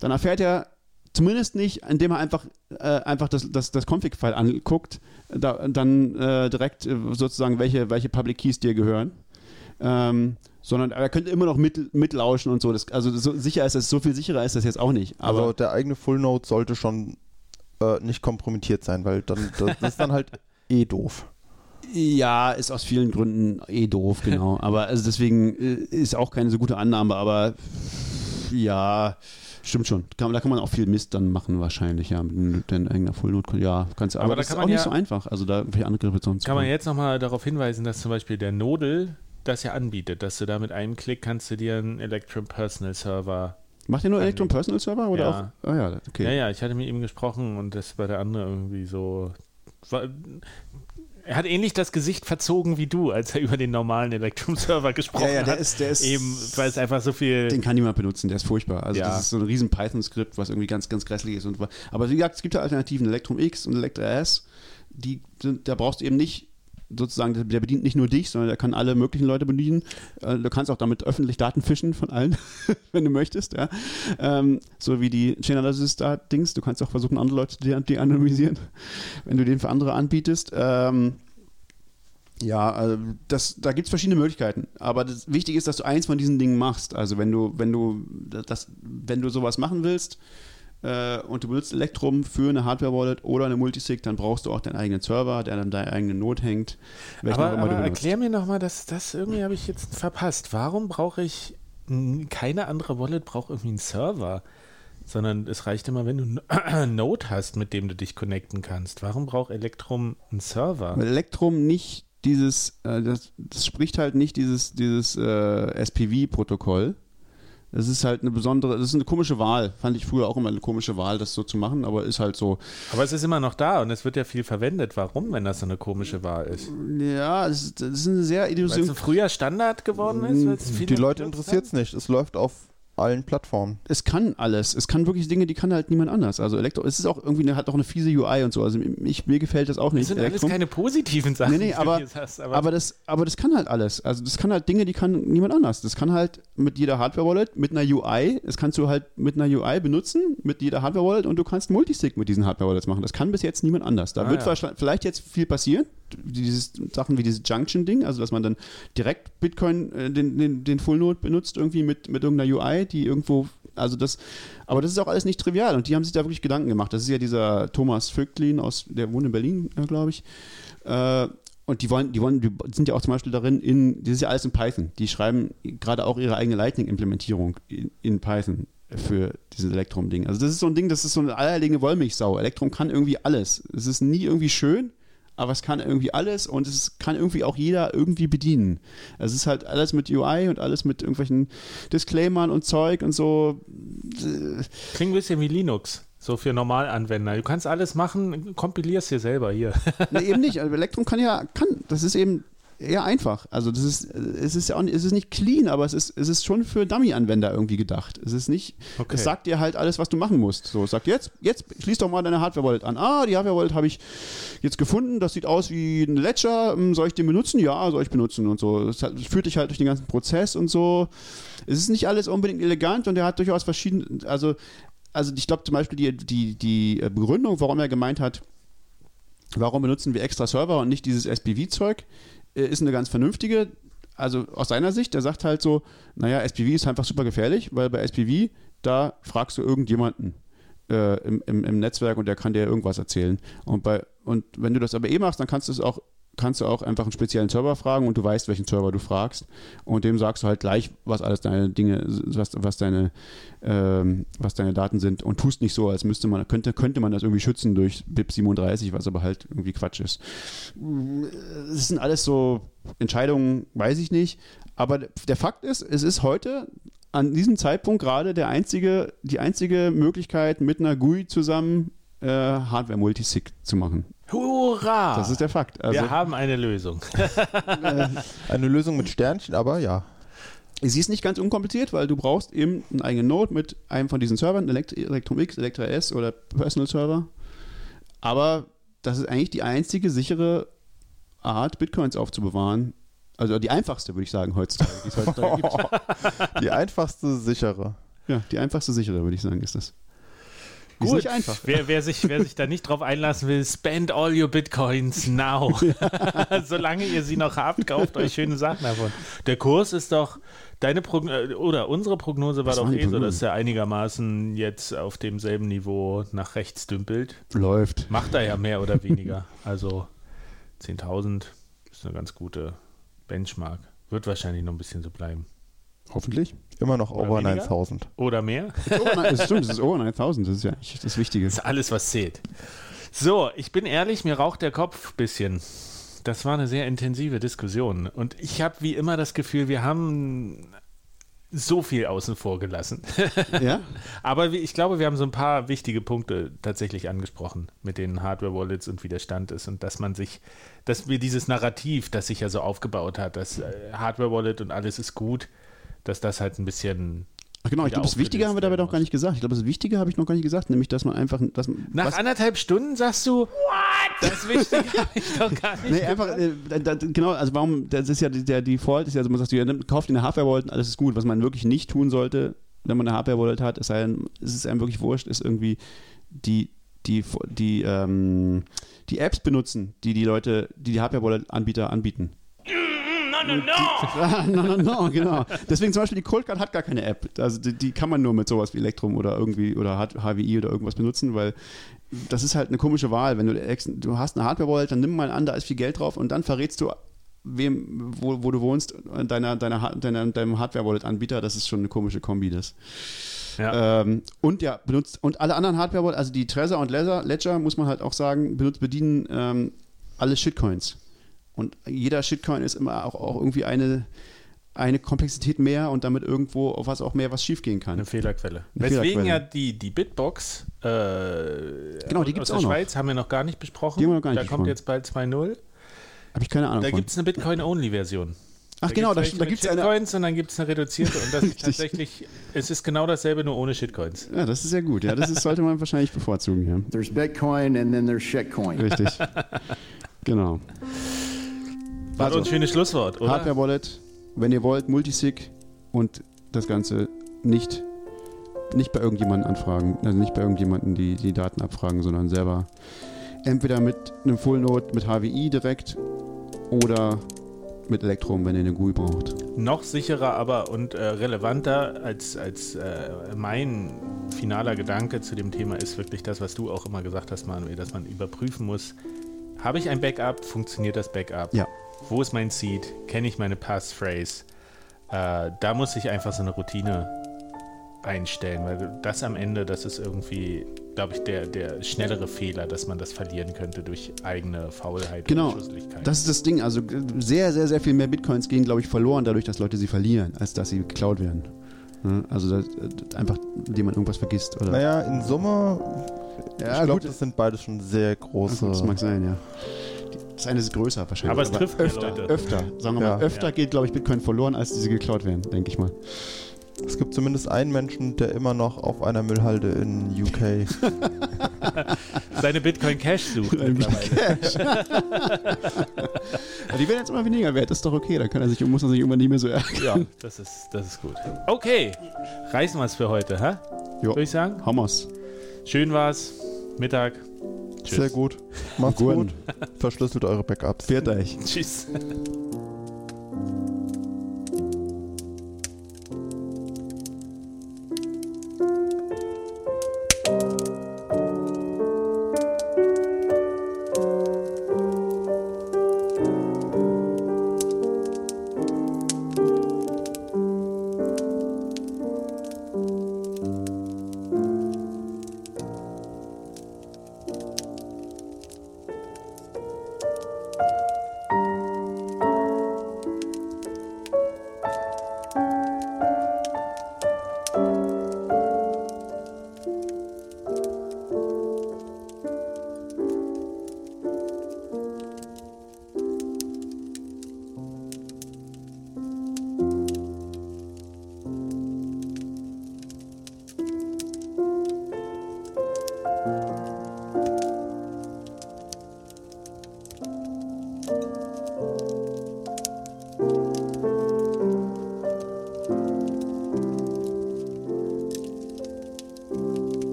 dann erfährt er zumindest nicht, indem er einfach, äh, einfach das, das, das Config-File anguckt, da, dann äh, direkt äh, sozusagen, welche, welche Public Keys dir gehören. Ähm, sondern er könnte immer noch mit, mitlauschen und so. Das, also so sicher ist es, so viel sicherer ist das jetzt auch nicht. Aber also der eigene Full Node sollte schon äh, nicht kompromittiert sein, weil dann das, das ist dann halt eh doof. Ja, ist aus vielen Gründen eh doof, genau. aber also deswegen äh, ist auch keine so gute Annahme, aber ja, stimmt schon. Kann, da kann man auch viel Mist dann machen wahrscheinlich, ja, mit deinem eigenen Fullnote. Ja, kannst du, aber, Aber da das kann ist auch man nicht ja- so einfach. Also da welche Angriffe sonst. Kann man jetzt nochmal darauf hinweisen, dass zum Beispiel der Nodel das ja anbietet, dass du da mit einem Klick kannst du dir einen Electrum Personal Server. Macht ihr nur Electrum Personal Server oder Ja. auch? Ah ja, okay. Ja, ja, ich hatte mit ihm gesprochen und das war der andere irgendwie so. War, er hat ähnlich das Gesicht verzogen wie du, als er über den normalen Electrum Server gesprochen Ja, ja, der hat. ist, der ist Eben, weil es einfach so viel. Den kann niemand benutzen, der ist furchtbar. Also Ja. das ist so ein riesen Python-Skript, was irgendwie ganz, ganz grässlich ist. Und, aber wie gesagt, es gibt ja Alternativen, Electrum X und Electra S, die sind, da brauchst du eben nicht sozusagen, der bedient nicht nur dich, sondern der kann alle möglichen Leute bedienen. Äh, Du kannst auch damit öffentlich Daten fischen von allen, wenn du möchtest, ja. Ähm, so wie die Chain Analysis da Dings. Du kannst auch versuchen, andere Leute die, die anonymisieren, wenn du den für andere anbietest. Ähm, ja, also das, da gibt es verschiedene Möglichkeiten. Aber das Wichtige ist, dass du eins von diesen Dingen machst. Also wenn du, wenn du das, wenn du sowas machen willst äh, und du benutzt Electrum für eine Hardware-Wallet oder eine Multisig, dann brauchst du auch deinen eigenen Server, der an deiner eigenen Node hängt. aber aber erklär mir nochmal, dass das irgendwie habe ich jetzt verpasst. Warum brauche ich keine andere Wallet braucht irgendwie einen Server? Sondern es reicht immer, wenn du einen Node hast, mit dem du dich connecten kannst. Warum braucht Electrum einen Server? Weil Electrum nicht dieses, äh, das, das spricht halt nicht dieses, dieses äh, SPV-Protokoll. Das ist halt eine besondere, das ist eine komische Wahl. Fand ich früher auch immer eine komische Wahl, das so zu machen, aber ist halt so. Aber es ist immer noch da und es wird ja viel verwendet. Warum, wenn das so eine komische Wahl ist? Ja, das ist, das ist eine sehr Weil es ein früher Standard geworden ist? viele Die Leute interessiert es nicht. Es läuft auf allen Plattformen. es kann alles. Es kann wirklich Dinge, die kann halt niemand anders. Also Elektro, es ist auch irgendwie, eine, hat auch eine fiese UI und so. Also ich, mir gefällt das auch Das nicht. sind alles Elektrum. keine positiven Sachen, Nee, nee, die aber- du jetzt hast. Aber, aber, das, aber das kann halt alles. Also das kann halt Dinge, die kann niemand anders. Das kann halt mit jeder Hardware-Wallet, mit einer UI, das kannst du halt mit einer UI benutzen, mit jeder Hardware-Wallet und du kannst Multisig mit diesen Hardware-Wallets machen. Das kann bis jetzt niemand anders. Da Ah, wird ja. vielleicht jetzt viel passieren. Dieses Sachen wie dieses Junction-Ding, also dass man dann direkt Bitcoin, äh, den, den, den Full Node benutzt, irgendwie mit, mit irgendeiner UI, die irgendwo Also das, aber das ist auch alles nicht trivial und die haben sich da wirklich Gedanken gemacht. Das ist ja dieser Thomas Vögtlin aus, der wohnt in Berlin, äh, glaube ich. Äh, und die wollen, die wollen, die sind ja auch zum Beispiel darin in, das ist ja alles in Python. Die schreiben gerade auch ihre eigene Lightning-Implementierung in, in Python für dieses Elektrum-Ding. Also das ist so ein Ding, das ist so eine eierlegende Wollmilchsau. Elektrum kann irgendwie alles. Es ist nie irgendwie schön, aber es kann irgendwie alles und es kann irgendwie auch jeder irgendwie bedienen. Es ist halt alles mit UI und alles mit irgendwelchen Disclaimern und Zeug und so. Klingt ein bisschen wie Linux. So für Normalanwender. Du kannst alles machen, kompilierst dir selber hier. Ne, eben nicht. Also Elektrum kann ja, kann, das ist eben eher einfach. Also das ist, es ist ja auch, nicht- es ist nicht clean, aber es ist, es ist schon für Dummy-Anwender irgendwie gedacht. Es ist nicht, Okay. es sagt dir halt alles, was du machen musst. So, es sagt jetzt, jetzt schließ doch mal deine Hardware-Wallet an. Ah, die Hardware-Wallet habe ich jetzt gefunden, das sieht aus wie ein Ledger, Hm, soll ich den benutzen? Ja, soll ich benutzen und so. Es, führt dich halt durch den ganzen Prozess und so. Es ist nicht alles unbedingt elegant und er hat durchaus verschiedene, also, also ich glaube zum Beispiel die, die, die Begründung, warum er gemeint hat, warum benutzen wir extra Server und nicht dieses SPV-Zeug, äh, ist eine ganz vernünftige. Also aus seiner Sicht, er sagt halt so, naja, SPV ist einfach super gefährlich, weil bei SPV, da fragst du irgendjemanden äh, im, im, im Netzwerk und der kann dir irgendwas erzählen. Und, bei, und wenn du das aber eh machst, dann kannst du es auch kannst du auch einfach einen speziellen Server fragen und du weißt, welchen Server du fragst und dem sagst du halt gleich, was alles deine Dinge, was, was deine ähm, was deine Daten sind und tust nicht so, als müsste man, könnte, könnte man das irgendwie schützen durch BIP 37, was aber halt irgendwie Quatsch ist. Das sind alles so Entscheidungen, weiß ich nicht. Aber der Fakt ist, es ist heute an diesem Zeitpunkt gerade der einzige, die einzige Möglichkeit, mit einer GUI zusammen äh, Hardware-Multisig zu machen. Hurra! Das ist der Fakt. Also, Wir haben eine Lösung. Eine Lösung mit Sternchen, aber ja. Sie ist nicht ganz unkompliziert, weil du brauchst eben einen eigenen Node mit einem von diesen Servern, Elekt Electrum X, Electra S oder Personal Server. Aber das ist eigentlich die einzige sichere Art, Bitcoins aufzubewahren. Also die einfachste, würde ich sagen, heutzutage, die es heutzutage gibt. Die einfachste, sichere. Ja, die einfachste, sichere, würde ich sagen, ist das. Die Ist Gut, nicht einfach. Wer, wer, sich, wer sich da nicht drauf einlassen will, spend all your Bitcoins now. Solange ihr sie noch habt, kauft euch schöne Sachen davon. Der Kurs ist doch, deine Prognose, oder unsere Prognose war Was doch eh so, dass er einigermaßen jetzt auf demselben Niveau nach rechts dümpelt. Läuft. Macht er ja mehr oder weniger. Also 10.000 ist eine ganz gute Benchmark. Wird wahrscheinlich noch ein bisschen so bleiben. Hoffentlich. Immer noch Oder over weniger? 9000. Oder mehr? Das stimmt, das ist over 9000, das ist ja eigentlich das Wichtige. Das ist alles, was zählt. So, ich bin ehrlich, mir raucht der Kopf ein bisschen. Das war eine sehr intensive Diskussion. Und ich habe wie immer das Gefühl, wir haben so viel außen vor gelassen. Ja? Aber ich glaube, wir haben so ein paar wichtige Punkte tatsächlich angesprochen mit den Hardware-Wallets und wie der Stand ist und dass man sich, dass wir dieses Narrativ, das sich ja so aufgebaut hat, dass äh, Hardware-Wallet und alles ist gut, dass das halt ein bisschen Ach genau, ich glaube, das Wichtige haben wir dabei doch gar nicht gesagt. Ich glaube, das Wichtige habe ich noch gar nicht gesagt, nämlich, dass man einfach. Dass, Nach was, anderthalb Stunden sagst du, What? Das Wichtige habe ich doch gar nicht. Nee, einfach, äh, da, genau, also warum, das ist ja die- der Default, ist ja so, man sagt, ja, kauft dir eine Hardware-Wallet und alles ist gut. Was man wirklich nicht tun sollte, wenn man eine Hardware-Wallet hat, es sei denn, es ist einem wirklich wurscht, ist irgendwie die, die, die, ähm, die Apps benutzen, die die Leute, die die Hardware-Wallet-Anbieter anbieten. No, no, no. no, no, no, genau. Deswegen zum Beispiel die Coldcard hat gar keine App. Also die, die kann man nur mit sowas wie Elektrum oder irgendwie oder HWI oder irgendwas benutzen, weil das ist halt eine komische Wahl. Wenn du, du hast eine Hardware-Wallet, dann nimm mal an, da ist viel Geld drauf und dann verrätst du wem, wo, wo du wohnst, deiner, deiner, deiner, deinem Hardware-Wallet-Anbieter. Das ist schon eine komische Kombi, das. Ja. Ähm, und ja, benutzt, und alle anderen Hardware-Wallet, also die Trezor und Ledger, Ledger, muss man halt auch sagen, benutzt, bedienen ähm, alle Shitcoins. Und jeder Shitcoin ist immer auch, auch irgendwie eine, eine Komplexität mehr und damit irgendwo auf was auch mehr was schiefgehen kann. Eine Fehlerquelle. Eine Weswegen Fehlerquelle. ja die, die Bitbox äh, Genau, die aus gibt's der auch noch. Schweiz haben wir noch gar nicht besprochen. Die haben wir noch gar nicht da kommt jetzt bald 2.0. Habe ich keine Ahnung Da gibt es eine Bitcoin-Only-Version. Ach genau, da, gibt's welche da mit gibt es eine. Shitcoins und dann gibt es eine reduzierte und das ist Richtig. tatsächlich, es ist genau dasselbe, nur ohne Shitcoins. Ja, das ist sehr gut. Ja, das ist, sollte man wahrscheinlich bevorzugen. Ja. There's Bitcoin and then there's shitcoin. Richtig. genau. War Also, ein schönes Schlusswort, oder? Hardware Wallet, wenn ihr wollt, Multisig und das Ganze nicht, nicht bei irgendjemandem anfragen, also nicht bei irgendjemandem die, die Daten abfragen, sondern selber entweder mit einem Full Node mit HWI direkt oder mit Elektrum, wenn ihr eine GUI braucht. Noch sicherer aber und äh, relevanter als, als äh, mein finaler Gedanke zu dem Thema ist wirklich das, was du auch immer gesagt hast, Manuel, dass man überprüfen muss, habe ich ein Backup, funktioniert das Backup? Ja. Wo ist mein Seed? Kenne ich meine Passphrase? Äh, da muss ich einfach so eine Routine einstellen, weil das am Ende, das ist irgendwie, glaube ich, der, der schnellere Fehler, dass man das verlieren könnte durch eigene Faulheit Genau, und Schusseligkeit. das ist das Ding. Also sehr, sehr, sehr viel mehr Bitcoins gehen, glaube ich, verloren dadurch, dass Leute sie verlieren, als dass sie geklaut werden. Also das, äh, einfach, indem man irgendwas vergisst. Oder? Naja, in Summe, Ja, ich glaube, das sind beides schon sehr große. das mag sein, ja. Das eine ist größer wahrscheinlich. Aber es trifft mehr öfter, Leute. öfter. Sagen wir Ja. mal, öfter Ja. geht, glaube ich, Bitcoin verloren, als diese geklaut werden, denke ich mal. Es gibt zumindest einen Menschen, der immer noch auf einer Müllhalde in UK. Seine Bitcoin Cash sucht mittlerweile. Aber die werden jetzt immer weniger wert, das ist doch okay. Dann kann er sich, muss er sich irgendwann nicht mehr so ärgern. Ja, das ist, das ist gut. Okay, reißen wir es für heute, hä? Jo. Würde ich sagen. Hammers. Schön war's. Mittag. Tschüss. Sehr gut. Macht's Guten. gut. Verschlüsselt eure Backups. Fährt euch. Tschüss.